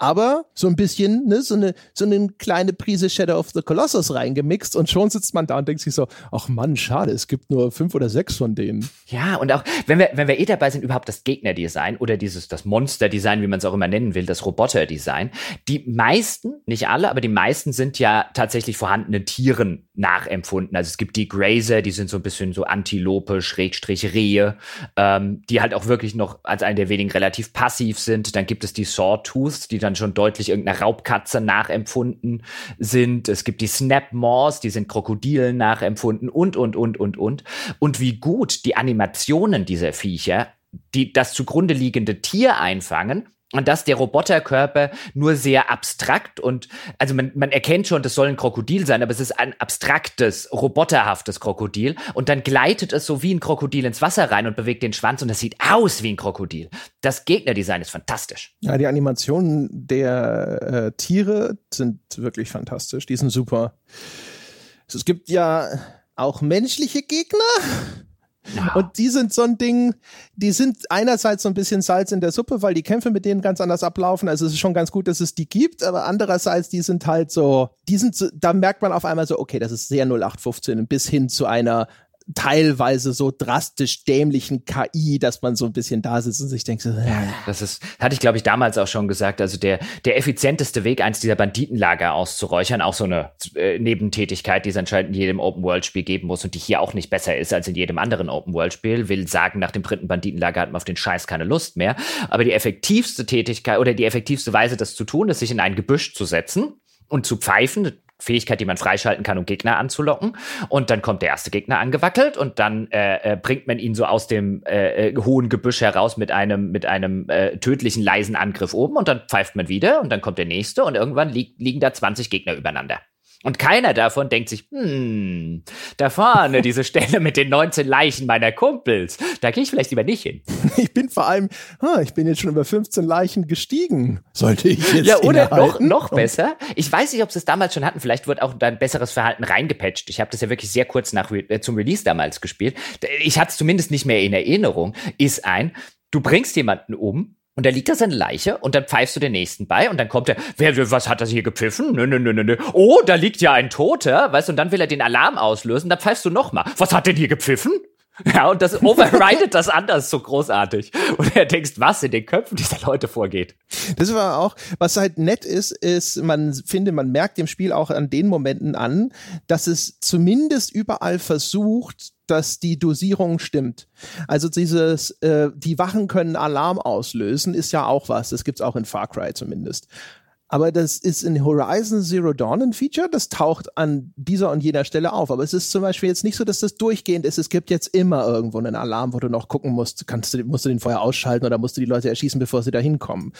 Speaker 1: aber so ein bisschen, ne, so eine, so eine kleine Prise Shadow of the Colossus reingemixt und schon sitzt man da und denkt sich so, ach Mann, schade, es gibt nur fünf oder sechs von denen.
Speaker 2: Ja, und auch, wenn wir, wenn wir eh dabei sind, überhaupt das Gegnerdesign oder dieses, das Monsterdesign, wie man es auch immer nennen will, das Roboterdesign, die meisten, nicht alle, aber die meisten sind ja tatsächlich vorhandenen Tieren nachempfunden. Also es gibt die Grazer, die sind so ein bisschen so Antilope, Schrägstrich Rehe, ähm, die halt auch wirklich noch als eine der wenigen relativ passiv sind. Dann gibt es die Sawtooths, die dann dann schon deutlich irgendeiner Raubkatze nachempfunden sind. Es gibt die Snapmaws, die sind Krokodilen nachempfunden und, und, und, und, und. Und wie gut die Animationen dieser Viecher, die das zugrunde liegende Tier einfangen, und dass der Roboterkörper nur sehr abstrakt und also man, man erkennt schon, das soll ein Krokodil sein, aber es ist ein abstraktes, roboterhaftes Krokodil und dann gleitet es so wie ein Krokodil ins Wasser rein und bewegt den Schwanz und das sieht aus wie ein Krokodil. Das Gegnerdesign ist fantastisch.
Speaker 1: Ja, die Animationen der äh, Tiere sind wirklich fantastisch, die sind super. Es gibt ja auch menschliche Gegner. Und die sind so ein Ding, die sind einerseits so ein bisschen Salz in der Suppe, weil die Kämpfe mit denen ganz anders ablaufen. Also es ist schon ganz gut, dass es die gibt, aber andererseits, die sind halt so, die sind so, da merkt man auf einmal so, okay, das ist sehr 0815 bis hin zu einer teilweise so drastisch dämlichen KI, dass man so ein bisschen da sitzt und sich denkt, so,
Speaker 2: ja, das ist, hatte ich glaube ich damals auch schon gesagt, also der, der effizienteste Weg, eins dieser Banditenlager auszuräuchern, auch so eine äh, Nebentätigkeit, die es anscheinend in jedem Open-World-Spiel geben muss und die hier auch nicht besser ist als in jedem anderen Open-World-Spiel, will sagen, nach dem dritten Banditenlager hat man auf den Scheiß keine Lust mehr, aber die effektivste Tätigkeit oder die effektivste Weise, das zu tun, ist, sich in ein Gebüsch zu setzen und zu pfeifen. Fähigkeit, die man freischalten kann, um Gegner anzulocken. Und dann kommt der erste Gegner angewackelt und dann äh, äh, bringt man ihn so aus dem äh, äh, hohen Gebüsch heraus mit einem, mit einem äh, tödlichen, leisen Angriff oben und dann pfeift man wieder und dann kommt der nächste und irgendwann li liegen da 20 Gegner übereinander. Und keiner davon denkt sich, hm, da vorne diese Stelle mit den 19 Leichen meiner Kumpels, da gehe ich vielleicht lieber nicht hin.
Speaker 1: Ich bin vor allem, ah, ich bin jetzt schon über 15 Leichen gestiegen. Sollte ich jetzt
Speaker 2: Ja, oder noch, noch besser. Ich weiß nicht, ob sie es damals schon hatten. Vielleicht wird auch da ein besseres Verhalten reingepatcht. Ich habe das ja wirklich sehr kurz nach äh, zum Release damals gespielt. Ich hatte es zumindest nicht mehr in Erinnerung. Ist ein, du bringst jemanden um, und da liegt da seine Leiche und dann pfeifst du den nächsten bei und dann kommt er, wer, was hat das hier gepfiffen? Nö, nö, nö, nö, nö. Oh, da liegt ja ein Toter, weißt du, und dann will er den Alarm auslösen, dann pfeifst du nochmal. Was hat denn hier gepfiffen? Ja, und das overridet das anders so großartig. Und er denkst, was in den Köpfen dieser Leute vorgeht.
Speaker 1: Das war auch, was halt nett ist, ist, man finde, man merkt dem Spiel auch an den Momenten an, dass es zumindest überall versucht, dass die Dosierung stimmt. Also dieses, äh, die Wachen können Alarm auslösen, ist ja auch was. Das gibt's auch in Far Cry zumindest. Aber das ist in Horizon Zero Dawn ein Feature, das taucht an dieser und jener Stelle auf. Aber es ist zum Beispiel jetzt nicht so, dass das durchgehend ist. Es gibt jetzt immer irgendwo einen Alarm, wo du noch gucken musst, kannst du, musst du den vorher ausschalten oder musst du die Leute erschießen, bevor sie da hinkommen.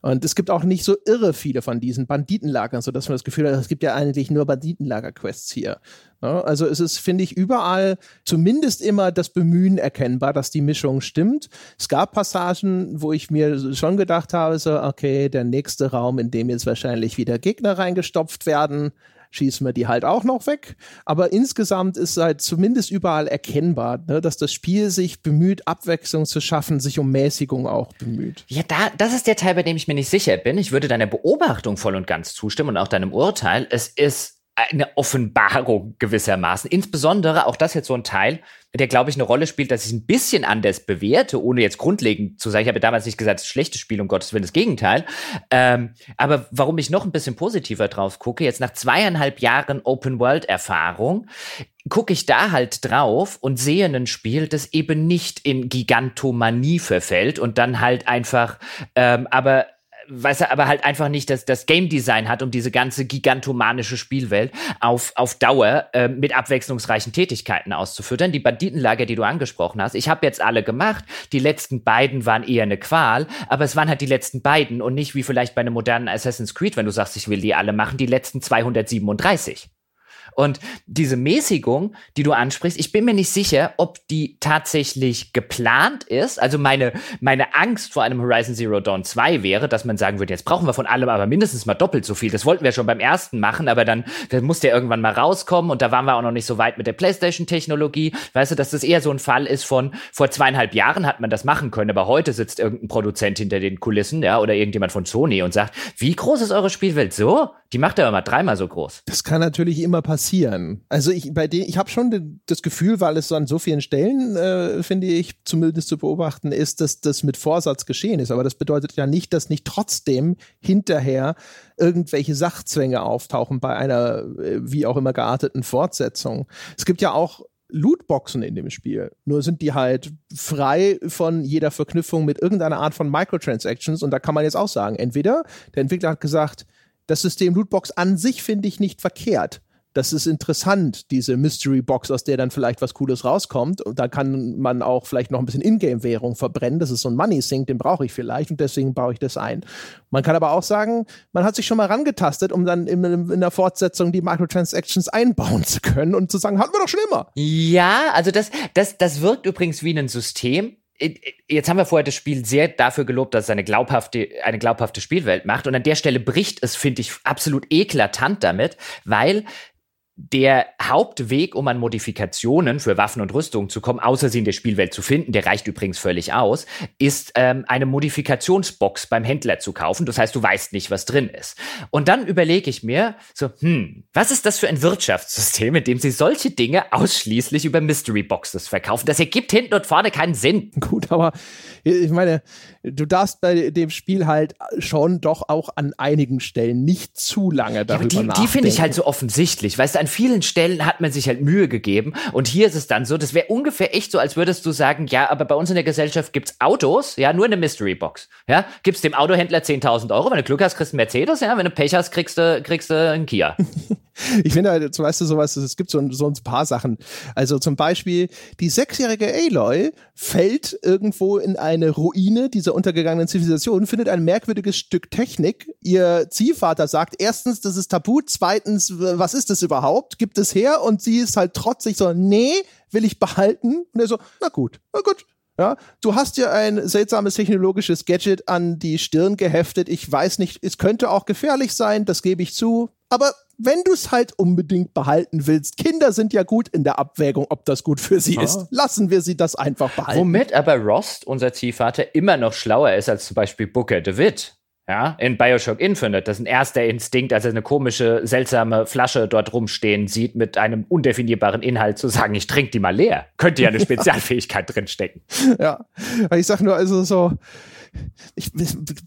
Speaker 1: Und es gibt auch nicht so irre viele von diesen Banditenlagern, so dass man das Gefühl hat, es gibt ja eigentlich nur Banditenlager-Quests hier. Also es ist, finde ich, überall zumindest immer das Bemühen erkennbar, dass die Mischung stimmt. Es gab Passagen, wo ich mir schon gedacht habe, so, okay, der nächste Raum, in dem jetzt wahrscheinlich wieder Gegner reingestopft werden, schießen wir die halt auch noch weg. Aber insgesamt ist halt zumindest überall erkennbar, ne, dass das Spiel sich bemüht, Abwechslung zu schaffen, sich um Mäßigung auch bemüht.
Speaker 2: Ja, da, das ist der Teil, bei dem ich mir nicht sicher bin. Ich würde deiner Beobachtung voll und ganz zustimmen und auch deinem Urteil. Es ist eine Offenbarung gewissermaßen. Insbesondere auch das jetzt so ein Teil, der, glaube ich, eine Rolle spielt, dass ich ein bisschen anders bewerte, ohne jetzt grundlegend zu sagen, ich habe damals nicht gesagt, es ist ein schlechtes Spiel, um Gottes Willen, das Gegenteil. Ähm, aber warum ich noch ein bisschen positiver drauf gucke, jetzt nach zweieinhalb Jahren Open-World-Erfahrung, gucke ich da halt drauf und sehe ein Spiel, das eben nicht in Gigantomanie verfällt und dann halt einfach, ähm, aber weiß er aber halt einfach nicht dass das Game Design hat, um diese ganze gigantomanische Spielwelt auf, auf Dauer äh, mit abwechslungsreichen Tätigkeiten auszufüttern. Die Banditenlager, die du angesprochen hast, ich habe jetzt alle gemacht. Die letzten beiden waren eher eine Qual, aber es waren halt die letzten beiden und nicht wie vielleicht bei einem modernen Assassin's Creed, wenn du sagst, ich will die alle machen, die letzten 237. Und diese Mäßigung, die du ansprichst, ich bin mir nicht sicher, ob die tatsächlich geplant ist. Also meine, meine Angst vor einem Horizon Zero Dawn 2 wäre, dass man sagen würde, jetzt brauchen wir von allem aber mindestens mal doppelt so viel. Das wollten wir schon beim ersten machen, aber dann, dann muss der irgendwann mal rauskommen und da waren wir auch noch nicht so weit mit der PlayStation-Technologie. Weißt du, dass das eher so ein Fall ist von vor zweieinhalb Jahren hat man das machen können, aber heute sitzt irgendein Produzent hinter den Kulissen, ja, oder irgendjemand von Sony und sagt, wie groß ist eure Spielwelt? So? Die macht er immer dreimal so groß.
Speaker 1: Das kann natürlich immer passieren. Also ich bei denen, ich habe schon das Gefühl, weil es so an so vielen Stellen, äh, finde ich, zumindest zu beobachten ist, dass das mit Vorsatz geschehen ist. Aber das bedeutet ja nicht, dass nicht trotzdem hinterher irgendwelche Sachzwänge auftauchen bei einer äh, wie auch immer gearteten Fortsetzung. Es gibt ja auch Lootboxen in dem Spiel. Nur sind die halt frei von jeder Verknüpfung mit irgendeiner Art von Microtransactions. Und da kann man jetzt auch sagen, entweder der Entwickler hat gesagt, das System Lootbox an sich finde ich nicht verkehrt. das ist interessant, diese Mystery Box, aus der dann vielleicht was Cooles rauskommt. Und da kann man auch vielleicht noch ein bisschen Ingame-Währung verbrennen. Das ist so ein Money Sink, den brauche ich vielleicht und deswegen baue ich das ein. Man kann aber auch sagen, man hat sich schon mal rangetastet, um dann in, in der Fortsetzung die Microtransactions einbauen zu können und zu sagen, hatten wir doch schon immer.
Speaker 2: Ja, also das, das, das wirkt übrigens wie ein System, jetzt haben wir vorher das Spiel sehr dafür gelobt, dass es eine glaubhafte, eine glaubhafte Spielwelt macht. Und an der Stelle bricht es, finde ich, absolut eklatant damit, weil der Hauptweg, um an Modifikationen für Waffen und Rüstungen zu kommen, außer sie in der Spielwelt zu finden, der reicht übrigens völlig aus, ist ähm, eine Modifikationsbox beim Händler zu kaufen. Das heißt, du weißt nicht, was drin ist. Und dann überlege ich mir so, hm, was ist das für ein Wirtschaftssystem, in dem sie solche Dinge ausschließlich über Mystery Boxes verkaufen? Das ergibt hinten und vorne keinen Sinn.
Speaker 1: Gut, aber ich meine, du darfst bei dem Spiel halt schon doch auch an einigen Stellen nicht zu lange darüber ja, die, nachdenken.
Speaker 2: Die finde ich halt so offensichtlich. Weißt du, an vielen Stellen hat man sich halt Mühe gegeben und hier ist es dann so, das wäre ungefähr echt so, als würdest du sagen, ja, aber bei uns in der Gesellschaft gibt's Autos, ja, nur eine Mystery Box. Ja, gibt's dem Autohändler 10.000 Euro, wenn du Glück hast, kriegst du einen Mercedes, ja, wenn du Pech hast, kriegst du, kriegst du einen Kia.
Speaker 1: ich finde halt, weißt du, sowas, es gibt so, so ein paar Sachen. Also zum Beispiel, die sechsjährige Aloy fällt irgendwo in eine Ruine dieser untergegangenen Zivilisation, findet ein merkwürdiges Stück Technik. Ihr Ziehvater sagt erstens, das ist tabu, zweitens, was ist das überhaupt? Gibt es her? Und sie ist halt trotzig so, nee, will ich behalten. Und er so, na gut, na gut, ja, du hast dir ein seltsames technologisches Gadget an die Stirn geheftet. Ich weiß nicht, es könnte auch gefährlich sein, das gebe ich zu. Aber wenn du es halt unbedingt behalten willst, Kinder sind ja gut in der Abwägung, ob das gut für sie ah. ist. Lassen wir sie das einfach behalten.
Speaker 2: Womit aber Rost, unser Ziehvater, immer noch schlauer ist als zum Beispiel Booker DeWitt. Ja, in Bioshock Infinite, das ist ein erster Instinkt, als er eine komische, seltsame Flasche dort rumstehen sieht mit einem undefinierbaren Inhalt, zu sagen, ich trinke die mal leer. Könnte ja eine Spezialfähigkeit drinstecken.
Speaker 1: Ja, ich sag nur, also so, ich,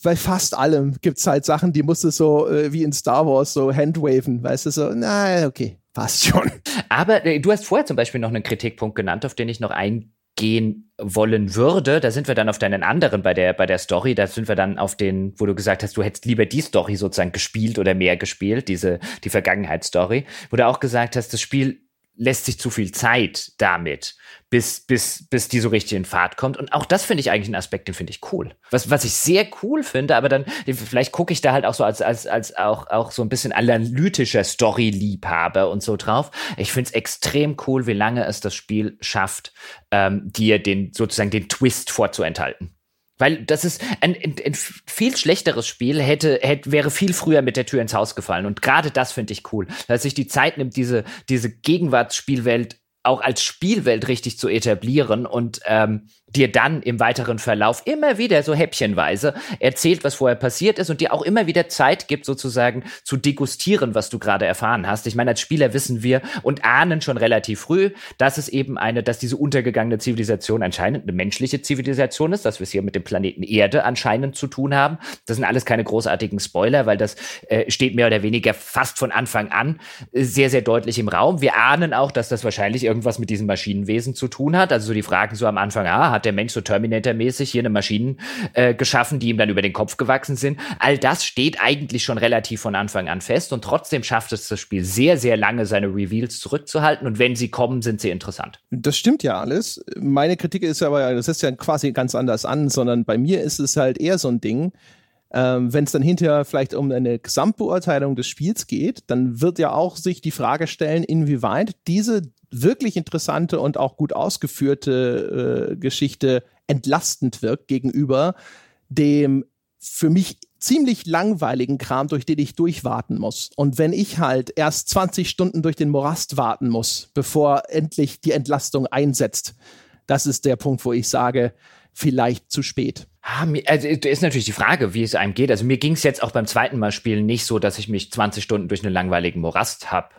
Speaker 1: bei fast allem gibt es halt Sachen, die musst du so äh, wie in Star Wars so handwaven, weißt du, so, na, okay, passt schon.
Speaker 2: Aber äh, du hast vorher zum Beispiel noch einen Kritikpunkt genannt, auf den ich noch eingehen wollen würde, da sind wir dann auf deinen anderen bei der, bei der Story, da sind wir dann auf den, wo du gesagt hast, du hättest lieber die Story sozusagen gespielt oder mehr gespielt, diese, die Vergangenheitsstory, wo du auch gesagt hast, das Spiel lässt sich zu viel Zeit damit, bis, bis, bis die so richtig in Fahrt kommt. Und auch das finde ich eigentlich einen Aspekt, den finde ich cool. Was, was ich sehr cool finde, aber dann, vielleicht gucke ich da halt auch so als, als, als auch, auch so ein bisschen analytischer Story-Liebhaber und so drauf. Ich finde es extrem cool, wie lange es das Spiel schafft, ähm, dir den, sozusagen den Twist vorzuenthalten. Weil das ist ein, ein, ein, viel schlechteres Spiel, hätte, hätte, wäre viel früher mit der Tür ins Haus gefallen. Und gerade das finde ich cool, dass sich die Zeit nimmt, diese, diese Gegenwartsspielwelt auch als Spielwelt richtig zu etablieren und ähm, dir dann im weiteren Verlauf immer wieder so häppchenweise erzählt, was vorher passiert ist und dir auch immer wieder Zeit gibt, sozusagen zu degustieren, was du gerade erfahren hast. Ich meine, als Spieler wissen wir und ahnen schon relativ früh, dass es eben eine, dass diese untergegangene Zivilisation anscheinend eine menschliche Zivilisation ist, dass wir es hier mit dem Planeten Erde anscheinend zu tun haben. Das sind alles keine großartigen Spoiler, weil das äh, steht mehr oder weniger fast von Anfang an äh, sehr, sehr deutlich im Raum. Wir ahnen auch, dass das wahrscheinlich irgendwas mit diesen Maschinenwesen zu tun hat. Also so die Fragen so am Anfang, ah, hat der Mensch so Terminator-mäßig hier eine Maschinen äh, geschaffen, die ihm dann über den Kopf gewachsen sind. All das steht eigentlich schon relativ von Anfang an fest und trotzdem schafft es das Spiel sehr, sehr lange, seine Reveals zurückzuhalten und wenn sie kommen, sind sie interessant.
Speaker 1: Das stimmt ja alles. Meine Kritik ist aber, das ist ja quasi ganz anders an, sondern bei mir ist es halt eher so ein Ding, ähm, Wenn es dann hinterher vielleicht um eine Gesamtbeurteilung des Spiels geht, dann wird ja auch sich die Frage stellen, inwieweit diese wirklich interessante und auch gut ausgeführte äh, Geschichte entlastend wirkt gegenüber dem für mich ziemlich langweiligen Kram, durch den ich durchwarten muss. Und wenn ich halt erst 20 Stunden durch den Morast warten muss, bevor endlich die Entlastung einsetzt, das ist der Punkt, wo ich sage, vielleicht zu spät.
Speaker 2: Ah, also ist natürlich die Frage, wie es einem geht. Also mir ging es jetzt auch beim zweiten Mal spielen nicht so, dass ich mich 20 Stunden durch einen langweiligen Morast habe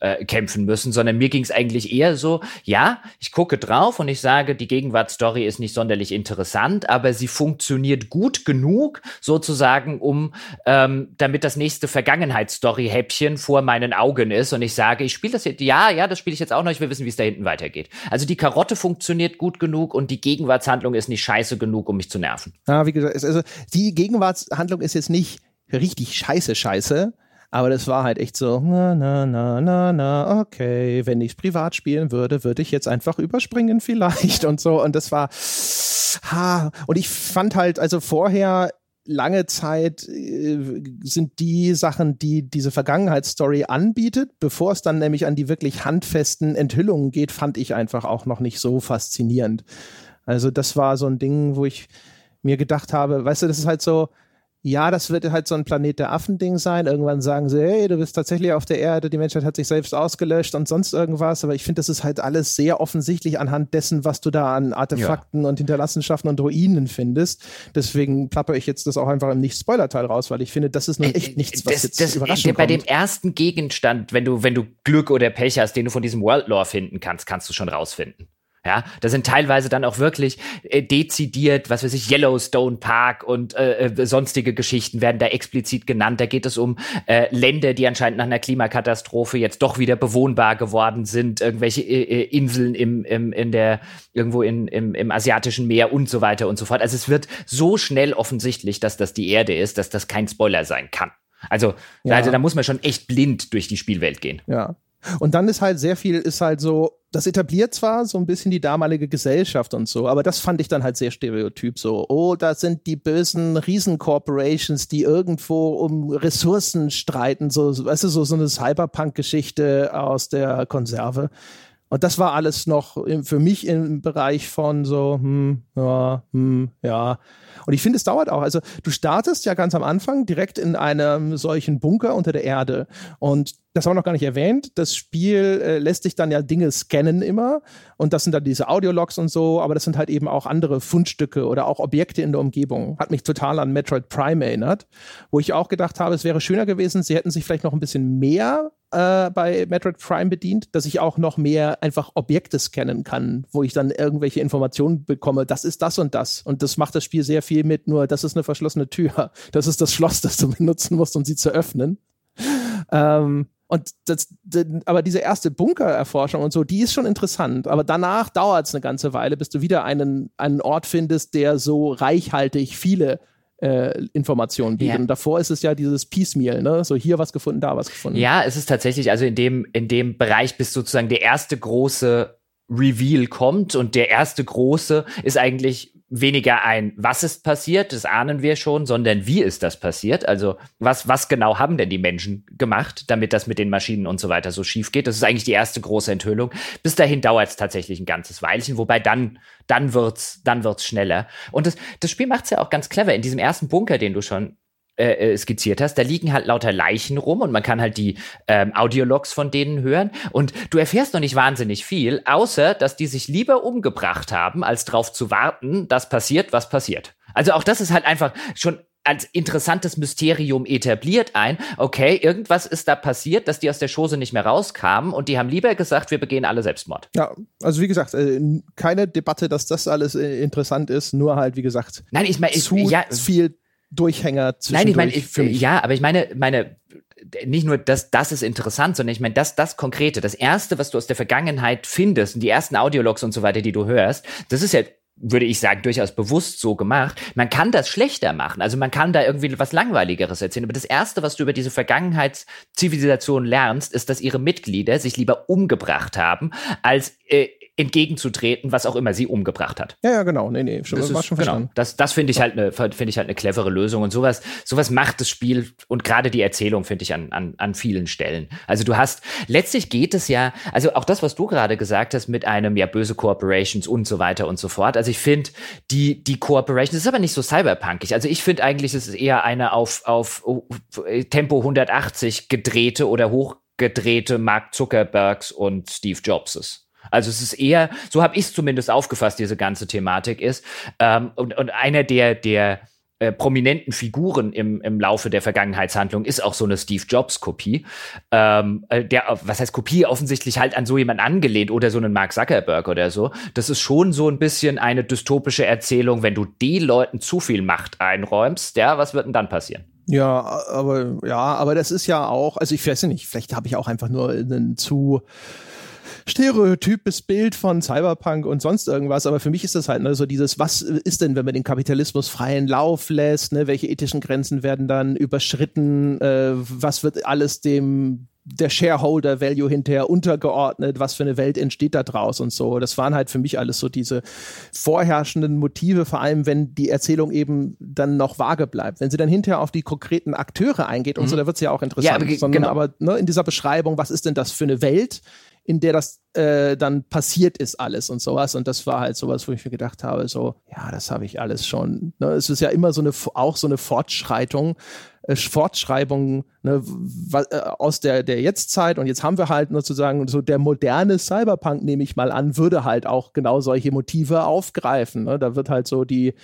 Speaker 2: äh, kämpfen müssen, sondern mir ging es eigentlich eher so, ja, ich gucke drauf und ich sage, die Gegenwartsstory ist nicht sonderlich interessant, aber sie funktioniert gut genug, sozusagen, um ähm, damit das nächste Vergangenheitsstory-Häppchen vor meinen Augen ist und ich sage, ich spiele das jetzt, ja, ja, das spiele ich jetzt auch noch, ich will wissen, wie es da hinten weitergeht. Also die Karotte funktioniert gut genug und die Gegenwartshandlung ist nicht scheiße genug, um mich zu nerven.
Speaker 1: Ja, wie gesagt, also die Gegenwartshandlung ist jetzt nicht richtig scheiße, scheiße, Aber das war halt echt so, na, na, na, na, na, okay, wenn ich privat spielen würde, würde ich jetzt einfach überspringen vielleicht und so. Und das war, ha, und ich fand halt, also vorher lange Zeit äh, sind die Sachen, die diese Vergangenheitsstory anbietet, bevor es dann nämlich an die wirklich handfesten Enthüllungen geht, fand ich einfach auch noch nicht so faszinierend. Also das war so ein Ding, wo ich mir gedacht habe, weißt du, das ist halt so, ja, das wird halt so ein Planet der Affen-Ding sein. Irgendwann sagen sie, hey, du bist tatsächlich auf der Erde, die Menschheit hat sich selbst ausgelöscht und sonst irgendwas. Aber ich finde, das ist halt alles sehr offensichtlich anhand dessen, was du da an Artefakten ja. und Hinterlassenschaften und Ruinen findest. Deswegen plappe ich jetzt das auch einfach im Nicht-Spoiler-Teil raus, weil ich finde, das ist nun echt nichts, was das, jetzt das, überraschend
Speaker 2: Bei dem ersten Gegenstand, wenn du, wenn du Glück oder Pech hast, den du von diesem World Lore finden kannst, kannst du schon rausfinden. Ja, da sind teilweise dann auch wirklich äh, dezidiert, was weiß ich, Yellowstone Park und äh, äh, sonstige Geschichten werden da explizit genannt. Da geht es um äh, Länder, die anscheinend nach einer Klimakatastrophe jetzt doch wieder bewohnbar geworden sind, irgendwelche äh, äh, Inseln im, im, in der, irgendwo in, im, im asiatischen Meer und so weiter und so fort. Also es wird so schnell offensichtlich, dass das die Erde ist, dass das kein Spoiler sein kann. Also, ja. also da muss man schon echt blind durch die Spielwelt gehen.
Speaker 1: Ja. Und dann ist halt sehr viel, ist halt so, das etabliert zwar so ein bisschen die damalige Gesellschaft und so, aber das fand ich dann halt sehr stereotyp so. Oh, da sind die bösen Riesencorporations, die irgendwo um Ressourcen streiten, so, weißt du, so, so eine Cyberpunk-Geschichte aus der Konserve. Und das war alles noch für mich im Bereich von so, hm, ja, hm, ja. Und ich finde, es dauert auch. Also du startest ja ganz am Anfang direkt in einem solchen Bunker unter der Erde. Und das haben wir noch gar nicht erwähnt. Das Spiel äh, lässt sich dann ja Dinge scannen immer. Und das sind dann diese Audiologs und so, aber das sind halt eben auch andere Fundstücke oder auch Objekte in der Umgebung. Hat mich total an Metroid Prime erinnert, wo ich auch gedacht habe, es wäre schöner gewesen, sie hätten sich vielleicht noch ein bisschen mehr äh, bei Metroid Prime bedient, dass ich auch noch mehr einfach Objekte scannen kann, wo ich dann irgendwelche Informationen bekomme, das ist das und das. Und das macht das Spiel sehr viel mit nur, das ist eine verschlossene Tür. Das ist das Schloss, das du benutzen musst, um sie zu öffnen. Ähm, und das, aber diese erste Bunkererforschung und so, die ist schon interessant. Aber danach dauert es eine ganze Weile, bis du wieder einen, einen Ort findest, der so reichhaltig viele äh, Informationen bietet. Ja. Und davor ist es ja dieses Piecemeal, ne? So hier was gefunden, da was gefunden.
Speaker 2: Ja, es ist tatsächlich, also in dem, in dem Bereich bis sozusagen der erste große Reveal kommt und der erste große ist eigentlich weniger ein, was ist passiert, das ahnen wir schon, sondern wie ist das passiert? Also was, was genau haben denn die Menschen gemacht, damit das mit den Maschinen und so weiter so schief geht? Das ist eigentlich die erste große Enthüllung. Bis dahin dauert es tatsächlich ein ganzes Weilchen, wobei dann, dann wird's, dann wird's schneller. Und das, das Spiel macht's ja auch ganz clever. In diesem ersten Bunker, den du schon äh, äh, skizziert hast, da liegen halt lauter Leichen rum und man kann halt die ähm, Audiologs von denen hören. Und du erfährst noch nicht wahnsinnig viel, außer dass die sich lieber umgebracht haben, als darauf zu warten, dass passiert, was passiert. Also auch das ist halt einfach schon als interessantes Mysterium etabliert ein. Okay, irgendwas ist da passiert, dass die aus der Chose nicht mehr rauskamen und die haben lieber gesagt, wir begehen alle Selbstmord.
Speaker 1: Ja, also wie gesagt, äh, keine Debatte, dass das alles äh, interessant ist, nur halt, wie gesagt,
Speaker 2: Nein, ich meine,
Speaker 1: zu ja, viel Durchhänger
Speaker 2: zwischen Nein, ich meine, ich, ja, aber ich meine, meine, nicht nur das, das ist interessant, sondern ich meine, das, das Konkrete, das erste, was du aus der Vergangenheit findest und die ersten Audiologs und so weiter, die du hörst, das ist ja würde ich sagen, durchaus bewusst so gemacht. Man kann das schlechter machen. Also man kann da irgendwie was Langweiligeres erzählen. Aber das Erste, was du über diese Vergangenheitszivilisation lernst, ist, dass ihre Mitglieder sich lieber umgebracht haben, als äh, entgegenzutreten, was auch immer sie umgebracht hat.
Speaker 1: Ja, ja, genau. Nee, nee, schon,
Speaker 2: das war ist, schon genau. verstanden. Genau. Das, das finde ich halt eine, finde ich halt eine clevere Lösung und sowas, sowas macht das Spiel und gerade die Erzählung finde ich an, an, an vielen Stellen. Also du hast, letztlich geht es ja, also auch das, was du gerade gesagt hast mit einem, ja, böse Corporations und so weiter und so fort. Also ich finde, die, die Corporations, das ist aber nicht so cyberpunkig. Also ich finde eigentlich, es ist eher eine auf, auf Tempo 180 gedrehte oder hochgedrehte Mark Zuckerbergs und Steve Jobses. Also es ist eher, so habe ich es zumindest aufgefasst, diese ganze Thematik ist. Ähm, und, und einer der, der äh, prominenten Figuren im, im Laufe der Vergangenheitshandlung ist auch so eine Steve Jobs-Kopie. Ähm, äh, der, was heißt Kopie, offensichtlich halt an so jemand angelehnt oder so einen Mark Zuckerberg oder so. Das ist schon so ein bisschen eine dystopische Erzählung, wenn du den Leuten zu viel Macht einräumst, ja, was wird denn dann passieren?
Speaker 1: Ja, aber ja, aber das ist ja auch, also ich weiß nicht, vielleicht habe ich auch einfach nur einen zu stereotypes Bild von Cyberpunk und sonst irgendwas, aber für mich ist das halt ne, so dieses, was ist denn, wenn man den Kapitalismus freien Lauf lässt, ne, welche ethischen Grenzen werden dann überschritten, äh, was wird alles dem der Shareholder Value hinterher untergeordnet, was für eine Welt entsteht da draus und so. Das waren halt für mich alles so diese vorherrschenden Motive, vor allem wenn die Erzählung eben dann noch vage bleibt. Wenn sie dann hinterher auf die konkreten Akteure eingeht und mhm. so, da wird es ja auch interessant. Ja, aber, Sondern genau. aber ne, in dieser Beschreibung, was ist denn das für eine Welt, in der das äh, dann passiert ist alles und sowas. Und das war halt sowas, wo ich mir gedacht habe, so, ja, das habe ich alles schon. Ne? Es ist ja immer so eine, auch so eine Fortschreitung äh, Fortschreibung ne, äh, aus der, der Jetztzeit und jetzt haben wir halt sozusagen so der moderne Cyberpunk, nehme ich mal an, würde halt auch genau solche Motive aufgreifen. Ne? Da wird halt so die,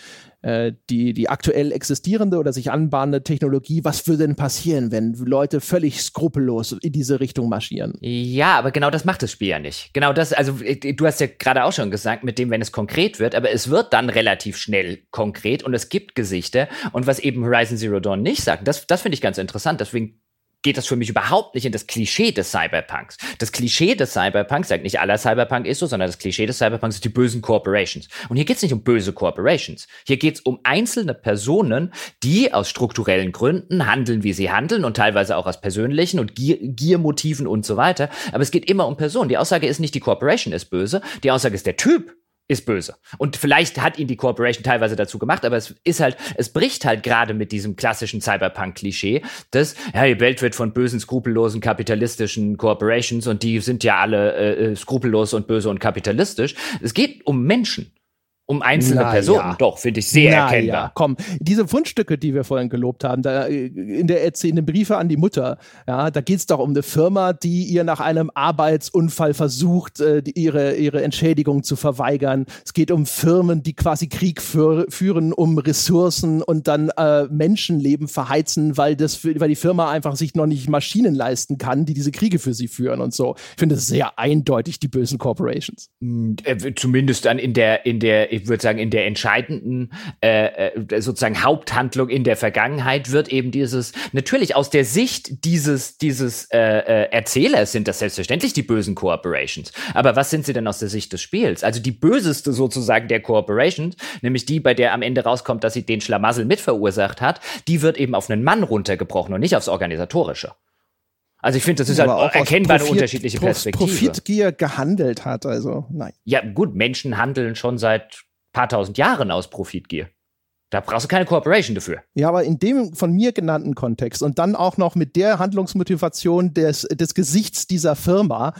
Speaker 1: äh, die, die aktuell existierende oder sich anbahnende Technologie, was würde denn passieren, wenn Leute völlig skrupellos in diese Richtung marschieren?
Speaker 2: Ja, aber genau das macht das Spiel ja nicht. Genau das, also äh, du hast ja gerade auch schon gesagt, mit dem, wenn es konkret wird, aber es wird dann relativ schnell konkret und es gibt Gesichter und was eben Horizon Zero Dawn nicht sagt, das, das finde ich ganz interessant, deswegen geht das für mich überhaupt nicht in das Klischee des Cyberpunks. Das Klischee des Cyberpunks, sagt nicht aller Cyberpunk ist so, sondern das Klischee des Cyberpunks sind die bösen Corporations. Und hier geht es nicht um böse Corporations. Hier geht es um einzelne Personen, die aus strukturellen Gründen handeln, wie sie handeln und teilweise auch aus persönlichen und Gier Giermotiven und so weiter. Aber es geht immer um Personen. Die Aussage ist nicht, die Corporation ist böse. Die Aussage ist, der Typ ist böse. Und vielleicht hat ihn die Corporation teilweise dazu gemacht, aber es ist halt, es bricht halt gerade mit diesem klassischen Cyberpunk-Klischee, dass, ja, die Welt wird von bösen, skrupellosen, kapitalistischen Corporations und die sind ja alle äh, äh skrupellos und böse und kapitalistisch. Es geht um Menschen um einzelne Na, Personen. Ja. Doch, finde ich sehr Na, erkennbar. Ja.
Speaker 1: Komm, diese Fundstücke, die wir vorhin gelobt haben, da äh, in der erzählenden Briefe an die Mutter, ja, da geht's doch um eine Firma, die ihr nach einem Arbeitsunfall versucht, äh, die, ihre, ihre Entschädigung zu verweigern. Es geht um Firmen, die quasi Krieg für, führen, um Ressourcen und dann äh, Menschenleben verheizen, weil, das, weil die Firma einfach sich noch nicht Maschinen leisten kann, die diese Kriege für sie führen und so. Ich finde es sehr eindeutig, die bösen Corporations.
Speaker 2: Hm, äh, zumindest dann in der, in der ich würde sagen, in der entscheidenden äh, äh, sozusagen Haupthandlung in der Vergangenheit wird eben dieses, natürlich aus der Sicht dieses, dieses äh, äh, Erzählers sind das selbstverständlich die bösen Corporations. Aber was sind sie denn aus der Sicht des Spiels? Also die böseste sozusagen der Corporations, nämlich die, bei der am Ende rauskommt, dass sie den Schlamassel mit verursacht hat, die wird eben auf einen Mann runtergebrochen und nicht aufs Organisatorische. Also ich finde, das ist halt auch erkennbar Profit, eine unterschiedliche Perspektive.
Speaker 1: Profitgier gehandelt hat, also nein.
Speaker 2: Ja, gut, Menschen handeln schon seit paar tausend Jahren aus Profitgier. Da brauchst du keine Corporation dafür.
Speaker 1: Ja, aber in dem von mir genannten Kontext und dann auch noch mit der Handlungsmotivation des, des Gesichts dieser Firma,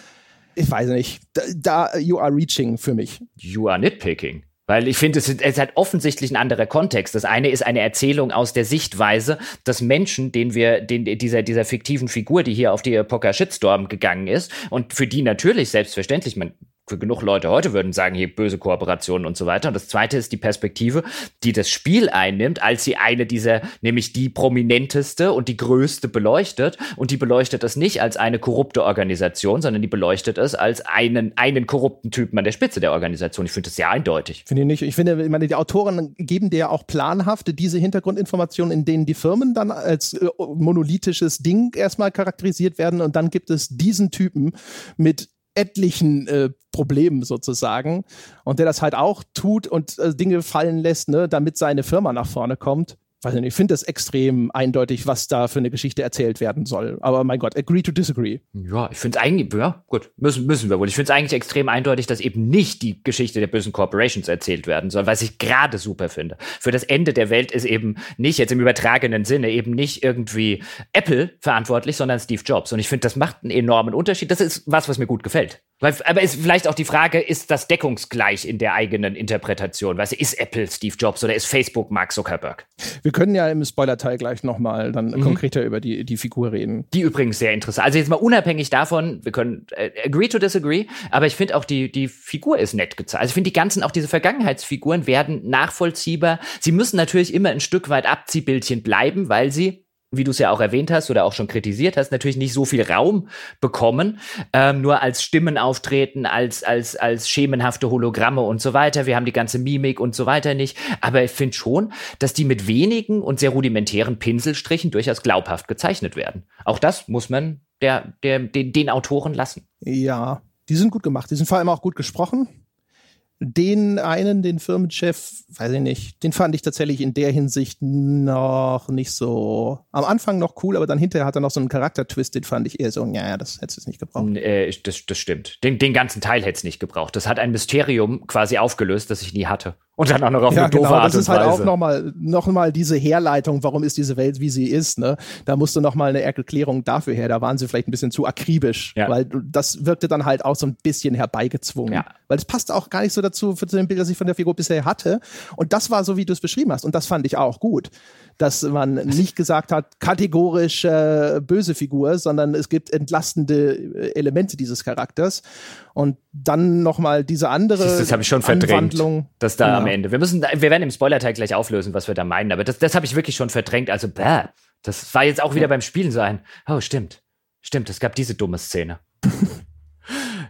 Speaker 1: ich weiß nicht, da, da you are reaching für mich.
Speaker 2: You are nitpicking. Weil ich finde, es ist halt offensichtlich ein anderer Kontext. Das eine ist eine Erzählung aus der Sichtweise des Menschen, den wir, den, dieser, dieser fiktiven Figur, die hier auf die Epocha Shitstorm gegangen ist und für die natürlich selbstverständlich, man genug Leute heute würden sagen, hier böse Kooperationen und so weiter. Und das zweite ist die Perspektive, die das Spiel einnimmt, als sie eine dieser, nämlich die prominenteste und die größte beleuchtet. Und die beleuchtet es nicht als eine korrupte Organisation, sondern die beleuchtet es als einen, einen korrupten Typen an der Spitze der Organisation. Ich finde das sehr eindeutig.
Speaker 1: Finde ich nicht. Ich finde, ich meine, die Autoren geben dir auch planhafte diese Hintergrundinformationen, in denen die Firmen dann als äh, monolithisches Ding erstmal charakterisiert werden. Und dann gibt es diesen Typen mit etlichen äh, Problemen sozusagen. Und der das halt auch tut und äh, Dinge fallen lässt, ne, damit seine Firma nach vorne kommt weiß nicht, ich finde das extrem eindeutig, was da für eine Geschichte erzählt werden soll. Aber mein Gott, agree to disagree.
Speaker 2: Ja, ich finde es eigentlich, ja, gut, müssen, müssen wir wohl. Ich finde es eigentlich extrem eindeutig, dass eben nicht die Geschichte der bösen Corporations erzählt werden soll, was ich gerade super finde. Für das Ende der Welt ist eben nicht, jetzt im übertragenen Sinne, eben nicht irgendwie Apple verantwortlich, sondern Steve Jobs. Und ich finde, das macht einen enormen Unterschied. Das ist was, was mir gut gefällt. Aber ist vielleicht auch die Frage, ist das deckungsgleich in der eigenen Interpretation? Weißt du, ist Apple Steve Jobs oder ist Facebook Mark Zuckerberg?
Speaker 1: Wir können ja im Spoiler-Teil gleich nochmal dann mhm. konkreter über die, die Figur reden.
Speaker 2: Die übrigens sehr interessant. Also jetzt mal unabhängig davon, wir können äh, agree to disagree, aber ich finde auch die, die Figur ist nett gezeigt. Also ich finde die ganzen, auch diese Vergangenheitsfiguren werden nachvollziehbar. Sie müssen natürlich immer ein Stück weit Abziehbildchen bleiben, weil sie wie du es ja auch erwähnt hast oder auch schon kritisiert hast, natürlich nicht so viel Raum bekommen, ähm, nur als Stimmen auftreten, als, als, als schemenhafte Hologramme und so weiter. Wir haben die ganze Mimik und so weiter nicht. Aber ich finde schon, dass die mit wenigen und sehr rudimentären Pinselstrichen durchaus glaubhaft gezeichnet werden. Auch das muss man der, der, den, den Autoren lassen.
Speaker 1: Ja, Die sind gut gemacht. Die sind vor allem auch gut gesprochen den einen, den Firmenchef, weiß ich nicht, den fand ich tatsächlich in der Hinsicht noch nicht so. Am Anfang noch cool, aber dann hinterher hat er noch so einen Charaktertwist, den fand ich eher so, ja, das hätte es nicht gebraucht.
Speaker 2: Äh, das, das stimmt. Den, den ganzen Teil hätte es nicht gebraucht. Das hat ein Mysterium quasi aufgelöst, das ich nie hatte. Und dann auch noch auf ja, eine doofe genau, Art
Speaker 1: Das ist halt auch nochmal noch mal diese Herleitung, warum ist diese Welt, wie sie ist. Ne? Da musste noch mal eine Erklärung dafür her. Da waren sie vielleicht ein bisschen zu akribisch, ja. weil das wirkte dann halt auch so ein bisschen herbeigezwungen. Ja. Weil es passt auch gar nicht so dazu, für den Bild, das ich von der Figur bisher hatte. Und das war so, wie du es beschrieben hast. Und das fand ich auch gut dass man nicht gesagt hat, kategorisch äh, böse Figur, sondern es gibt entlastende äh, Elemente dieses Charakters. Und dann nochmal diese andere
Speaker 2: Das habe ich schon verdrängt, das da ja. am Ende. Wir müssen, wir werden im Spoiler-Teil gleich auflösen, was wir da meinen, aber das, das habe ich wirklich schon verdrängt. Also, bäh, das war jetzt auch wieder ja. beim Spielen so ein, oh, stimmt, stimmt, es gab diese dumme Szene.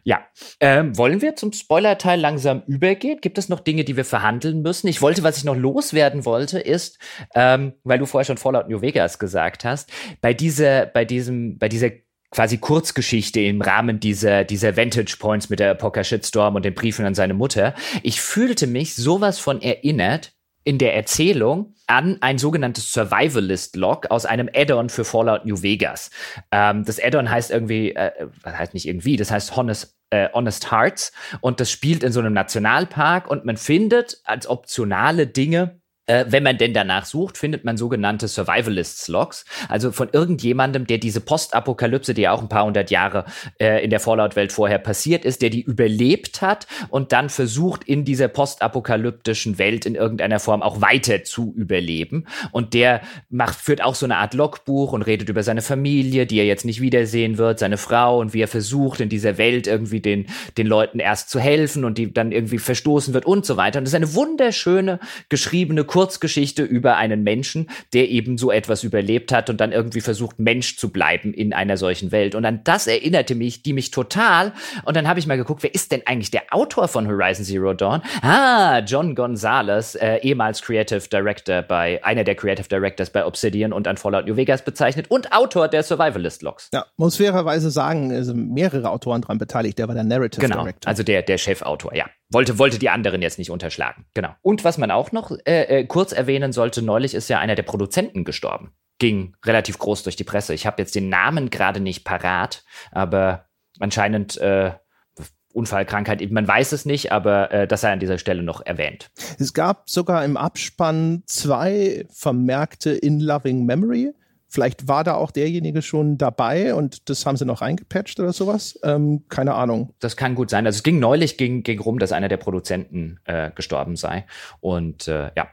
Speaker 2: Ja. Ähm, wollen wir zum Spoiler-Teil langsam übergehen? Gibt es noch Dinge, die wir verhandeln müssen? Ich wollte, was ich noch loswerden wollte, ist, ähm, weil du vorher schon Fallout New Vegas gesagt hast, bei dieser, bei diesem, bei dieser quasi Kurzgeschichte im Rahmen dieser, dieser Vantage Points mit der Poker Shitstorm und den Briefen an seine Mutter. Ich fühlte mich sowas von erinnert in der Erzählung an ein sogenanntes Survivalist-Log aus einem Add-on für Fallout New Vegas. Ähm, das Add-on heißt irgendwie, äh, heißt nicht irgendwie, das heißt Honest, äh, Honest Hearts. Und das spielt in so einem Nationalpark und man findet als optionale Dinge äh, wenn man denn danach sucht, findet man sogenannte Survivalists-Logs, also von irgendjemandem, der diese Postapokalypse, die ja auch ein paar hundert Jahre äh, in der Fallout-Welt vorher passiert ist, der die überlebt hat und dann versucht, in dieser postapokalyptischen Welt in irgendeiner Form auch weiter zu überleben. Und der macht, führt auch so eine Art Logbuch und redet über seine Familie, die er jetzt nicht wiedersehen wird, seine Frau und wie er versucht, in dieser Welt irgendwie den, den Leuten erst zu helfen und die dann irgendwie verstoßen wird und so weiter. Und das ist eine wunderschöne geschriebene Kurzgeschichte über einen Menschen, der eben so etwas überlebt hat und dann irgendwie versucht, Mensch zu bleiben in einer solchen Welt. Und an das erinnerte mich, die mich total. Und dann habe ich mal geguckt, wer ist denn eigentlich der Autor von Horizon Zero Dawn? Ah, John Gonzalez, äh, ehemals Creative Director bei, einer der Creative Directors bei Obsidian und an Fallout New Vegas bezeichnet und Autor der Survivalist Logs.
Speaker 1: Ja, muss fairerweise sagen, es sind mehrere Autoren daran beteiligt. Der war der Narrative
Speaker 2: genau,
Speaker 1: Director.
Speaker 2: Also der, der Chefautor, ja. Wollte, wollte die anderen jetzt nicht unterschlagen. Genau. Und was man auch noch äh, äh, kurz erwähnen sollte, neulich ist ja einer der Produzenten gestorben. Ging relativ groß durch die Presse. Ich habe jetzt den Namen gerade nicht parat, aber anscheinend äh, Unfallkrankheit, man weiß es nicht, aber äh, das sei an dieser Stelle noch erwähnt.
Speaker 1: Es gab sogar im Abspann zwei vermerkte In Loving Memory. Vielleicht war da auch derjenige schon dabei und das haben sie noch reingepatcht oder sowas. Ähm, keine Ahnung.
Speaker 2: Das kann gut sein. Also es ging neulich ging, ging rum, dass einer der Produzenten äh, gestorben sei. Und äh, ja.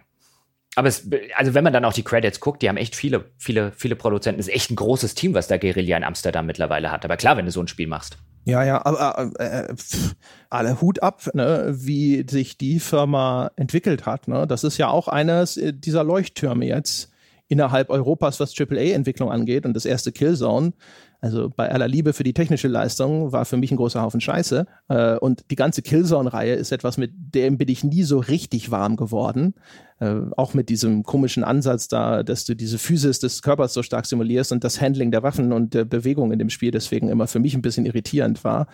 Speaker 2: Aber es, also wenn man dann auch die Credits guckt, die haben echt viele, viele, viele Produzenten. Es ist echt ein großes Team, was da Guerilla in Amsterdam mittlerweile hat. Aber klar, wenn du so ein Spiel machst.
Speaker 1: Ja, ja, aber äh, äh pff, alle Hut ab, ne, wie sich die Firma entwickelt hat. Ne? Das ist ja auch eines dieser Leuchttürme jetzt innerhalb Europas, was AAA-Entwicklung angeht und das erste Killzone. Also bei aller Liebe für die technische Leistung war für mich ein großer Haufen Scheiße. Äh, und die ganze Killzone-Reihe ist etwas, mit dem bin ich nie so richtig warm geworden. Äh, auch mit diesem komischen Ansatz da, dass du diese Physis des Körpers so stark simulierst und das Handling der Waffen und der Bewegung in dem Spiel deswegen immer für mich ein bisschen irritierend war.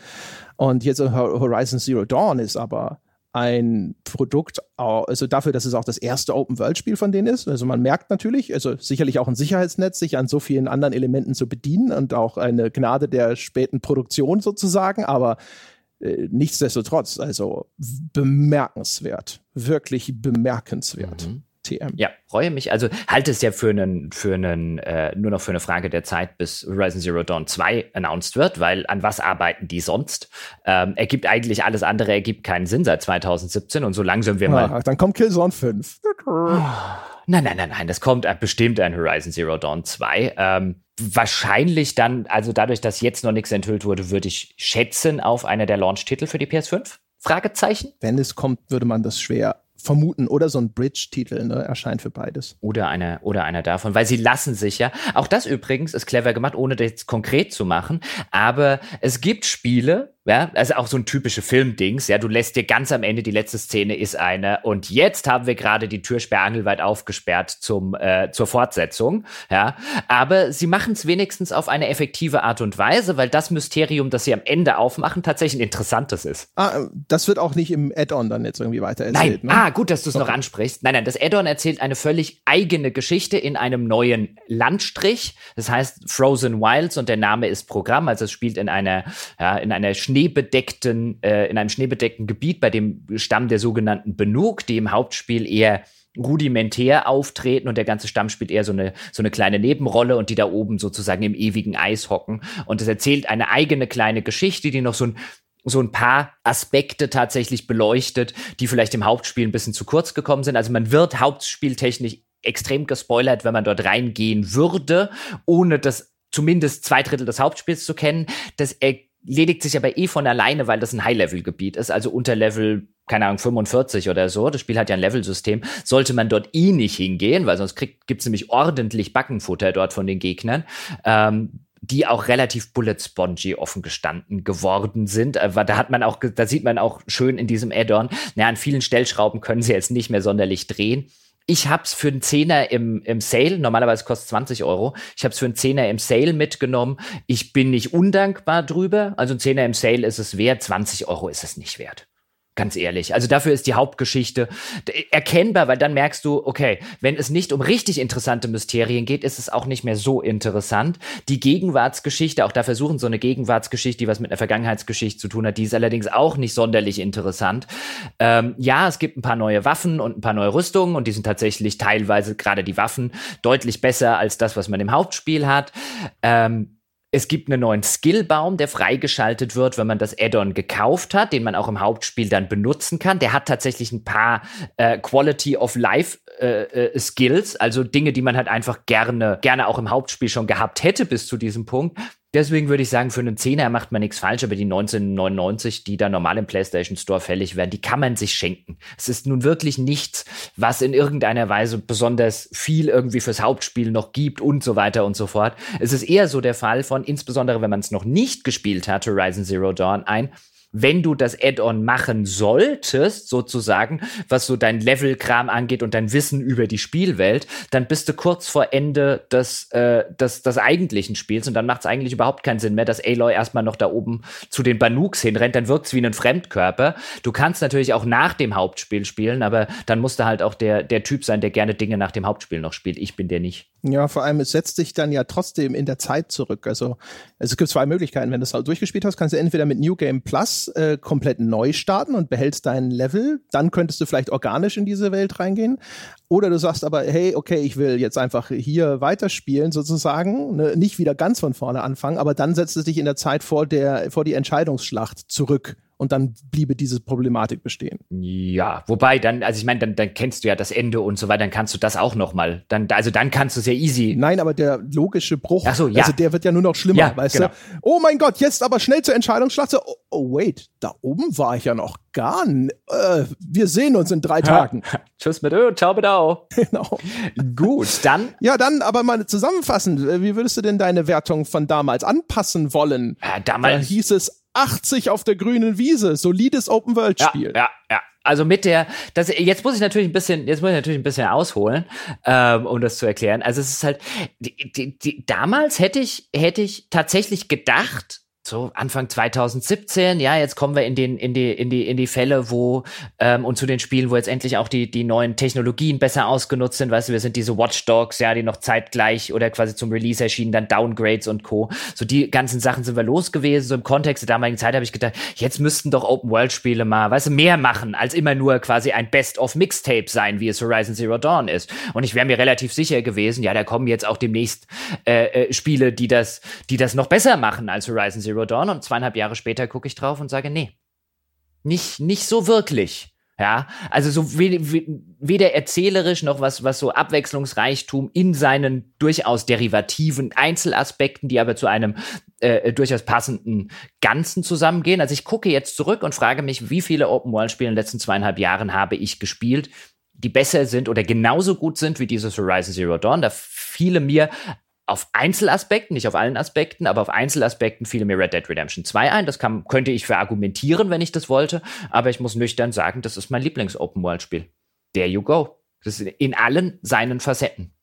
Speaker 1: Und jetzt Horizon Zero Dawn ist aber ein Produkt, also dafür, dass es auch das erste Open-World-Spiel von denen ist. Also man merkt natürlich, also sicherlich auch ein Sicherheitsnetz, sich an so vielen anderen Elementen zu bedienen und auch eine Gnade der späten Produktion sozusagen, aber äh, nichtsdestotrotz, also bemerkenswert, wirklich bemerkenswert. Mhm.
Speaker 2: TM. Ja, freue mich. Also halte es ja für einen, für einen, äh, nur noch für eine Frage der Zeit, bis Horizon Zero Dawn 2 announced wird, weil an was arbeiten die sonst? Ähm, ergibt eigentlich alles andere, ergibt keinen Sinn seit 2017 und so langsam wir mal.
Speaker 1: Ach, dann kommt Killzone 5.
Speaker 2: Nein, nein, nein, nein, das kommt bestimmt ein Horizon Zero Dawn 2. Ähm, wahrscheinlich dann, also dadurch, dass jetzt noch nichts enthüllt wurde, würde ich schätzen auf einer der Launch-Titel für die PS5. Fragezeichen?
Speaker 1: Wenn es kommt, würde man das schwer vermuten. Oder so ein Bridge-Titel ne, erscheint für beides.
Speaker 2: Oder einer oder einer davon, weil sie lassen sich ja. Auch das übrigens ist clever gemacht, ohne das konkret zu machen. Aber es gibt Spiele, ja, also auch so ein typische Filmdings, ja, du lässt dir ganz am Ende die letzte Szene ist eine und jetzt haben wir gerade die Tür sperrangelweit aufgesperrt zum äh, zur Fortsetzung, ja, aber sie machen es wenigstens auf eine effektive Art und Weise, weil das Mysterium, das sie am Ende aufmachen, tatsächlich ein interessantes ist.
Speaker 1: Ah, das wird auch nicht im Add-on dann jetzt irgendwie weiter erzählt.
Speaker 2: Nein, ne? ah, gut, dass du es noch ansprichst. Nein, nein, das Add-on erzählt eine völlig eigene Geschichte in einem neuen Landstrich. Das heißt Frozen Wilds und der Name ist Programm, also es spielt in einer ja, in einer schneebedeckten, äh, in einem schneebedeckten Gebiet bei dem Stamm der sogenannten Benuk, die im Hauptspiel eher rudimentär auftreten und der ganze Stamm spielt eher so eine, so eine kleine Nebenrolle und die da oben sozusagen im ewigen Eis hocken. Und es erzählt eine eigene kleine Geschichte, die noch so ein so ein paar Aspekte tatsächlich beleuchtet, die vielleicht im Hauptspiel ein bisschen zu kurz gekommen sind. Also man wird hauptspieltechnisch extrem gespoilert, wenn man dort reingehen würde, ohne das zumindest zwei Drittel des Hauptspiels zu kennen. Das erledigt sich aber eh von alleine, weil das ein High-Level-Gebiet ist, also unter Level, keine Ahnung, 45 oder so. Das Spiel hat ja ein Level-System. Sollte man dort eh nicht hingehen, weil sonst gibt es nämlich ordentlich Backenfutter dort von den Gegnern. Ähm, die auch relativ bullet spongy offen gestanden geworden sind. Aber da hat man auch, da sieht man auch schön in diesem Add-on, naja, an vielen Stellschrauben können sie jetzt nicht mehr sonderlich drehen. Ich hab's für einen Zehner im, im Sale, normalerweise kostet 20 Euro. Ich hab's für einen Zehner im Sale mitgenommen. Ich bin nicht undankbar drüber. Also ein Zehner im Sale ist es wert, 20 Euro ist es nicht wert. Ganz ehrlich. Also dafür ist die Hauptgeschichte erkennbar, weil dann merkst du, okay, wenn es nicht um richtig interessante Mysterien geht, ist es auch nicht mehr so interessant. Die Gegenwartsgeschichte, auch da versuchen so eine Gegenwartsgeschichte, die was mit einer Vergangenheitsgeschichte zu tun hat, die ist allerdings auch nicht sonderlich interessant. Ähm, ja, es gibt ein paar neue Waffen und ein paar neue Rüstungen und die sind tatsächlich teilweise gerade die Waffen deutlich besser als das, was man im Hauptspiel hat. Ähm, es gibt einen neuen Skillbaum, der freigeschaltet wird, wenn man das Add-on gekauft hat, den man auch im Hauptspiel dann benutzen kann. Der hat tatsächlich ein paar äh, Quality of Life äh, äh, Skills, also Dinge, die man halt einfach gerne, gerne auch im Hauptspiel schon gehabt hätte bis zu diesem Punkt. Deswegen würde ich sagen, für einen Zehner macht man nichts falsch, aber die 1999, die da normal im PlayStation Store fällig werden, die kann man sich schenken. Es ist nun wirklich nichts, was in irgendeiner Weise besonders viel irgendwie fürs Hauptspiel noch gibt und so weiter und so fort. Es ist eher so der Fall von, insbesondere wenn man es noch nicht gespielt hat, Horizon Zero Dawn, ein, wenn du das Add-on machen solltest, sozusagen, was so dein Levelkram angeht und dein Wissen über die Spielwelt, dann bist du kurz vor Ende des, äh, des, des eigentlichen Spiels und dann macht es eigentlich überhaupt keinen Sinn mehr, dass Aloy erstmal noch da oben zu den Banuks hinrennt, dann wirkt es wie ein Fremdkörper. Du kannst natürlich auch nach dem Hauptspiel spielen, aber dann musst du halt auch der, der Typ sein, der gerne Dinge nach dem Hauptspiel noch spielt. Ich bin der nicht.
Speaker 1: Ja, vor allem, es setzt dich dann ja trotzdem in der Zeit zurück. Also, es gibt zwei Möglichkeiten. Wenn du es halt durchgespielt hast, kannst du entweder mit New Game Plus äh, komplett neu starten und behältst dein Level. Dann könntest du vielleicht organisch in diese Welt reingehen. Oder du sagst aber, hey, okay, ich will jetzt einfach hier weiterspielen sozusagen, ne? nicht wieder ganz von vorne anfangen, aber dann setzt es dich in der Zeit vor der, vor die Entscheidungsschlacht zurück und dann bliebe diese Problematik bestehen.
Speaker 2: Ja, wobei dann, also ich meine, dann, dann kennst du ja das Ende und so weiter, dann kannst du das auch noch mal. Dann, also dann kannst du sehr easy.
Speaker 1: Nein, aber der logische Bruch,
Speaker 2: Ach so, ja.
Speaker 1: also der wird ja nur noch schlimmer, ja, weißt genau. du? Oh mein Gott, jetzt aber schnell zur Entscheidungsschlacht. Oh, oh, wait, da oben war ich ja noch gar nicht. Äh, wir sehen uns in drei ja. Tagen.
Speaker 2: Tschüss mit Ö, ciao mit Au.
Speaker 1: Genau.
Speaker 2: Gut, dann.
Speaker 1: Ja, dann aber mal zusammenfassend. Wie würdest du denn deine Wertung von damals anpassen wollen?
Speaker 2: Ja, damals.
Speaker 1: Da hieß es 80 auf der grünen Wiese. Solides Open-World-Spiel.
Speaker 2: Ja, ja, ja. Also mit der, das, jetzt muss ich natürlich ein bisschen, jetzt muss ich natürlich ein bisschen ausholen, ähm, um das zu erklären. Also es ist halt, die, die, die, damals hätte ich, hätte ich tatsächlich gedacht, so Anfang 2017, ja, jetzt kommen wir in den in die in die in die Fälle, wo ähm, und zu den Spielen, wo jetzt endlich auch die die neuen Technologien besser ausgenutzt sind, weißt du, wir sind diese Watchdogs, ja, die noch zeitgleich oder quasi zum Release erschienen, dann Downgrades und Co. So die ganzen Sachen sind wir los gewesen. So im Kontext der damaligen Zeit habe ich gedacht, jetzt müssten doch Open World Spiele mal, weißt du, mehr machen als immer nur quasi ein Best of Mixtape sein, wie es Horizon Zero Dawn ist. Und ich wäre mir relativ sicher gewesen, ja, da kommen jetzt auch demnächst äh, äh, Spiele, die das die das noch besser machen als Horizon Zero Zero Dawn und zweieinhalb Jahre später gucke ich drauf und sage, nee, nicht, nicht so wirklich. Ja, also so weder erzählerisch noch was, was so Abwechslungsreichtum in seinen durchaus derivativen Einzelaspekten, die aber zu einem äh, durchaus passenden Ganzen zusammengehen. Also ich gucke jetzt zurück und frage mich, wie viele Open-World-Spiele in den letzten zweieinhalb Jahren habe ich gespielt, die besser sind oder genauso gut sind wie dieses Horizon Zero Dawn. Da fiele mir auf Einzelaspekten, nicht auf allen Aspekten, aber auf Einzelaspekten fiel mir Red Dead Redemption 2 ein. Das kann, könnte ich verargumentieren, wenn ich das wollte. Aber ich muss nüchtern sagen, das ist mein Lieblings-Open-World-Spiel. There you go. Das ist in allen seinen Facetten.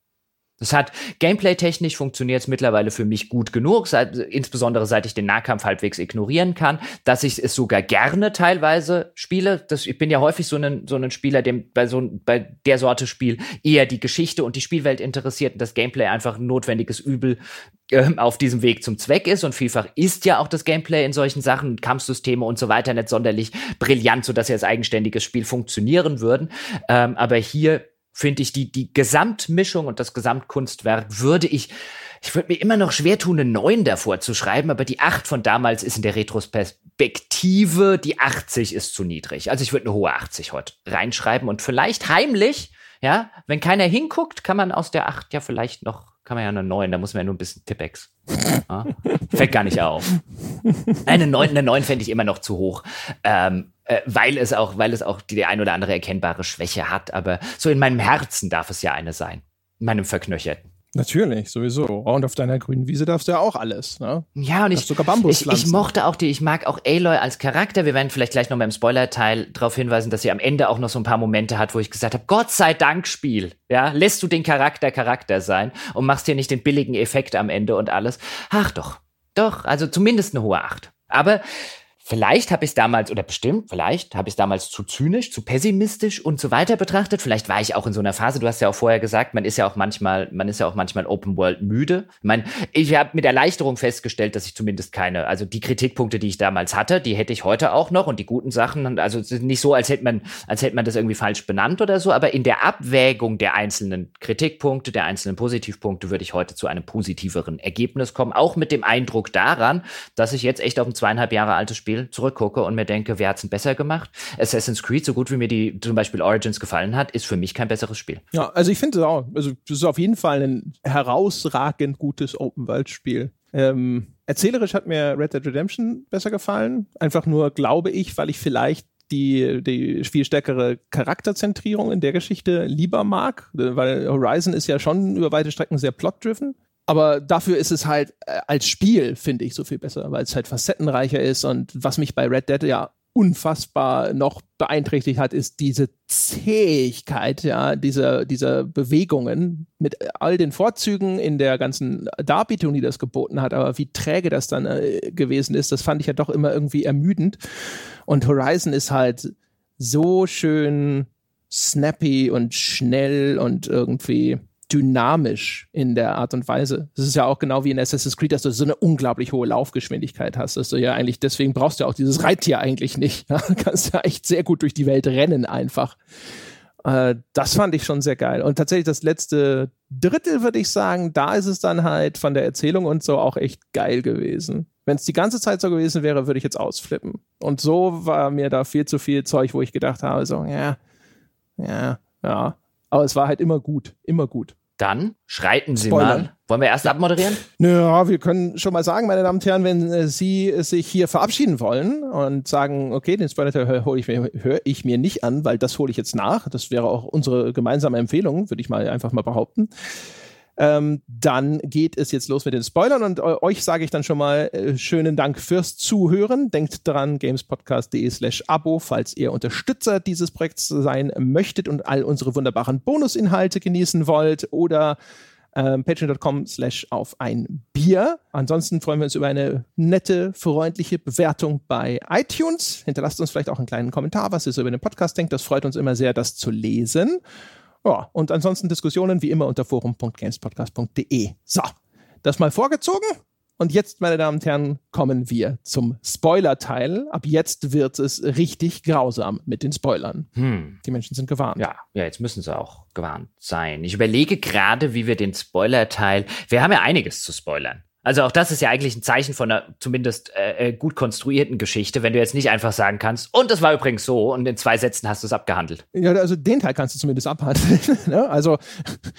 Speaker 2: Das hat gameplay-technisch funktioniert es mittlerweile für mich gut genug, seit, insbesondere seit ich den Nahkampf halbwegs ignorieren kann, dass ich es sogar gerne teilweise spiele. Das, ich bin ja häufig so ein, so Spieler, dem bei so bei der Sorte Spiel eher die Geschichte und die Spielwelt interessiert und das Gameplay einfach ein notwendiges Übel äh, auf diesem Weg zum Zweck ist. Und vielfach ist ja auch das Gameplay in solchen Sachen, Kampfsysteme und so weiter nicht sonderlich brillant, sodass sie als eigenständiges Spiel funktionieren würden. Ähm, aber hier finde ich, die, die Gesamtmischung und das Gesamtkunstwerk würde ich, ich würde mir immer noch schwer tun, eine 9 davor zu schreiben, aber die 8 von damals ist in der Retrospektive, die 80 ist zu niedrig. Also ich würde eine hohe 80 heute reinschreiben und vielleicht heimlich, ja, wenn keiner hinguckt, kann man aus der 8 ja vielleicht noch, kann man ja eine 9, da muss man ja nur ein bisschen Tippex. Ja? Fällt gar nicht auf. Eine 9, eine 9 fände ich immer noch zu hoch. Ähm, äh, weil es auch, weil es auch die, die ein oder andere erkennbare Schwäche hat. Aber so in meinem Herzen darf es ja eine sein. In meinem Verknöcherten.
Speaker 1: Natürlich, sowieso. Und auf deiner grünen Wiese darfst du ja auch alles, ne?
Speaker 2: Ja, und ich, sogar ich, ich mochte auch die, ich mag auch Aloy als Charakter. Wir werden vielleicht gleich noch beim Spoiler-Teil darauf hinweisen, dass sie am Ende auch noch so ein paar Momente hat, wo ich gesagt habe, Gott sei Dank, Spiel. Ja, lässt du den Charakter Charakter sein und machst hier nicht den billigen Effekt am Ende und alles. Ach doch, doch, also zumindest eine hohe Acht. Aber Vielleicht habe ich es damals, oder bestimmt, vielleicht habe ich es damals zu zynisch, zu pessimistisch und so weiter betrachtet. Vielleicht war ich auch in so einer Phase, du hast ja auch vorher gesagt, man ist ja auch manchmal, man ist ja auch manchmal Open World müde. Ich meine, ich habe mit Erleichterung festgestellt, dass ich zumindest keine, also die Kritikpunkte, die ich damals hatte, die hätte ich heute auch noch und die guten Sachen, also nicht so, als hätte man, als hätte man das irgendwie falsch benannt oder so, aber in der Abwägung der einzelnen Kritikpunkte, der einzelnen Positivpunkte würde ich heute zu einem positiveren Ergebnis kommen. Auch mit dem Eindruck daran, dass ich jetzt echt auf ein zweieinhalb Jahre altes Spiel Spiel zurückgucke und mir denke, wer hat es besser gemacht? Assassin's Creed, so gut wie mir die zum Beispiel Origins gefallen hat, ist für mich kein besseres Spiel.
Speaker 1: Ja, also ich finde es auch, also das ist auf jeden Fall ein herausragend gutes Open-World-Spiel. Ähm, erzählerisch hat mir Red Dead Redemption besser gefallen. Einfach nur, glaube ich, weil ich vielleicht die, die viel stärkere Charakterzentrierung in der Geschichte lieber mag, weil Horizon ist ja schon über weite Strecken sehr plot-driven. Aber dafür ist es halt äh, als Spiel, finde ich, so viel besser, weil es halt facettenreicher ist. Und was mich bei Red Dead ja unfassbar noch beeinträchtigt hat, ist diese Zähigkeit, ja, dieser, dieser Bewegungen mit all den Vorzügen in der ganzen Darbietung, die das geboten hat, aber wie träge das dann äh, gewesen ist, das fand ich ja doch immer irgendwie ermüdend. Und Horizon ist halt so schön snappy und schnell und irgendwie dynamisch in der Art und Weise. Das ist ja auch genau wie in Assassin's Creed, dass du so eine unglaublich hohe Laufgeschwindigkeit hast, dass du ja eigentlich, deswegen brauchst du auch dieses Reittier eigentlich nicht. Ja, kannst ja echt sehr gut durch die Welt rennen einfach. Äh, das fand ich schon sehr geil. Und tatsächlich das letzte Drittel, würde ich sagen, da ist es dann halt von der Erzählung und so auch echt geil gewesen. Wenn es die ganze Zeit so gewesen wäre, würde ich jetzt ausflippen. Und so war mir da viel zu viel Zeug, wo ich gedacht habe, so, ja, ja, ja. Aber es war halt immer gut, immer gut.
Speaker 2: Dann schreiten Sie Spoiler. mal. Wollen wir erst abmoderieren?
Speaker 1: Ja, wir können schon mal sagen, meine Damen und Herren, wenn äh, Sie sich hier verabschieden wollen und sagen, okay, den Spoiler hole ich mir, höre ich mir nicht an, weil das hole ich jetzt nach. Das wäre auch unsere gemeinsame Empfehlung, würde ich mal einfach mal behaupten. Ähm, dann geht es jetzt los mit den Spoilern und äh, euch sage ich dann schon mal äh, schönen Dank fürs Zuhören. Denkt dran, gamespodcast.de slash Abo, falls ihr Unterstützer dieses Projekts sein möchtet und all unsere wunderbaren Bonusinhalte genießen wollt oder ähm, patreon.com slash auf ein Bier. Ansonsten freuen wir uns über eine nette, freundliche Bewertung bei iTunes. Hinterlasst uns vielleicht auch einen kleinen Kommentar, was ihr so über den Podcast denkt. Das freut uns immer sehr, das zu lesen. Ja, und ansonsten Diskussionen wie immer unter forum.gamespodcast.de. So, das mal vorgezogen. Und jetzt, meine Damen und Herren, kommen wir zum Spoiler-Teil. Ab jetzt wird es richtig grausam mit den Spoilern. Hm. Die Menschen sind gewarnt.
Speaker 2: Ja, ja, jetzt müssen sie auch gewarnt sein. Ich überlege gerade, wie wir den Spoiler-Teil. Wir haben ja einiges zu spoilern. Also auch das ist ja eigentlich ein Zeichen von einer zumindest äh, äh, gut konstruierten Geschichte, wenn du jetzt nicht einfach sagen kannst, und das war übrigens so, und in zwei Sätzen hast du es abgehandelt.
Speaker 1: Ja, also den Teil kannst du zumindest abhandeln. ne? Also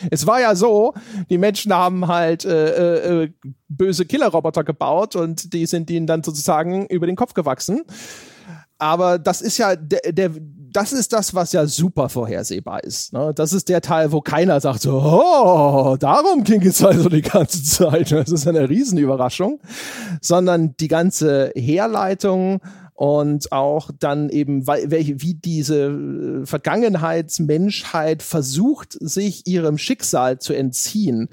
Speaker 1: es war ja so, die Menschen haben halt äh, äh, böse Killerroboter gebaut und die sind ihnen dann sozusagen über den Kopf gewachsen. Aber das ist ja der, der das ist das, was ja super vorhersehbar ist. Ne? Das ist der Teil, wo keiner sagt so, oh, darum ging es also die ganze Zeit. Das ist eine Riesenüberraschung. Sondern die ganze Herleitung und auch dann eben, wie diese äh, Vergangenheitsmenschheit versucht, sich ihrem Schicksal zu entziehen.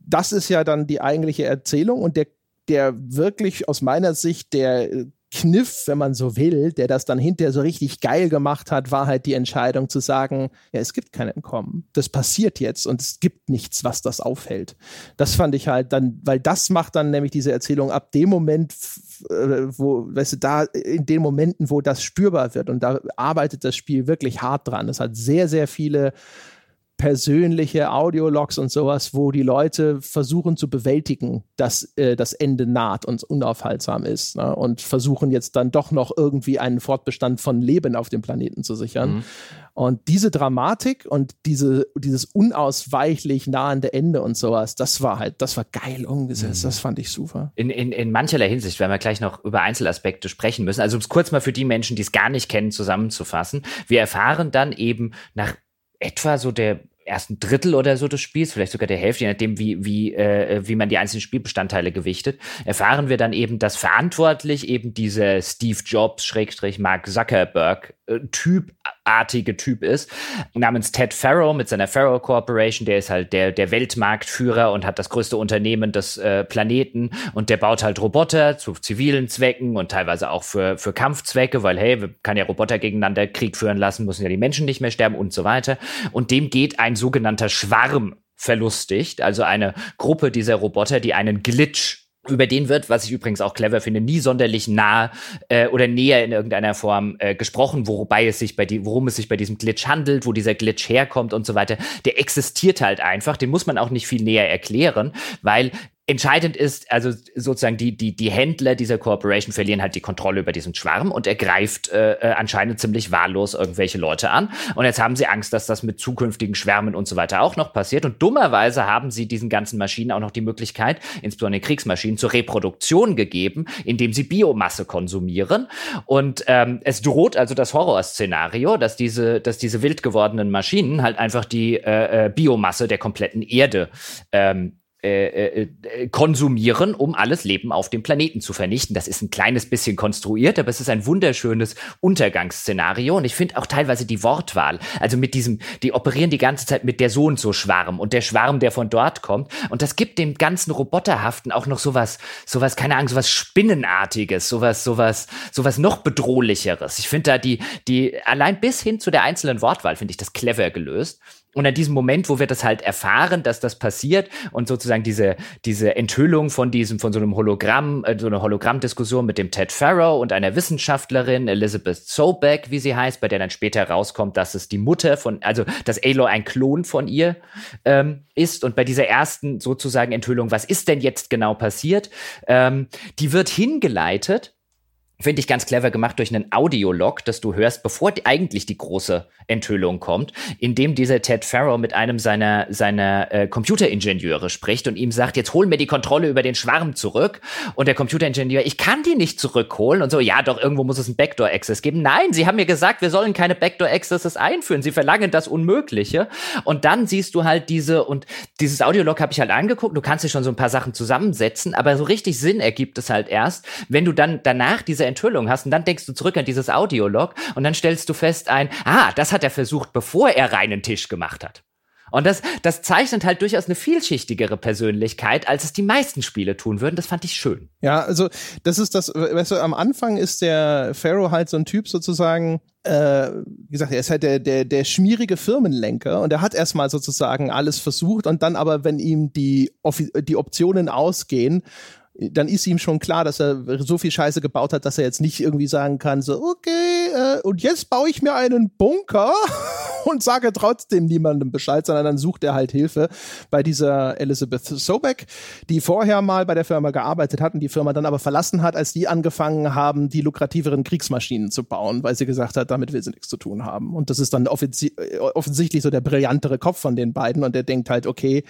Speaker 1: Das ist ja dann die eigentliche Erzählung und der, der wirklich aus meiner Sicht der äh, Kniff, wenn man so will, der das dann hinterher so richtig geil gemacht hat, war halt die Entscheidung zu sagen, ja, es gibt kein Entkommen. Das passiert jetzt und es gibt nichts, was das aufhält. Das fand ich halt dann, weil das macht dann nämlich diese Erzählung ab dem Moment, äh, wo, weißt du, da in den Momenten, wo das spürbar wird und da arbeitet das Spiel wirklich hart dran. Es hat sehr, sehr viele persönliche Audiologs und sowas, wo die Leute versuchen zu bewältigen, dass äh, das Ende naht und unaufhaltsam ist ne? und versuchen jetzt dann doch noch irgendwie einen Fortbestand von Leben auf dem Planeten zu sichern. Mhm. Und diese Dramatik und diese, dieses unausweichlich nahende Ende und sowas, das war halt, das war geil umgesetzt. Mhm. Das fand ich super.
Speaker 2: In, in, in mancherlei Hinsicht, werden wir gleich noch über Einzelaspekte sprechen müssen. Also um es kurz mal für die Menschen, die es gar nicht kennen, zusammenzufassen. Wir erfahren dann eben nach etwa so der ersten Drittel oder so des Spiels, vielleicht sogar der Hälfte, je nachdem, wie, wie, äh, wie man die einzelnen Spielbestandteile gewichtet, erfahren wir dann eben, dass verantwortlich eben dieser Steve Jobs, Schrägstrich Typartige Typ ist, namens Ted Farrow mit seiner Farrow Corporation, der ist halt der, der Weltmarktführer und hat das größte Unternehmen des äh, Planeten und der baut halt Roboter zu zivilen Zwecken und teilweise auch für, für Kampfzwecke, weil hey, kann ja Roboter gegeneinander Krieg führen lassen, müssen ja die Menschen nicht mehr sterben und so weiter. Und dem geht ein sogenannter Schwarm verlustigt, also eine Gruppe dieser Roboter, die einen Glitch über den wird, was ich übrigens auch clever finde, nie sonderlich nah äh, oder näher in irgendeiner Form äh, gesprochen, wobei es sich bei die, worum es sich bei diesem Glitch handelt, wo dieser Glitch herkommt und so weiter. Der existiert halt einfach, den muss man auch nicht viel näher erklären, weil Entscheidend ist, also sozusagen die, die, die Händler dieser Corporation verlieren halt die Kontrolle über diesen Schwarm und er greift äh, äh, anscheinend ziemlich wahllos irgendwelche Leute an. Und jetzt haben sie Angst, dass das mit zukünftigen Schwärmen und so weiter auch noch passiert. Und dummerweise haben sie diesen ganzen Maschinen auch noch die Möglichkeit, insbesondere Kriegsmaschinen, zur Reproduktion gegeben, indem sie Biomasse konsumieren. Und ähm, es droht also das Horrorszenario, dass diese, dass diese wild gewordenen Maschinen halt einfach die äh, äh Biomasse der kompletten Erde ähm, äh, äh, äh, konsumieren, um alles Leben auf dem Planeten zu vernichten. Das ist ein kleines bisschen konstruiert, aber es ist ein wunderschönes Untergangsszenario und ich finde auch teilweise die Wortwahl, also mit diesem, die operieren die ganze Zeit mit der so und so Schwarm und der Schwarm, der von dort kommt und das gibt dem ganzen Roboterhaften auch noch sowas, sowas, keine Ahnung, sowas Spinnenartiges, sowas, sowas, sowas noch bedrohlicheres. Ich finde da die, die, allein bis hin zu der einzelnen Wortwahl finde ich das clever gelöst. Und an diesem Moment, wo wir das halt erfahren, dass das passiert und sozusagen diese, diese Enthüllung von diesem, von so einem Hologramm, äh, so einer Hologrammdiskussion mit dem Ted Farrow und einer Wissenschaftlerin, Elizabeth Sobeck, wie sie heißt, bei der dann später rauskommt, dass es die Mutter von, also, dass Aloy ein Klon von ihr ähm, ist. Und bei dieser ersten sozusagen Enthüllung, was ist denn jetzt genau passiert, ähm, die wird hingeleitet finde ich ganz clever gemacht durch einen Audiolog, das du hörst, bevor die, eigentlich die große Enthüllung kommt, in dem dieser Ted Farrow mit einem seiner, seiner äh, Computeringenieure spricht und ihm sagt, jetzt hol mir die Kontrolle über den Schwarm zurück. Und der Computeringenieur, ich kann die nicht zurückholen. Und so, ja, doch, irgendwo muss es einen Backdoor-Access geben. Nein, sie haben mir gesagt, wir sollen keine Backdoor-Accesses einführen. Sie verlangen das Unmögliche. Und dann siehst du halt diese, und dieses Audiolog habe ich halt angeguckt, du kannst dir schon so ein paar Sachen zusammensetzen, aber so richtig Sinn ergibt es halt erst, wenn du dann danach diese Enthüllung hast und dann denkst du zurück an dieses Audiolog und dann stellst du fest ein, ah, das hat er versucht, bevor er reinen Tisch gemacht hat. Und das, das zeichnet halt durchaus eine vielschichtigere Persönlichkeit, als es die meisten Spiele tun würden. Das fand ich schön.
Speaker 1: Ja, also das ist das, weißt du, am Anfang ist der Pharaoh halt so ein Typ sozusagen, äh, wie gesagt, er ist halt der, der, der schmierige Firmenlenker und er hat erstmal sozusagen alles versucht und dann aber, wenn ihm die, die Optionen ausgehen dann ist ihm schon klar, dass er so viel Scheiße gebaut hat, dass er jetzt nicht irgendwie sagen kann, so, okay, äh, und jetzt baue ich mir einen Bunker und sage trotzdem niemandem Bescheid, sondern dann sucht er halt Hilfe bei dieser Elizabeth Sobeck, die vorher mal bei der Firma gearbeitet hat und die Firma dann aber verlassen hat, als die angefangen haben, die lukrativeren Kriegsmaschinen zu bauen, weil sie gesagt hat, damit will sie nichts zu tun haben. Und das ist dann offensichtlich so der brillantere Kopf von den beiden und der denkt halt, okay,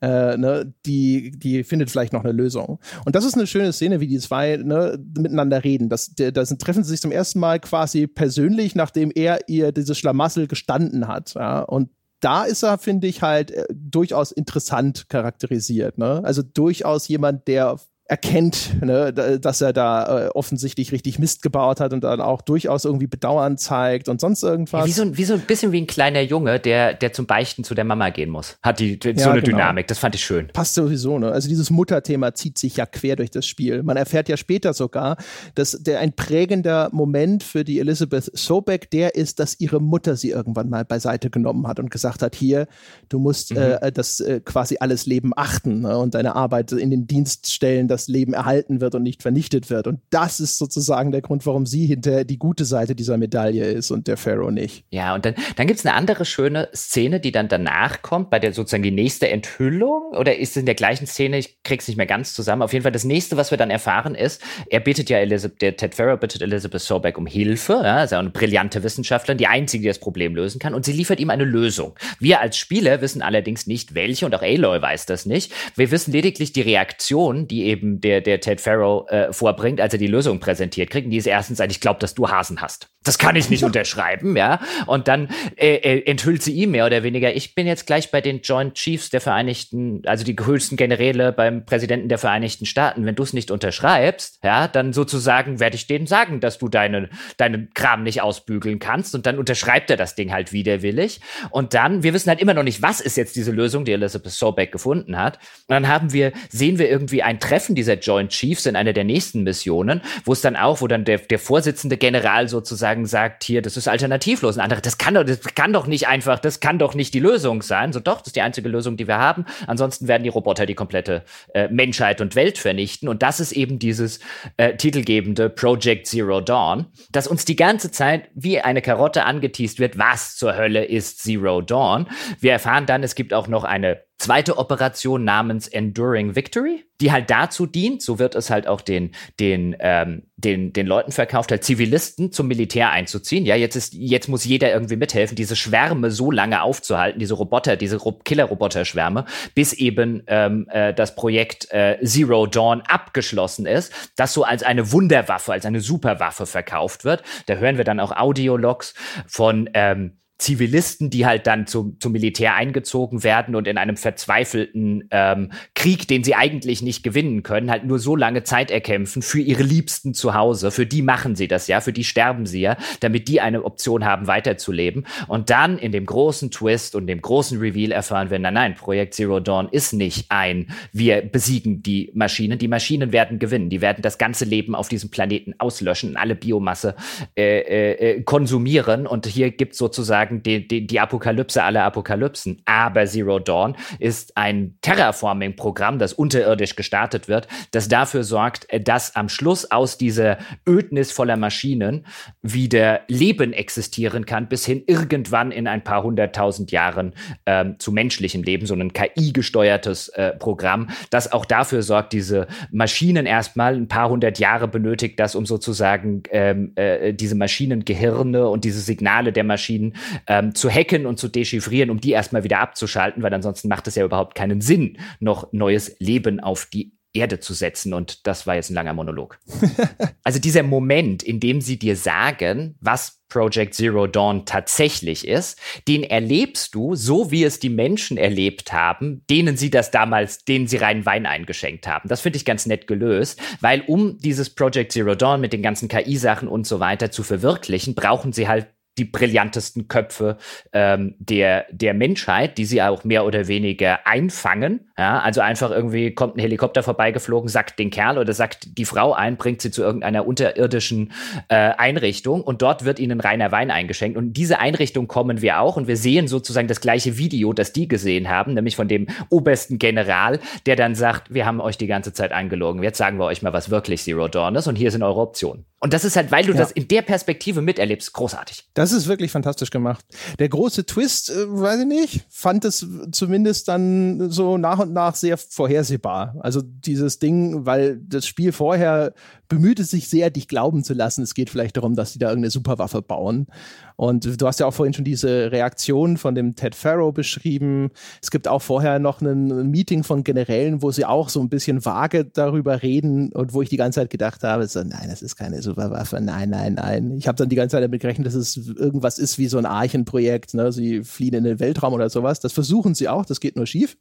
Speaker 1: äh, ne, die, die findet vielleicht noch eine Lösung. Und das ist eine schöne Szene, wie die zwei ne, miteinander reden. Das, da treffen sie sich zum ersten Mal quasi persönlich, nachdem er ihr dieses Schlamassel gestanden hat. Ja? Und da ist er, finde ich, halt äh, durchaus interessant charakterisiert. Ne? Also durchaus jemand, der erkennt, ne, dass er da äh, offensichtlich richtig Mist gebaut hat und dann auch durchaus irgendwie Bedauern zeigt und sonst irgendwas. Ja,
Speaker 2: wie, so, wie so ein bisschen wie ein kleiner Junge, der, der zum Beichten zu der Mama gehen muss. Hat die, die ja, so eine genau. Dynamik, das fand ich schön.
Speaker 1: Passt sowieso, ne? Also dieses Mutterthema zieht sich ja quer durch das Spiel. Man erfährt ja später sogar, dass der ein prägender Moment für die Elizabeth Sobeck der ist, dass ihre Mutter sie irgendwann mal beiseite genommen hat und gesagt hat, hier, du musst mhm. äh, das äh, quasi alles Leben achten ne? und deine Arbeit in den Dienst stellen, dass das Leben erhalten wird und nicht vernichtet wird. Und das ist sozusagen der Grund, warum sie hinter die gute Seite dieser Medaille ist und der Pharaoh nicht.
Speaker 2: Ja, und dann, dann gibt es eine andere schöne Szene, die dann danach kommt, bei der sozusagen die nächste Enthüllung oder ist es in der gleichen Szene, ich krieg's nicht mehr ganz zusammen. Auf jeden Fall das nächste, was wir dann erfahren, ist, er bittet ja Elizabeth, der Ted Pharaoh bittet Elizabeth Sobeck um Hilfe, ja, ist ja eine brillante Wissenschaftlerin, die einzige, die das Problem lösen kann, und sie liefert ihm eine Lösung. Wir als Spieler wissen allerdings nicht, welche, und auch Aloy weiß das nicht. Wir wissen lediglich die Reaktion, die eben der, der Ted Farrow äh, vorbringt, als er die Lösung präsentiert kriegt. Und die ist erstens ein, ich glaube, dass du Hasen hast. Das kann ich nicht unterschreiben, ja. Und dann äh, äh, enthüllt sie ihm mehr oder weniger, ich bin jetzt gleich bei den Joint Chiefs der Vereinigten, also die höchsten Generäle beim Präsidenten der Vereinigten Staaten. Wenn du es nicht unterschreibst, ja, dann sozusagen werde ich denen sagen, dass du deinen deinen Kram nicht ausbügeln kannst. Und dann unterschreibt er das Ding halt widerwillig. Und dann, wir wissen halt immer noch nicht, was ist jetzt diese Lösung, die Elizabeth Sobeck gefunden hat. Und dann haben wir, sehen wir irgendwie ein Treffen dieser Joint Chiefs in einer der nächsten Missionen, wo es dann auch, wo dann der, der Vorsitzende General sozusagen sagt, hier, das ist alternativlos. Ein anderer, das kann doch, das kann doch nicht einfach, das kann doch nicht die Lösung sein. So doch, das ist die einzige Lösung, die wir haben. Ansonsten werden die Roboter die komplette äh, Menschheit und Welt vernichten. Und das ist eben dieses äh, titelgebende Project Zero Dawn, das uns die ganze Zeit wie eine Karotte angeteased wird. Was zur Hölle ist Zero Dawn? Wir erfahren dann, es gibt auch noch eine zweite Operation namens Enduring Victory, die halt dazu dient, so wird es halt auch den, den, ähm, den, den Leuten verkauft, halt Zivilisten zum Militär einzuziehen. Ja, jetzt ist, jetzt muss jeder irgendwie mithelfen, diese Schwärme so lange aufzuhalten, diese Roboter, diese Killer-Roboter-Schwärme, bis eben ähm, äh, das Projekt äh, Zero Dawn abgeschlossen ist, das so als eine Wunderwaffe, als eine Superwaffe verkauft wird. Da hören wir dann auch Audiologs von ähm, Zivilisten, die halt dann zum, zum Militär eingezogen werden und in einem verzweifelten ähm, Krieg, den sie eigentlich nicht gewinnen können, halt nur so lange Zeit erkämpfen für ihre Liebsten zu Hause. Für die machen sie das ja, für die sterben sie ja, damit die eine Option haben, weiterzuleben. Und dann in dem großen Twist und dem großen Reveal erfahren wir, nein, nein, Projekt Zero Dawn ist nicht ein, wir besiegen die Maschinen. Die Maschinen werden gewinnen. Die werden das ganze Leben auf diesem Planeten auslöschen, alle Biomasse äh, äh, äh konsumieren. Und hier gibt sozusagen sozusagen die, die, die Apokalypse aller Apokalypsen. Aber Zero Dawn ist ein Terraforming-Programm, das unterirdisch gestartet wird, das dafür sorgt, dass am Schluss aus dieser Ödnis voller Maschinen wieder Leben existieren kann, bis hin irgendwann in ein paar hunderttausend Jahren ähm, zu menschlichem Leben, so ein KI-gesteuertes äh, Programm, das auch dafür sorgt, diese Maschinen erstmal ein paar hundert Jahre benötigt, das um sozusagen ähm, äh, diese Maschinengehirne und diese Signale der Maschinen ähm, zu hacken und zu dechiffrieren, um die erstmal wieder abzuschalten, weil ansonsten macht es ja überhaupt keinen Sinn, noch neues Leben auf die Erde zu setzen. Und das war jetzt ein langer Monolog. also dieser Moment, in dem sie dir sagen, was Project Zero Dawn tatsächlich ist, den erlebst du so, wie es die Menschen erlebt haben, denen sie das damals, denen sie reinen Wein eingeschenkt haben. Das finde ich ganz nett gelöst, weil um dieses Project Zero Dawn mit den ganzen KI-Sachen und so weiter zu verwirklichen, brauchen sie halt die brillantesten Köpfe ähm, der, der Menschheit, die sie auch mehr oder weniger einfangen. Ja, also einfach irgendwie kommt ein Helikopter vorbeigeflogen, sackt den Kerl oder sackt die Frau ein, bringt sie zu irgendeiner unterirdischen äh, Einrichtung und dort wird ihnen reiner Wein eingeschenkt. Und in diese Einrichtung kommen wir auch und wir sehen sozusagen das gleiche Video, das die gesehen haben, nämlich von dem obersten General, der dann sagt, wir haben euch die ganze Zeit angelogen. Jetzt sagen wir euch mal, was wirklich Zero Dawn ist und hier sind eure Optionen. Und das ist halt, weil du ja. das in der Perspektive miterlebst, großartig.
Speaker 1: Das ist wirklich fantastisch gemacht. Der große Twist, äh, weiß ich nicht, fand es zumindest dann so nach und nach sehr vorhersehbar. Also dieses Ding, weil das Spiel vorher bemüht es sich sehr, dich glauben zu lassen. Es geht vielleicht darum, dass sie da irgendeine Superwaffe bauen. Und du hast ja auch vorhin schon diese Reaktion von dem Ted Farrow beschrieben. Es gibt auch vorher noch ein Meeting von Generälen, wo sie auch so ein bisschen vage darüber reden und wo ich die ganze Zeit gedacht habe, so, nein, das ist keine Superwaffe, nein, nein, nein. Ich habe dann die ganze Zeit damit gerechnet, dass es irgendwas ist wie so ein Archenprojekt. Ne? Sie fliehen in den Weltraum oder sowas. Das versuchen sie auch, das geht nur schief.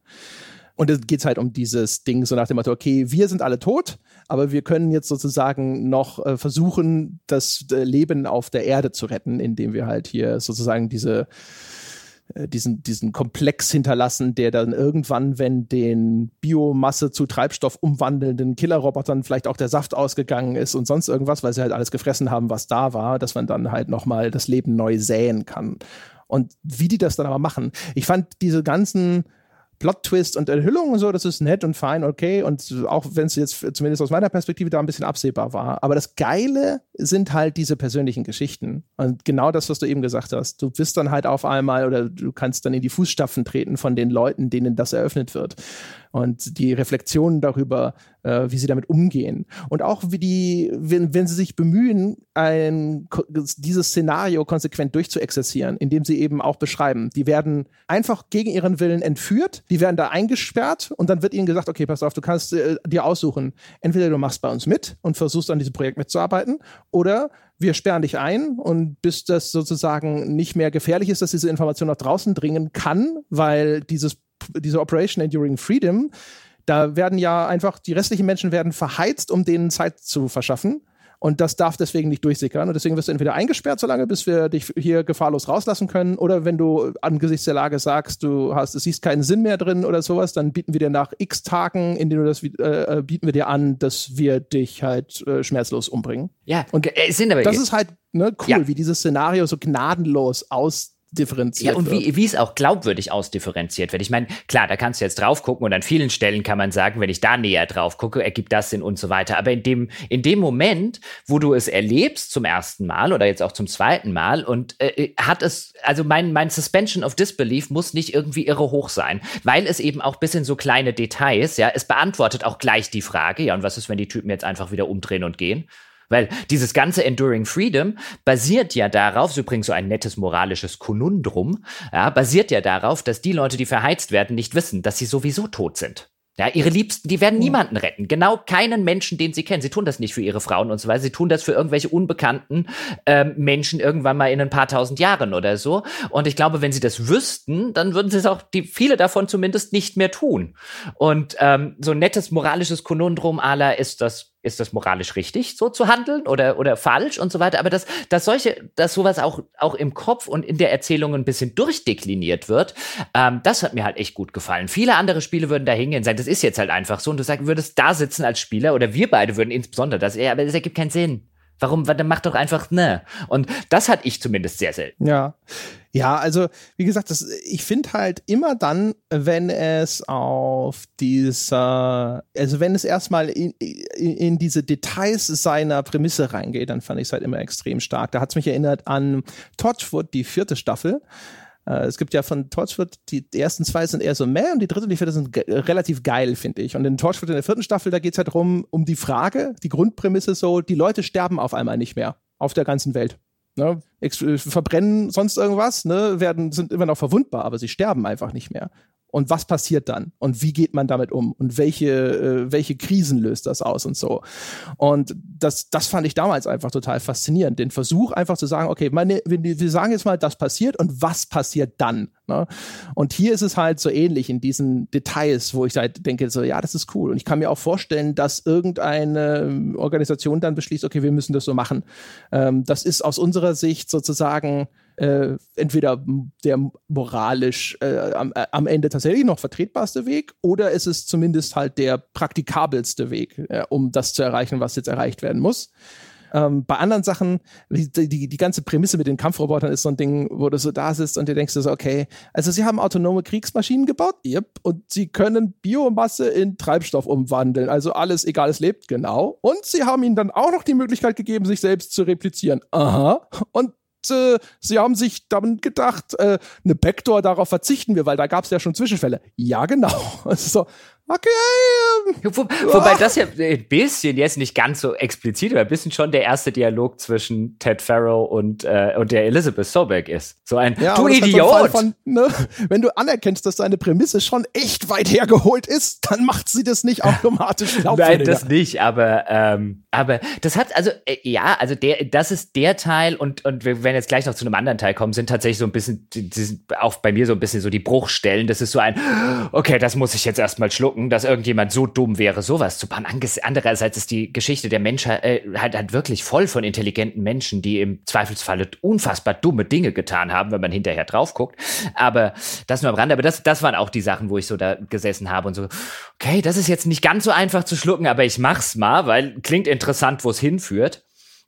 Speaker 1: Und es geht halt um dieses Ding, so nach dem Motto, okay, wir sind alle tot, aber wir können jetzt sozusagen noch äh, versuchen, das äh, Leben auf der Erde zu retten, indem wir halt hier sozusagen diese äh, diesen, diesen Komplex hinterlassen, der dann irgendwann, wenn den Biomasse zu Treibstoff umwandelnden Killerrobotern vielleicht auch der Saft ausgegangen ist und sonst irgendwas, weil sie halt alles gefressen haben, was da war, dass man dann halt nochmal das Leben neu säen kann. Und wie die das dann aber machen. Ich fand diese ganzen Plot-Twist und Enthüllung und so, das ist nett und fein, okay. Und auch wenn es jetzt zumindest aus meiner Perspektive da ein bisschen absehbar war. Aber das Geile sind halt diese persönlichen Geschichten. Und genau das, was du eben gesagt hast. Du bist dann halt auf einmal oder du kannst dann in die Fußstapfen treten von den Leuten, denen das eröffnet wird und die Reflexionen darüber, äh, wie sie damit umgehen. Und auch wie die, wenn, wenn sie sich bemühen, ein, dieses Szenario konsequent durchzuexerzieren, indem sie eben auch beschreiben, die werden einfach gegen ihren Willen entführt, die werden da eingesperrt und dann wird ihnen gesagt, okay, pass auf, du kannst äh, dir aussuchen, entweder du machst bei uns mit und versuchst an diesem Projekt mitzuarbeiten oder wir sperren dich ein und bis das sozusagen nicht mehr gefährlich ist, dass diese Information nach draußen dringen kann, weil dieses diese Operation Enduring Freedom, da werden ja einfach, die restlichen Menschen werden verheizt, um denen Zeit zu verschaffen. Und das darf deswegen nicht durchsickern. Und deswegen wirst du entweder eingesperrt, solange bis wir dich hier gefahrlos rauslassen können, oder wenn du angesichts der Lage sagst, du hast, es siehst keinen Sinn mehr drin oder sowas, dann bieten wir dir nach x Tagen, in denen du das äh, bieten wir dir an, dass wir dich halt äh, schmerzlos umbringen.
Speaker 2: Ja,
Speaker 1: und
Speaker 2: äh, sind aber
Speaker 1: das ist halt ne, cool, ja. wie dieses Szenario so gnadenlos aus differenziert
Speaker 2: Ja, und wie, wie es auch glaubwürdig ausdifferenziert wird. Ich meine, klar, da kannst du jetzt drauf gucken und an vielen Stellen kann man sagen, wenn ich da näher drauf gucke, ergibt das Sinn und so weiter. Aber in dem, in dem Moment, wo du es erlebst zum ersten Mal oder jetzt auch zum zweiten Mal und äh, äh, hat es, also mein, mein Suspension of Disbelief muss nicht irgendwie irre hoch sein, weil es eben auch bis in so kleine Details, ja, es beantwortet auch gleich die Frage, ja, und was ist, wenn die Typen jetzt einfach wieder umdrehen und gehen? Weil dieses ganze Enduring Freedom basiert ja darauf, ist übrigens so ein nettes moralisches Konundrum, ja, basiert ja darauf, dass die Leute, die verheizt werden, nicht wissen, dass sie sowieso tot sind. Ja, ihre Liebsten, die werden niemanden retten. Genau keinen Menschen, den sie kennen. Sie tun das nicht für ihre Frauen und so weiter. Sie tun das für irgendwelche unbekannten ähm, Menschen irgendwann mal in ein paar tausend Jahren oder so. Und ich glaube, wenn sie das wüssten, dann würden sie es auch, die, viele davon zumindest nicht mehr tun. Und ähm, so ein nettes moralisches Konundrum aller ist das ist das moralisch richtig, so zu handeln oder, oder falsch und so weiter. Aber dass, dass solche, dass sowas auch, auch im Kopf und in der Erzählung ein bisschen durchdekliniert wird, ähm, das hat mir halt echt gut gefallen. Viele andere Spiele würden da hingehen sagen, das ist jetzt halt einfach so und du sagst, würdest da sitzen als Spieler oder wir beide würden insbesondere das, ja, aber das ergibt keinen Sinn. Warum? Dann mach doch einfach ne. Und das hatte ich zumindest sehr selten.
Speaker 1: Ja. Ja, also wie gesagt, das, ich finde halt immer dann, wenn es auf dieser, also wenn es erstmal in, in, in diese Details seiner Prämisse reingeht, dann fand ich es halt immer extrem stark. Da hat es mich erinnert an Torchwood, die vierte Staffel. Äh, es gibt ja von Torchwood, die, ersten zwei sind eher so meh und die dritte und die vierte sind ge relativ geil, finde ich. Und in Torchwood in der vierten Staffel, da geht es halt darum, um die Frage, die Grundprämisse so, die Leute sterben auf einmal nicht mehr auf der ganzen Welt. Ne? Äh, verbrennen sonst irgendwas, ne? werden, sind immer noch verwundbar, aber sie sterben einfach nicht mehr. Und was passiert dann? Und wie geht man damit um? Und welche, äh, welche Krisen löst das aus und so? Und das, das fand ich damals einfach total faszinierend. Den Versuch einfach zu sagen, okay, meine, wir sagen jetzt mal, das passiert und was passiert dann? Ne? Und hier ist es halt so ähnlich in diesen Details, wo ich halt denke, so, ja, das ist cool. Und ich kann mir auch vorstellen, dass irgendeine Organisation dann beschließt, okay, wir müssen das so machen. Ähm, das ist aus unserer Sicht sozusagen äh, entweder der moralisch äh, am, äh, am, Ende tatsächlich noch vertretbarste Weg oder ist es zumindest halt der praktikabelste Weg, äh, um das zu erreichen, was jetzt erreicht werden muss. Ähm, bei anderen Sachen, die, die, die ganze Prämisse mit den Kampfrobotern ist so ein Ding, wo du so da sitzt und dir denkst du so, okay, also sie haben autonome Kriegsmaschinen gebaut, yep, und sie können Biomasse in Treibstoff umwandeln, also alles, egal, es lebt, genau. Und sie haben ihnen dann auch noch die Möglichkeit gegeben, sich selbst zu replizieren. Aha. Und äh, sie haben sich dann gedacht, äh, eine Backdoor, darauf verzichten wir, weil da gab es ja schon Zwischenfälle. Ja, genau. Also, okay.
Speaker 2: Ähm, Wo, wobei das ja ein bisschen jetzt nicht ganz so explizit, aber ein bisschen schon der erste Dialog zwischen Ted Farrow und, äh, und der Elizabeth Sobeck ist. So ein
Speaker 1: ja,
Speaker 2: Du Idiot!
Speaker 1: Von, ne, wenn du anerkennst, dass deine Prämisse schon echt weit hergeholt ist, dann macht sie das nicht automatisch
Speaker 2: Nein, das nicht, aber, ähm, aber das hat, also, äh, ja, also der, das ist der Teil und, und wir werden jetzt gleich noch zu einem anderen Teil kommen, sind tatsächlich so ein bisschen, die, die sind auch bei mir so ein bisschen so die Bruchstellen. Das ist so ein, okay, das muss ich jetzt erstmal schlucken denken, dass irgendjemand so dumm wäre, sowas zu bauen. Andererseits ist die Geschichte der Menschheit äh, halt, halt wirklich voll von intelligenten Menschen, die im Zweifelsfalle unfassbar dumme Dinge getan haben, wenn man hinterher drauf guckt. Aber das nur am Rande. Aber das, das waren auch die Sachen, wo ich so da gesessen habe und so, okay, das ist jetzt nicht ganz so einfach zu schlucken, aber ich mach's mal, weil klingt interessant, wo es hinführt.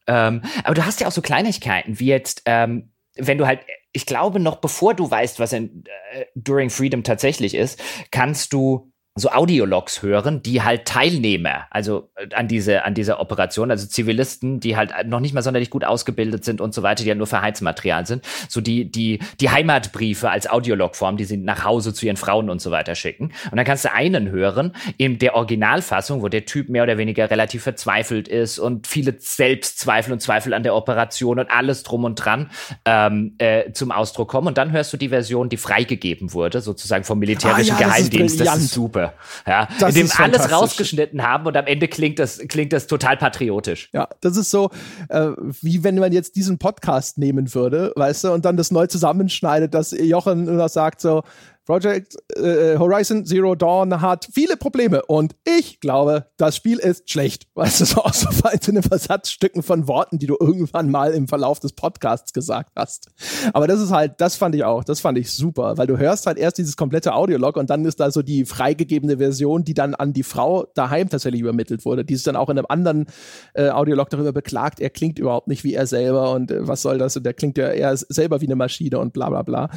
Speaker 2: Ähm, aber du hast ja auch so Kleinigkeiten, wie jetzt, ähm, wenn du halt ich glaube, noch bevor du weißt, was in äh, During Freedom tatsächlich ist, kannst du so Audiologs hören, die halt Teilnehmer, also äh, an diese, an dieser Operation, also Zivilisten, die halt noch nicht mal sonderlich gut ausgebildet sind und so weiter, die ja nur für Heizmaterial sind, so die, die, die Heimatbriefe als Audiologform, die sie nach Hause zu ihren Frauen und so weiter schicken. Und dann kannst du einen hören, in der Originalfassung, wo der Typ mehr oder weniger relativ verzweifelt ist und viele Selbstzweifel und Zweifel an der Operation und alles drum und dran ähm, äh, zum Ausdruck kommen. Und dann hörst du die Version, die freigegeben wurde, sozusagen vom militärischen ah, ja, Geheimdienst. Das ist, das ist super Gruppe, ja, das in dem alles rausgeschnitten haben und am Ende klingt das, klingt das total patriotisch.
Speaker 1: Ja, das ist so, äh, wie wenn man jetzt diesen Podcast nehmen würde, weißt du, und dann das neu zusammenschneidet, dass Jochen nur sagt so, Project äh, Horizon Zero Dawn hat viele Probleme und ich glaube, das Spiel ist schlecht. Weißt du, so aus so einzelnen Versatzstücken von Worten, die du irgendwann mal im Verlauf des Podcasts gesagt hast. Aber das ist halt, das fand ich auch, das fand ich super, weil du hörst halt erst dieses komplette Audiolog und dann ist da so die freigegebene Version, die dann an die Frau daheim tatsächlich übermittelt wurde. Die ist dann auch in einem anderen äh, Audiolog darüber beklagt, er klingt überhaupt nicht wie er selber und äh, was soll das und der klingt ja eher selber wie eine Maschine und bla bla bla.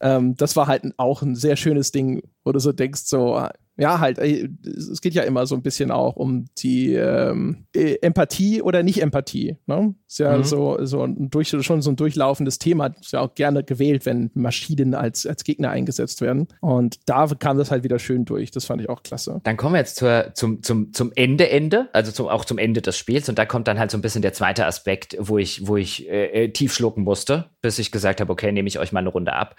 Speaker 1: Ähm, das war halt auch ein sehr schönes Ding, wo du so denkst, so, ja, halt, es geht ja immer so ein bisschen auch um die ähm, äh, Empathie oder Nicht-Empathie. Ne? Ist ja mhm. so, so ein durch, schon so ein durchlaufendes Thema. Ist ja auch gerne gewählt, wenn Maschinen als, als Gegner eingesetzt werden. Und da kam das halt wieder schön durch. Das fand ich auch klasse.
Speaker 2: Dann kommen wir jetzt zur, zum, zum, zum Ende, Ende, also zum, auch zum Ende des Spiels. Und da kommt dann halt so ein bisschen der zweite Aspekt, wo ich, wo ich äh, äh tief schlucken musste, bis ich gesagt habe, okay, nehme ich euch mal eine Runde ab.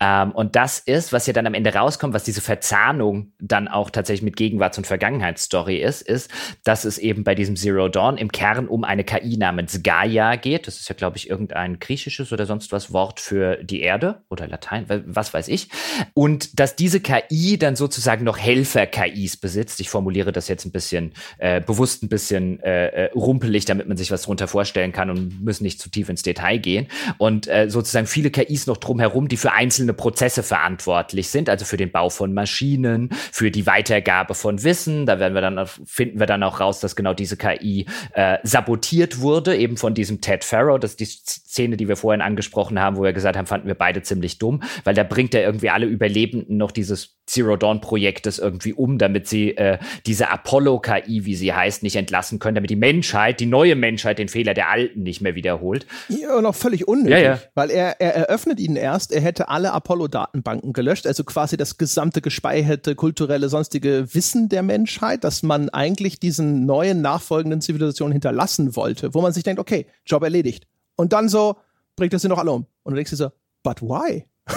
Speaker 2: Ähm, und das ist, was ja dann am Ende rauskommt, was diese Verzahnung dann dann auch tatsächlich mit Gegenwarts- und Vergangenheitsstory ist, ist, dass es eben bei diesem Zero Dawn im Kern um eine KI namens Gaia geht. Das ist ja, glaube ich, irgendein griechisches oder sonst was Wort für die Erde oder Latein, was weiß ich. Und dass diese KI dann sozusagen noch Helfer-KIs besitzt. Ich formuliere das jetzt ein bisschen äh, bewusst ein bisschen äh, äh, rumpelig, damit man sich was darunter vorstellen kann und müssen nicht zu tief ins Detail gehen. Und äh, sozusagen viele KIs noch drumherum, die für einzelne Prozesse verantwortlich sind, also für den Bau von Maschinen, für für die Weitergabe von Wissen. Da werden wir dann finden wir dann auch raus, dass genau diese KI äh, sabotiert wurde, eben von diesem Ted Farrow. Das ist die Szene, die wir vorhin angesprochen haben, wo wir gesagt haben, fanden wir beide ziemlich dumm, weil da bringt er irgendwie alle Überlebenden noch dieses Zero Dawn Projektes irgendwie um, damit sie äh, diese Apollo KI, wie sie heißt, nicht entlassen können, damit die Menschheit, die neue Menschheit, den Fehler der alten nicht mehr wiederholt.
Speaker 1: Ja, noch völlig unnötig, ja, ja. weil er, er eröffnet ihnen erst, er hätte alle Apollo Datenbanken gelöscht, also quasi das gesamte gespeicherte kulturelle kulturelle, sonstige Wissen der Menschheit, dass man eigentlich diesen neuen nachfolgenden Zivilisationen hinterlassen wollte, wo man sich denkt, okay, Job erledigt. Und dann so, bringt das sie noch alle um. Und du denkst dir so, but why?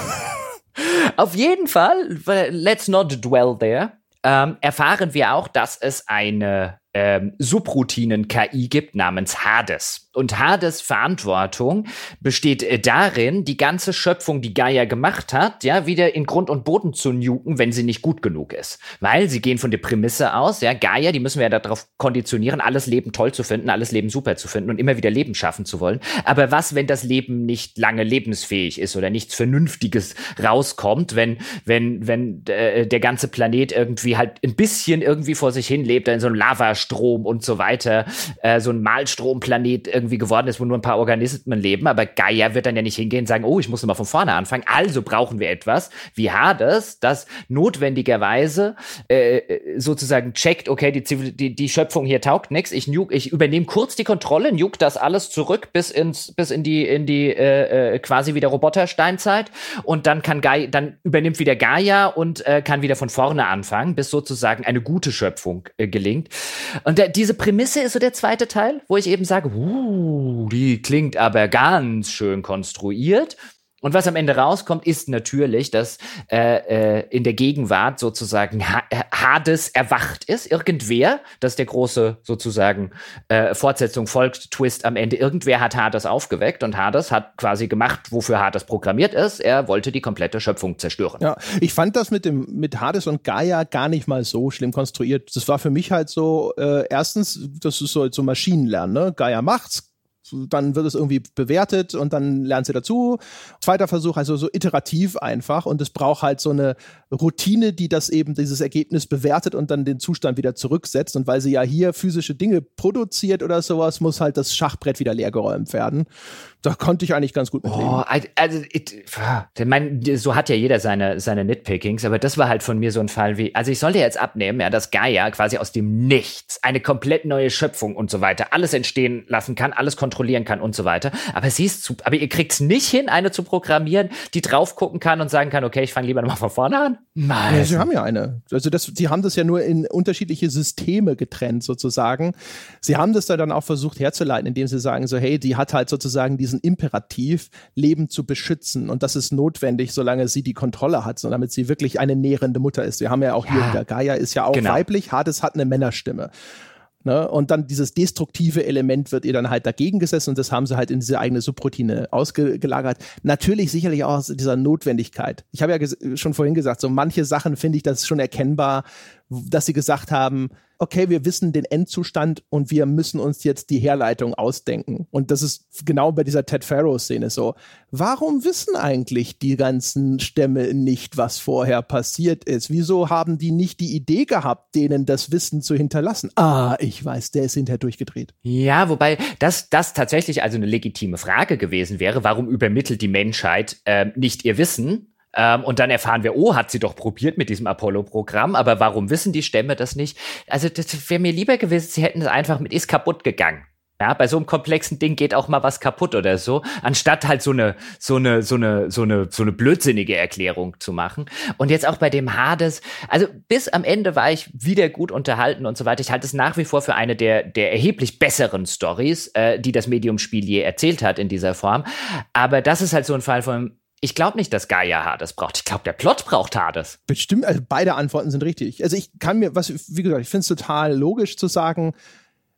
Speaker 2: Auf jeden Fall, let's not dwell there, ähm, erfahren wir auch, dass es eine ähm, Subroutinen-KI gibt namens Hades. Und Hades Verantwortung besteht äh, darin, die ganze Schöpfung, die Gaia gemacht hat, ja, wieder in Grund und Boden zu nuken, wenn sie nicht gut genug ist. Weil sie gehen von der Prämisse aus, ja, Gaia, die müssen wir ja darauf konditionieren, alles Leben toll zu finden, alles Leben super zu finden und immer wieder Leben schaffen zu wollen. Aber was, wenn das Leben nicht lange lebensfähig ist oder nichts Vernünftiges rauskommt, wenn, wenn, wenn äh, der ganze Planet irgendwie halt ein bisschen irgendwie vor sich hin lebt, in so einem Lava Lava-Strom und so weiter, äh, so ein Malstromplanet irgendwie geworden ist, wo nur ein paar Organismen leben. Aber Gaia wird dann ja nicht hingehen und sagen, oh, ich muss mal von vorne anfangen. Also brauchen wir etwas wie Hades, das notwendigerweise äh, sozusagen checkt, okay, die, die, die Schöpfung hier taugt nichts. Ich, ich übernehme kurz die Kontrolle, nuke das alles zurück bis ins bis in die in die äh, äh, quasi wieder Robotersteinzeit und dann kann Gaia, dann übernimmt wieder Gaia und äh, kann wieder von vorne anfangen, bis sozusagen eine gute Schöpfung äh, gelingt. Und der, diese Prämisse ist so der zweite Teil, wo ich eben sage, uh, die klingt aber ganz schön konstruiert. Und was am Ende rauskommt, ist natürlich, dass äh, äh, in der Gegenwart sozusagen ha Hades erwacht ist. Irgendwer, das ist der große sozusagen äh, Fortsetzung folgt, Twist am Ende. Irgendwer hat Hades aufgeweckt und Hades hat quasi gemacht, wofür Hades programmiert ist. Er wollte die komplette Schöpfung zerstören.
Speaker 1: Ja, ich fand das mit dem mit Hades und Gaia gar nicht mal so schlimm konstruiert. Das war für mich halt so äh, erstens, das ist so so Maschinenlernen. Ne? Gaia macht's, dann wird es irgendwie bewertet und dann lernt sie dazu. Zweiter Versuch, also so iterativ einfach und es braucht halt so eine Routine, die das eben, dieses Ergebnis bewertet und dann den Zustand wieder zurücksetzt und weil sie ja hier physische Dinge produziert oder sowas, muss halt das Schachbrett wieder leergeräumt werden. Da konnte ich eigentlich ganz gut mit
Speaker 2: oh, also, it, mein, so hat ja jeder seine, seine Nitpickings, aber das war halt von mir so ein Fall wie, also ich sollte jetzt abnehmen, ja, dass Gaia quasi aus dem Nichts eine komplett neue Schöpfung und so weiter alles entstehen lassen kann, alles kontrollieren kann und so weiter. Aber sie ist zu, aber ihr kriegt es nicht hin, eine zu programmieren, die drauf gucken kann und sagen kann, okay, ich fange lieber nochmal von vorne an.
Speaker 1: Nein. Ja, sie haben ja eine. Also das, sie haben das ja nur in unterschiedliche Systeme getrennt sozusagen. Sie haben das da dann auch versucht herzuleiten, indem sie sagen so, hey, die hat halt sozusagen diesen Imperativ, Leben zu beschützen und das ist notwendig, solange sie die Kontrolle hat, so damit sie wirklich eine nährende Mutter ist. Wir haben ja auch ja. hier wieder Gaia ist ja auch genau. weiblich, Hades hat eine Männerstimme. Ne? Und dann dieses destruktive Element wird ihr dann halt dagegen gesessen und das haben sie halt in diese eigene Subroutine ausgelagert. Natürlich sicherlich auch aus dieser Notwendigkeit. Ich habe ja schon vorhin gesagt, so manche Sachen finde ich das schon erkennbar, dass sie gesagt haben, okay, wir wissen den Endzustand und wir müssen uns jetzt die Herleitung ausdenken. Und das ist genau bei dieser Ted Pharaoh-Szene so. Warum wissen eigentlich die ganzen Stämme nicht, was vorher passiert ist? Wieso haben die nicht die Idee gehabt, denen das Wissen zu hinterlassen? Ah, ich weiß, der ist hinterher durchgedreht.
Speaker 2: Ja, wobei das, das tatsächlich also eine legitime Frage gewesen wäre. Warum übermittelt die Menschheit äh, nicht ihr Wissen? Ähm, und dann erfahren wir, oh, hat sie doch probiert mit diesem Apollo-Programm, aber warum wissen die Stämme das nicht? Also, das wäre mir lieber gewesen, sie hätten es einfach mit ist kaputt gegangen. Ja, bei so einem komplexen Ding geht auch mal was kaputt oder so, anstatt halt so eine, so eine, so eine, so eine, so eine blödsinnige Erklärung zu machen. Und jetzt auch bei dem Hades, also bis am Ende war ich wieder gut unterhalten und so weiter. Ich halte es nach wie vor für eine der, der erheblich besseren Stories, äh, die das Medium-Spiel je erzählt hat in dieser Form. Aber das ist halt so ein Fall von, ich glaube nicht, dass Gaia Hades braucht. Ich glaube, der Plot braucht Hades.
Speaker 1: Bestimmt, also beide Antworten sind richtig. Also ich kann mir, was, wie gesagt, ich finde es total logisch zu sagen,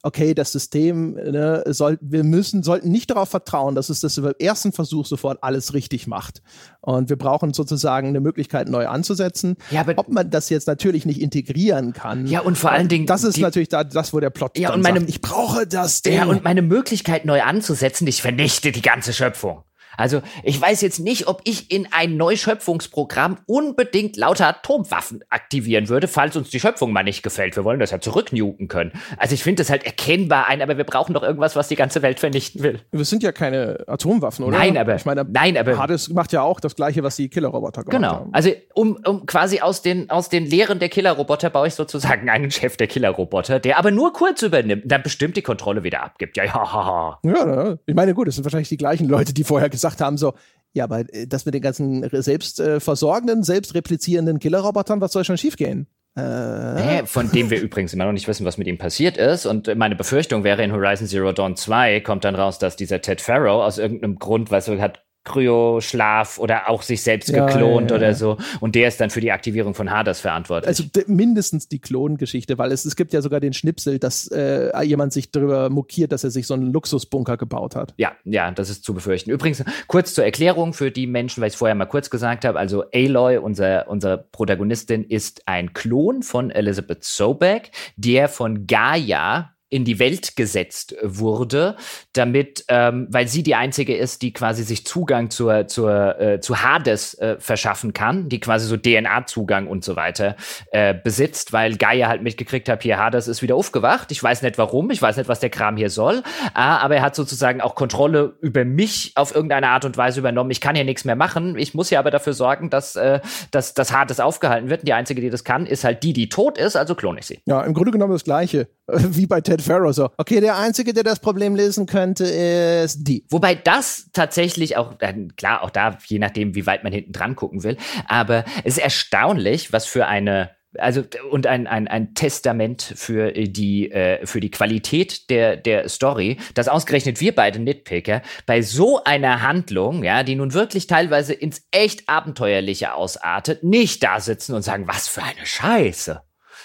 Speaker 1: okay, das System, ne, soll, wir müssen, sollten nicht darauf vertrauen, dass es das beim ersten Versuch sofort alles richtig macht. Und wir brauchen sozusagen eine Möglichkeit, neu anzusetzen. Ja, aber Ob man das jetzt natürlich nicht integrieren kann.
Speaker 2: Ja, und vor allen Dingen.
Speaker 1: Das ist die, natürlich da, das, wo der Plot
Speaker 2: ja, und meine, sagt,
Speaker 1: ich brauche das Ding.
Speaker 2: Ja, und meine Möglichkeit, neu anzusetzen, ich vernichte die ganze Schöpfung. Also ich weiß jetzt nicht, ob ich in ein Neuschöpfungsprogramm unbedingt lauter Atomwaffen aktivieren würde, falls uns die Schöpfung mal nicht gefällt. Wir wollen das ja zurücknuten können. Also ich finde das halt erkennbar ein, aber wir brauchen doch irgendwas, was die ganze Welt vernichten will.
Speaker 1: Wir sind ja keine Atomwaffen, oder?
Speaker 2: Nein, aber
Speaker 1: ich meine,
Speaker 2: nein, aber
Speaker 1: Hades macht ja auch das gleiche, was die Killerroboter
Speaker 2: gemacht genau. haben. Genau. Also um, um quasi aus den aus den Lehren der Killerroboter baue ich sozusagen einen Chef der Killerroboter, der aber nur kurz übernimmt, dann bestimmt die Kontrolle wieder abgibt. Ja, ja.
Speaker 1: Ja, ich meine, gut, das sind wahrscheinlich die gleichen Leute, die vorher gesagt gesagt haben, so, ja, aber äh, das mit den ganzen selbstversorgenden, äh, selbstreplizierenden Killerrobotern, was soll schon schiefgehen?
Speaker 2: Äh. von dem wir übrigens immer noch nicht wissen, was mit ihm passiert ist. Und meine Befürchtung wäre, in Horizon Zero Dawn 2 kommt dann raus, dass dieser Ted Farrow aus irgendeinem Grund, weißt du, hat Kryoschlaf oder auch sich selbst ja, geklont ja, ja, oder so. Und der ist dann für die Aktivierung von Hades verantwortlich.
Speaker 1: Also mindestens die Klongeschichte, weil es, es gibt ja sogar den Schnipsel, dass äh, jemand sich darüber mokiert, dass er sich so einen Luxusbunker gebaut hat.
Speaker 2: Ja, ja, das ist zu befürchten. Übrigens, kurz zur Erklärung für die Menschen, weil ich es vorher mal kurz gesagt habe. Also Aloy, unser, unsere Protagonistin, ist ein Klon von Elizabeth Sobek, der von Gaia in die Welt gesetzt wurde, damit, ähm, weil sie die einzige ist, die quasi sich Zugang zur, zur, äh, zu Hades äh, verschaffen kann, die quasi so DNA-Zugang und so weiter äh, besitzt, weil Gaia halt mitgekriegt hat, hier Hades ist wieder aufgewacht. Ich weiß nicht warum, ich weiß nicht, was der Kram hier soll, äh, aber er hat sozusagen auch Kontrolle über mich auf irgendeine Art und Weise übernommen. Ich kann hier nichts mehr machen. Ich muss ja aber dafür sorgen, dass, äh, dass, dass Hades aufgehalten wird. Und die einzige, die das kann, ist halt die, die tot ist, also klone ich sie.
Speaker 1: Ja, im Grunde genommen das Gleiche. Wie bei Ted Farrow so. Okay, der Einzige, der das Problem lösen könnte, ist die.
Speaker 2: Wobei das tatsächlich auch, äh, klar, auch da, je nachdem, wie weit man hinten dran gucken will, aber es ist erstaunlich, was für eine also und ein, ein, ein Testament für die, äh, für die Qualität der, der Story, dass ausgerechnet wir beide Nitpicker bei so einer Handlung, ja, die nun wirklich teilweise ins echt Abenteuerliche ausartet, nicht da sitzen und sagen, was für eine Scheiße.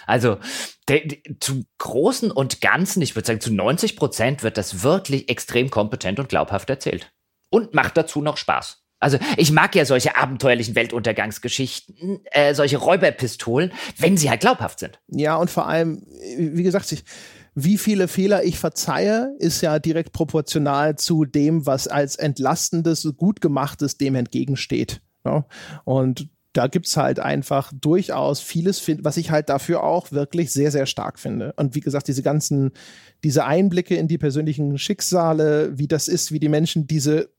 Speaker 2: Also der, der, zum Großen und Ganzen, ich würde sagen, zu 90 Prozent wird das wirklich extrem kompetent und glaubhaft erzählt. Und macht dazu noch Spaß. Also ich mag ja solche abenteuerlichen Weltuntergangsgeschichten, äh, solche Räuberpistolen, wenn sie halt glaubhaft sind.
Speaker 1: Ja, und vor allem, wie gesagt, ich, wie viele Fehler ich verzeihe, ist ja direkt proportional zu dem, was als entlastendes, gut gemachtes dem entgegensteht. Ja? Und da gibt's halt einfach durchaus vieles, was ich halt dafür auch wirklich sehr, sehr stark finde. Und wie gesagt, diese ganzen, diese Einblicke in die persönlichen Schicksale, wie das ist, wie die Menschen diese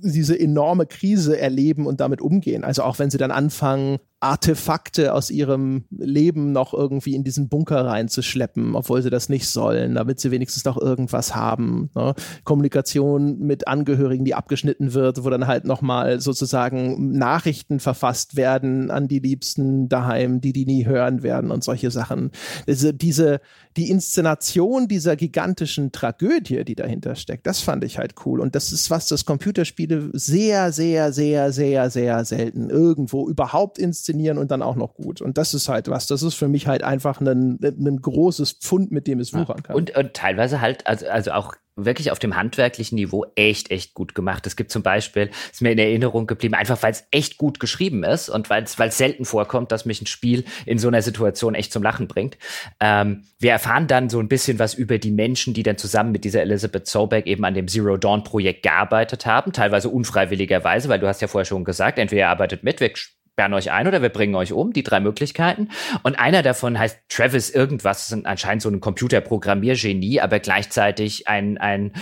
Speaker 1: diese enorme Krise erleben und damit umgehen. Also auch wenn sie dann anfangen, Artefakte aus ihrem Leben noch irgendwie in diesen Bunker reinzuschleppen, obwohl sie das nicht sollen, damit sie wenigstens noch irgendwas haben. Ne? Kommunikation mit Angehörigen, die abgeschnitten wird, wo dann halt nochmal sozusagen Nachrichten verfasst werden an die Liebsten daheim, die die nie hören werden und solche Sachen. Also diese, die Inszenation dieser gigantischen Tragödie, die dahinter steckt, das fand ich halt cool. Und das ist was, das Computerspiele sehr, sehr, sehr, sehr, sehr selten irgendwo überhaupt inszenieren inszenieren und dann auch noch gut. Und das ist halt was, das ist für mich halt einfach ein, ein großes Pfund, mit dem es wuchern kann.
Speaker 2: Und, und teilweise halt, also, also auch wirklich auf dem handwerklichen Niveau echt, echt gut gemacht. Es gibt zum Beispiel, ist mir in Erinnerung geblieben, einfach weil es echt gut geschrieben ist und weil es selten vorkommt, dass mich ein Spiel in so einer Situation echt zum Lachen bringt. Ähm, wir erfahren dann so ein bisschen was über die Menschen, die dann zusammen mit dieser Elizabeth Sobeck eben an dem Zero Dawn Projekt gearbeitet haben, teilweise unfreiwilligerweise, weil du hast ja vorher schon gesagt, entweder ihr arbeitet mit, wir sperren euch ein oder wir bringen euch um, die drei Möglichkeiten. Und einer davon heißt Travis irgendwas, ist anscheinend so ein Computerprogrammiergenie, aber gleichzeitig ein, ein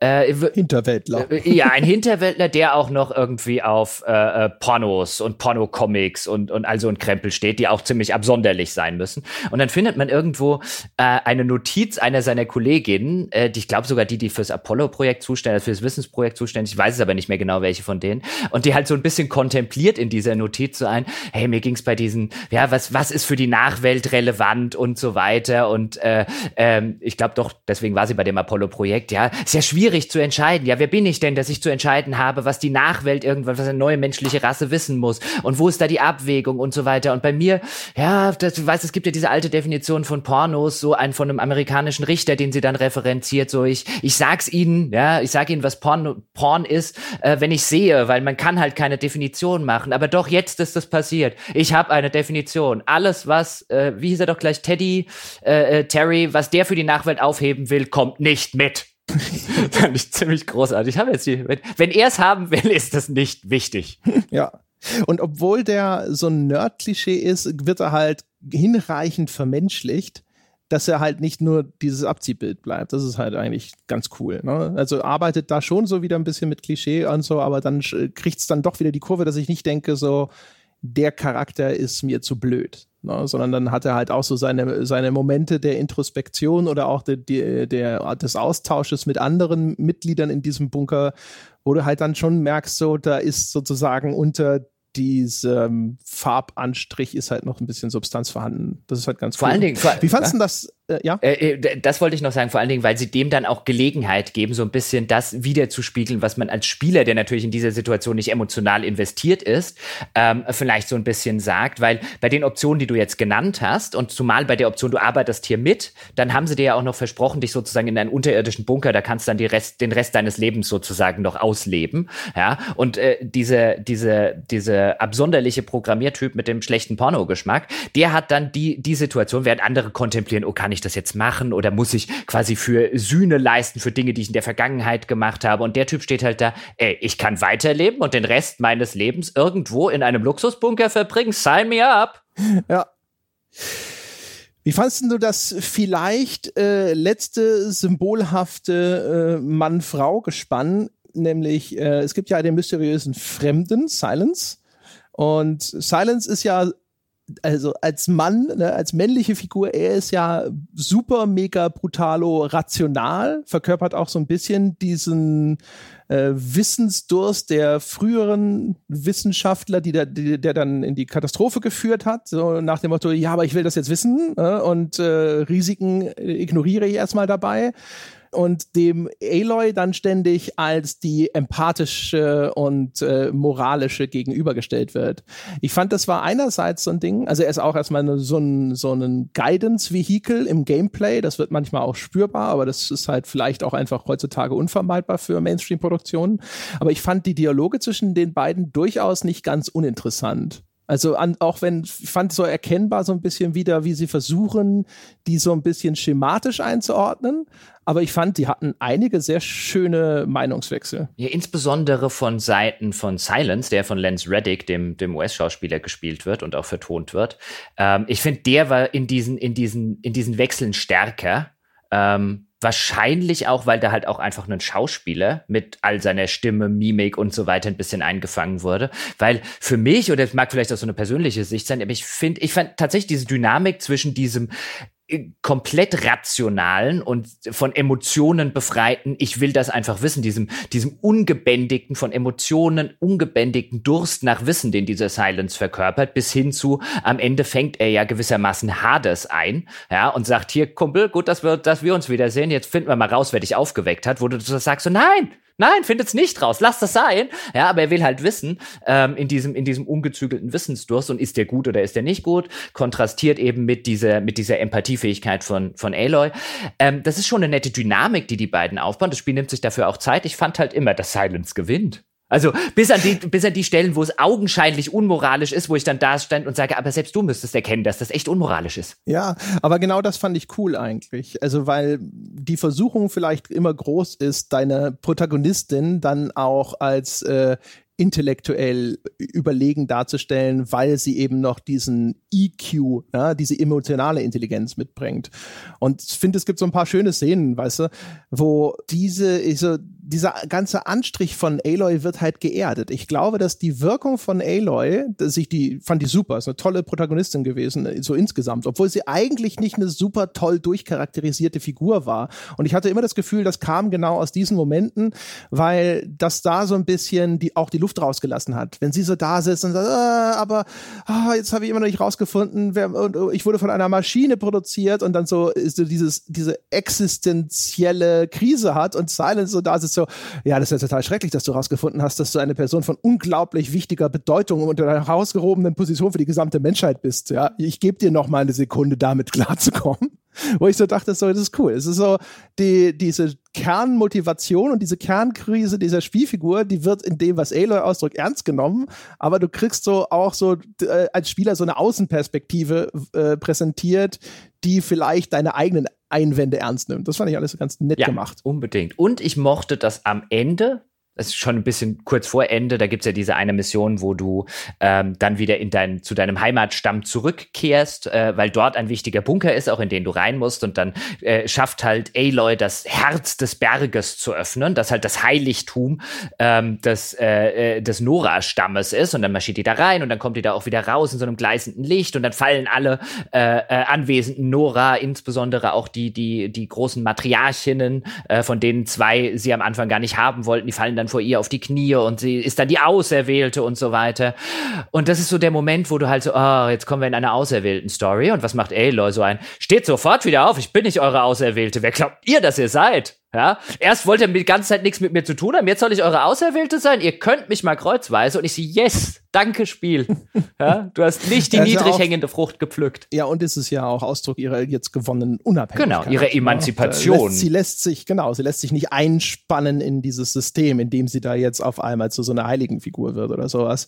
Speaker 1: äh, Hinterwäldler.
Speaker 2: Äh, ja, ein Hinterwäldler, der auch noch irgendwie auf äh, äh, Pornos und Pornocomics und, und all so ein Krempel steht, die auch ziemlich absonderlich sein müssen. Und dann findet man irgendwo äh, eine Notiz einer seiner Kolleginnen, äh, die ich glaube sogar die, die fürs Apollo-Projekt zuständig, fürs Wissensprojekt zuständig, ich weiß es aber nicht mehr genau, welche von denen, und die halt so ein bisschen kontempliert in dieser Notiz ein, hey, mir ging's bei diesen, ja, was, was ist für die Nachwelt relevant und so weiter. Und äh, ähm, ich glaube doch, deswegen war sie bei dem Apollo-Projekt, ja, ist ja schwierig zu entscheiden. Ja, wer bin ich denn, dass ich zu entscheiden habe, was die Nachwelt irgendwas, was eine neue menschliche Rasse wissen muss und wo ist da die Abwägung und so weiter. Und bei mir, ja, das, du weißt, es gibt ja diese alte Definition von Pornos, so ein von einem amerikanischen Richter, den sie dann referenziert, so ich, ich sag's ihnen, ja, ich sag ihnen, was Porn, Porn ist, äh, wenn ich sehe, weil man kann halt keine Definition machen. Aber doch jetzt das passiert. Ich habe eine Definition. Alles, was, äh, wie hieß er doch gleich, Teddy, äh, äh, Terry, was der für die Nachwelt aufheben will, kommt nicht mit. Fand ich ziemlich großartig. Ich jetzt die, wenn, wenn er es haben will, ist das nicht wichtig.
Speaker 1: Ja. Und obwohl der so ein Nerd-Klischee ist, wird er halt hinreichend vermenschlicht dass er halt nicht nur dieses Abziehbild bleibt. Das ist halt eigentlich ganz cool. Ne? Also arbeitet da schon so wieder ein bisschen mit Klischee und so, aber dann kriegt es dann doch wieder die Kurve, dass ich nicht denke, so, der Charakter ist mir zu blöd. Ne? Sondern dann hat er halt auch so seine, seine Momente der Introspektion oder auch de, de, der, des Austausches mit anderen Mitgliedern in diesem Bunker, wo du halt dann schon merkst, so, da ist sozusagen unter diesem Farbanstrich ist halt noch ein bisschen Substanz vorhanden. Das ist halt ganz
Speaker 2: Vor cool. allen Dingen, vor,
Speaker 1: wie fandest du das äh, ja.
Speaker 2: Äh, äh, das wollte ich noch sagen, vor allen Dingen, weil sie dem dann auch Gelegenheit geben, so ein bisschen das wiederzuspiegeln, was man als Spieler, der natürlich in dieser Situation nicht emotional investiert ist, ähm, vielleicht so ein bisschen sagt, weil bei den Optionen, die du jetzt genannt hast, und zumal bei der Option, du arbeitest hier mit, dann haben sie dir ja auch noch versprochen, dich sozusagen in einen unterirdischen Bunker, da kannst du dann Rest, den Rest deines Lebens sozusagen noch ausleben. Ja, und äh, diese, diese, diese absonderliche Programmiertyp mit dem schlechten Pornogeschmack, der hat dann die, die Situation, während andere kontemplieren, oh, kann ich ich das jetzt machen oder muss ich quasi für Sühne leisten für Dinge, die ich in der Vergangenheit gemacht habe? Und der Typ steht halt da, ey, ich kann weiterleben und den Rest meines Lebens irgendwo in einem Luxusbunker verbringen. Sign me up.
Speaker 1: Ja. Wie fandest du das vielleicht äh, letzte symbolhafte äh, Mann-Frau-Gespann? Nämlich, äh, es gibt ja den mysteriösen Fremden, Silence. Und Silence ist ja also als Mann, ne, als männliche Figur, er ist ja super mega brutalo rational, verkörpert auch so ein bisschen diesen äh, Wissensdurst der früheren Wissenschaftler, die, da, die der dann in die Katastrophe geführt hat, so nach dem Motto, ja, aber ich will das jetzt wissen äh, und äh, Risiken ignoriere ich erstmal dabei und dem Aloy dann ständig als die empathische und äh, moralische gegenübergestellt wird. Ich fand, das war einerseits so ein Ding, also er ist auch erstmal so ein, so ein Guidance-Vehikel im Gameplay, das wird manchmal auch spürbar, aber das ist halt vielleicht auch einfach heutzutage unvermeidbar für Mainstream-Produktionen. Aber ich fand die Dialoge zwischen den beiden durchaus nicht ganz uninteressant. Also an, auch wenn, ich fand so erkennbar so ein bisschen wieder, wie sie versuchen, die so ein bisschen schematisch einzuordnen. Aber ich fand, die hatten einige sehr schöne Meinungswechsel.
Speaker 2: Ja, insbesondere von Seiten von Silence, der von Lance Reddick, dem, dem US-Schauspieler, gespielt wird und auch vertont wird. Ähm, ich finde, der war in diesen, in diesen, in diesen Wechseln stärker. Ähm, Wahrscheinlich auch, weil da halt auch einfach ein Schauspieler mit all seiner Stimme, Mimik und so weiter ein bisschen eingefangen wurde. Weil für mich, oder es mag vielleicht auch so eine persönliche Sicht sein, aber ich finde, ich fand tatsächlich diese Dynamik zwischen diesem komplett rationalen und von Emotionen befreiten, ich will das einfach wissen, diesem, diesem ungebändigten, von Emotionen ungebändigten Durst nach Wissen, den dieser Silence verkörpert, bis hin zu, am Ende fängt er ja gewissermaßen Hades ein, ja, und sagt, hier, Kumpel, gut, dass wir, dass wir uns wiedersehen, jetzt finden wir mal raus, wer dich aufgeweckt hat, wo du sagst. So, nein, Nein, findet's nicht raus. Lass das sein. Ja, aber er will halt wissen, ähm, in diesem, in diesem ungezügelten Wissensdurst und ist der gut oder ist der nicht gut, kontrastiert eben mit dieser, mit dieser Empathiefähigkeit von, von Aloy. Ähm, das ist schon eine nette Dynamik, die die beiden aufbauen. Das Spiel nimmt sich dafür auch Zeit. Ich fand halt immer, dass Silence gewinnt. Also bis an, die, bis an die Stellen, wo es augenscheinlich unmoralisch ist, wo ich dann da stand und sage, aber selbst du müsstest erkennen, dass das echt unmoralisch ist.
Speaker 1: Ja, aber genau das fand ich cool eigentlich. Also weil die Versuchung vielleicht immer groß ist, deine Protagonistin dann auch als äh, intellektuell überlegen darzustellen, weil sie eben noch diesen EQ, ja, diese emotionale Intelligenz mitbringt. Und ich finde, es gibt so ein paar schöne Szenen, weißt du, wo diese, so, dieser ganze Anstrich von Aloy wird halt geerdet. Ich glaube, dass die Wirkung von Aloy, dass ich die, fand die super, ist eine tolle Protagonistin gewesen, so insgesamt, obwohl sie eigentlich nicht eine super toll durchcharakterisierte Figur war. Und ich hatte immer das Gefühl, das kam genau aus diesen Momenten, weil das da so ein bisschen die, auch die Luft rausgelassen hat. Wenn sie so da sitzt und sagt, ah, aber ah, jetzt habe ich immer noch nicht rausgefunden, wer, und, ich wurde von einer Maschine produziert und dann so, so dieses, diese existenzielle Krise hat und Silence so da sitzt so, ja, das ist ja total schrecklich, dass du herausgefunden hast, dass du eine Person von unglaublich wichtiger Bedeutung und einer herausgehobenen Position für die gesamte Menschheit bist. Ja, ich gebe dir noch mal eine Sekunde, damit klarzukommen. Wo ich so dachte, so, das ist cool. Es ist so, die, diese Kernmotivation und diese Kernkrise dieser Spielfigur, die wird in dem, was Aloy ausdrückt, ernst genommen. Aber du kriegst so auch so äh, als Spieler so eine Außenperspektive äh, präsentiert, die vielleicht deine eigenen Einwände ernst nimmt. Das fand ich alles ganz nett
Speaker 2: ja,
Speaker 1: gemacht.
Speaker 2: Unbedingt. Und ich mochte das am Ende es ist schon ein bisschen kurz vor Ende, da gibt's ja diese eine Mission, wo du ähm, dann wieder in dein, zu deinem Heimatstamm zurückkehrst, äh, weil dort ein wichtiger Bunker ist, auch in den du rein musst. Und dann äh, schafft halt Aloy das Herz des Berges zu öffnen, das halt das Heiligtum ähm, des, äh, äh, des Nora-Stammes ist. Und dann marschiert die da rein und dann kommt die da auch wieder raus in so einem gleißenden Licht und dann fallen alle äh, äh, anwesenden Nora, insbesondere auch die, die, die großen Matriarchinnen, äh, von denen zwei sie am Anfang gar nicht haben wollten, die fallen dann dann vor ihr auf die Knie und sie ist dann die Auserwählte und so weiter. Und das ist so der Moment, wo du halt so, oh, jetzt kommen wir in eine auserwählten Story. Und was macht Aloy so ein? Steht sofort wieder auf, ich bin nicht eure Auserwählte. Wer glaubt ihr, dass ihr seid? Ja, erst wollt ihr die ganze Zeit nichts mit mir zu tun haben, jetzt soll ich eure Auserwählte sein. Ihr könnt mich mal kreuzweise und ich sehe, yes, danke Spiel. Ja, du hast nicht die niedrig ja hängende Frucht gepflückt.
Speaker 1: Ja, und es ist ja auch Ausdruck ihrer jetzt gewonnenen Unabhängigkeit.
Speaker 2: Genau, ihre Emanzipation.
Speaker 1: Lässt, sie lässt sich, genau, sie lässt sich nicht einspannen in dieses System, in dem sie da jetzt auf einmal zu so einer Heiligenfigur wird oder sowas.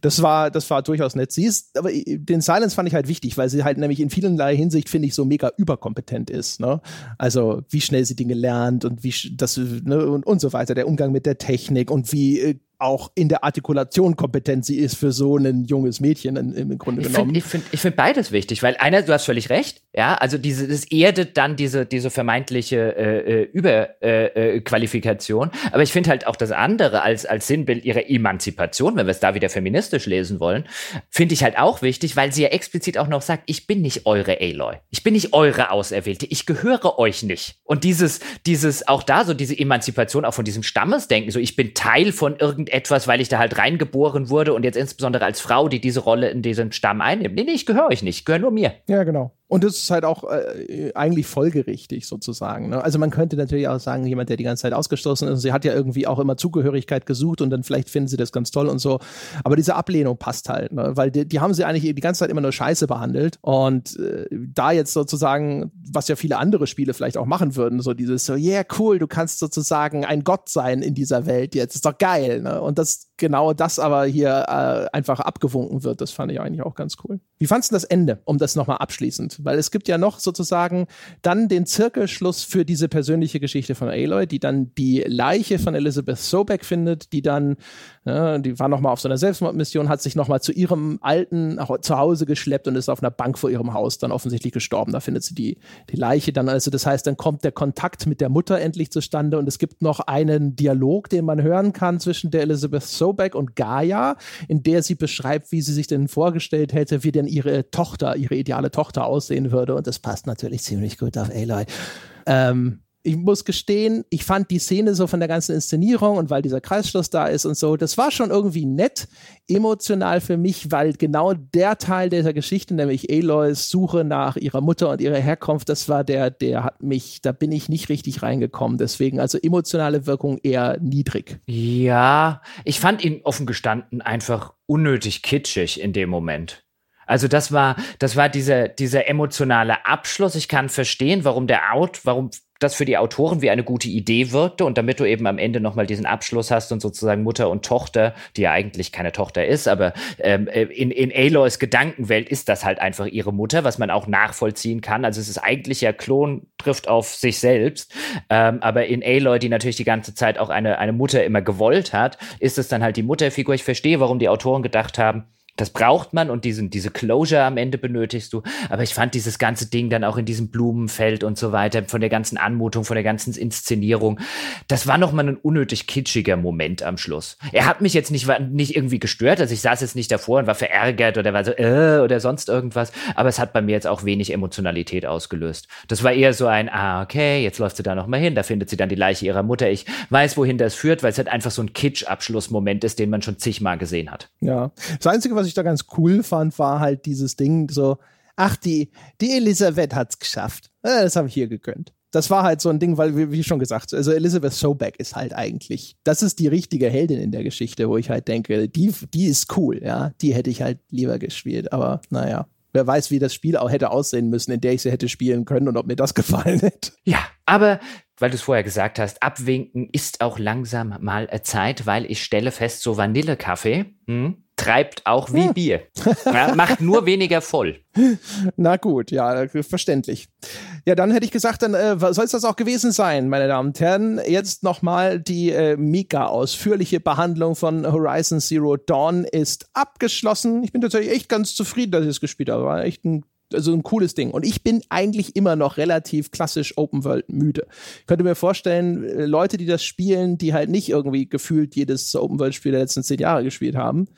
Speaker 1: Das war, das war durchaus nett. Sie ist, aber den Silence fand ich halt wichtig, weil sie halt nämlich in vielerlei Hinsicht, finde ich, so mega überkompetent ist. Ne? Also, wie schnell sie Dinge lernt und wie das ne, und, und so weiter, der Umgang mit der Technik und wie äh, auch in der Artikulation kompetent sie ist für so ein junges Mädchen im Grunde
Speaker 2: ich
Speaker 1: genommen.
Speaker 2: Find, ich finde ich find beides wichtig, weil einer, du hast völlig recht, ja, also diese, das erdet dann diese, diese vermeintliche äh, äh Überqualifikation, äh, aber ich finde halt auch das andere als, als Sinnbild ihrer Emanzipation, wenn wir es da wieder feministisch lesen wollen, finde ich halt auch wichtig, weil sie ja explizit auch noch sagt, ich bin nicht eure Aloy, ich bin nicht eure Auserwählte, ich gehöre euch nicht. Und dieses, dieses, auch da so diese Emanzipation auch von diesem Stammesdenken, so ich bin Teil von irgendeinem irgendetwas, weil ich da halt reingeboren wurde und jetzt insbesondere als Frau, die diese Rolle in diesem Stamm einnimmt. Nee, nee, ich gehöre euch nicht, ich gehöre nur mir.
Speaker 1: Ja, genau. Und das ist halt auch äh, eigentlich folgerichtig sozusagen. Ne? Also man könnte natürlich auch sagen, jemand, der die ganze Zeit ausgestoßen ist, sie hat ja irgendwie auch immer Zugehörigkeit gesucht und dann vielleicht finden sie das ganz toll und so. Aber diese Ablehnung passt halt, ne? weil die, die haben sie eigentlich die ganze Zeit immer nur Scheiße behandelt. Und äh, da jetzt sozusagen, was ja viele andere Spiele vielleicht auch machen würden, so dieses so, yeah, cool, du kannst sozusagen ein Gott sein in dieser Welt jetzt, ist doch geil. Ne? Und das genau das aber hier äh, einfach abgewunken wird, das fand ich eigentlich auch ganz cool. Wie fandst du das Ende, um das nochmal abschließend? Weil es gibt ja noch sozusagen dann den Zirkelschluss für diese persönliche Geschichte von Aloy, die dann die Leiche von Elizabeth Sobeck findet, die dann, ja, die war nochmal auf so einer Selbstmordmission, hat sich nochmal zu ihrem alten Zuhause geschleppt und ist auf einer Bank vor ihrem Haus dann offensichtlich gestorben. Da findet sie die, die Leiche dann. Also das heißt, dann kommt der Kontakt mit der Mutter endlich zustande und es gibt noch einen Dialog, den man hören kann zwischen der Elizabeth Sobeck und Gaia, in der sie beschreibt, wie sie sich denn vorgestellt hätte, wie denn denn ihre Tochter, ihre ideale Tochter aussehen würde. Und das passt natürlich ziemlich gut auf Aloy. Ähm, ich muss gestehen, ich fand die Szene so von der ganzen Inszenierung und weil dieser Kreisschluss da ist und so, das war schon irgendwie nett, emotional für mich, weil genau der Teil dieser Geschichte, nämlich Aloys Suche nach ihrer Mutter und ihrer Herkunft, das war der, der hat mich, da bin ich nicht richtig reingekommen. Deswegen also emotionale Wirkung eher niedrig.
Speaker 2: Ja, ich fand ihn offen gestanden einfach unnötig kitschig in dem Moment. Also das war, das war dieser, dieser emotionale Abschluss. Ich kann verstehen, warum der Out, warum das für die Autoren wie eine gute Idee wirkte und damit du eben am Ende nochmal diesen Abschluss hast und sozusagen Mutter und Tochter, die ja eigentlich keine Tochter ist, aber ähm, äh, in, in Aloys Gedankenwelt ist das halt einfach ihre Mutter, was man auch nachvollziehen kann. Also es ist eigentlich ja Klon trifft auf sich selbst, ähm, aber in Aloy, die natürlich die ganze Zeit auch eine, eine Mutter immer gewollt hat, ist es dann halt die Mutterfigur. Ich verstehe, warum die Autoren gedacht haben, das braucht man und diesen, diese Closure am Ende benötigst du. Aber ich fand dieses ganze Ding dann auch in diesem Blumenfeld und so weiter, von der ganzen Anmutung, von der ganzen Inszenierung, das war nochmal ein unnötig kitschiger Moment am Schluss. Er hat mich jetzt nicht, nicht irgendwie gestört, also ich saß jetzt nicht davor und war verärgert oder war so, äh, oder sonst irgendwas, aber es hat bei mir jetzt auch wenig Emotionalität ausgelöst. Das war eher so ein, ah, okay, jetzt läuft sie da nochmal hin, da findet sie dann die Leiche ihrer Mutter. Ich weiß, wohin das führt, weil es halt einfach so ein Kitsch-Abschlussmoment ist, den man schon zigmal gesehen hat.
Speaker 1: Ja. Das Einzige, was was ich da ganz cool fand, war halt dieses Ding so, ach, die, die Elisabeth hat's geschafft. Das habe ich hier gegönnt. Das war halt so ein Ding, weil, wie schon gesagt, also Elizabeth Sobeck ist halt eigentlich, das ist die richtige Heldin in der Geschichte, wo ich halt denke, die, die ist cool, ja. Die hätte ich halt lieber gespielt, aber naja. Wer weiß, wie das Spiel auch hätte aussehen müssen, in der ich sie hätte spielen können und ob mir das gefallen hätte.
Speaker 2: Ja, aber weil du es vorher gesagt hast, abwinken ist auch langsam mal Zeit, weil ich stelle fest, so Vanillekaffee, hm, treibt auch wie. Bier. Ja, macht nur weniger voll.
Speaker 1: Na gut, ja, verständlich. Ja, dann hätte ich gesagt, dann äh, soll es das auch gewesen sein, meine Damen und Herren. Jetzt nochmal die äh, mega ausführliche Behandlung von Horizon Zero Dawn ist abgeschlossen. Ich bin tatsächlich echt ganz zufrieden, dass ich es gespielt habe. War echt ein also ein cooles Ding. Und ich bin eigentlich immer noch relativ klassisch Open World müde. Ich könnte mir vorstellen, äh, Leute, die das spielen, die halt nicht irgendwie gefühlt jedes Open World Spiel der letzten zehn Jahre gespielt haben,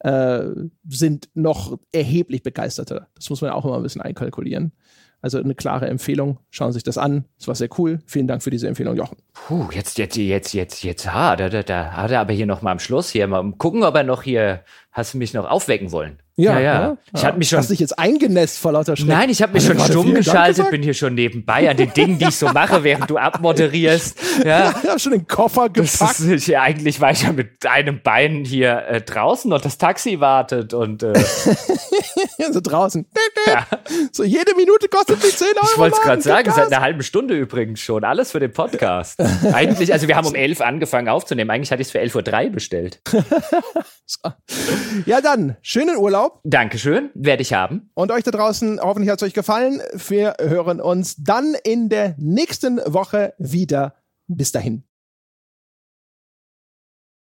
Speaker 1: äh, sind noch erheblich begeisterter. Das muss man auch immer ein bisschen einkalkulieren. Also eine klare Empfehlung. Schauen Sie sich das an. Das war sehr cool. Vielen Dank für diese Empfehlung, Jochen.
Speaker 2: Puh, jetzt, jetzt, jetzt, jetzt, jetzt, ha, da, da, da hat er aber hier noch mal am Schluss hier mal gucken, ob er noch hier, hast du mich noch aufwecken wollen? Ja, ja. Ich hatte mich schon.
Speaker 1: Hast dich jetzt eingenässt vor lauter Schreck.
Speaker 2: Nein, ich habe mich
Speaker 1: du
Speaker 2: schon stumm geschaltet, bin hier schon nebenbei an den Dingen, die ich so mache, während du abmoderierst. Ja.
Speaker 1: Ich habe schon den Koffer
Speaker 2: Das
Speaker 1: gepackt.
Speaker 2: ist, ja, eigentlich war ich ja mit einem Bein hier äh, draußen und das Taxi wartet und äh,
Speaker 1: so draußen.
Speaker 2: ja.
Speaker 1: So jede Minute kostet die 10 Euro.
Speaker 2: ich wollte es gerade sagen, seit einer halben Stunde übrigens schon. Alles für den Podcast. Eigentlich, also wir haben um 11 angefangen aufzunehmen. Eigentlich hatte ich es für 11.03 Uhr bestellt.
Speaker 1: Ja, dann, schönen Urlaub
Speaker 2: Dankeschön, werde ich haben.
Speaker 1: und euch da draußen, hoffentlich hat es euch gefallen. Wir hören uns dann in der nächsten Woche wieder. Bis dahin.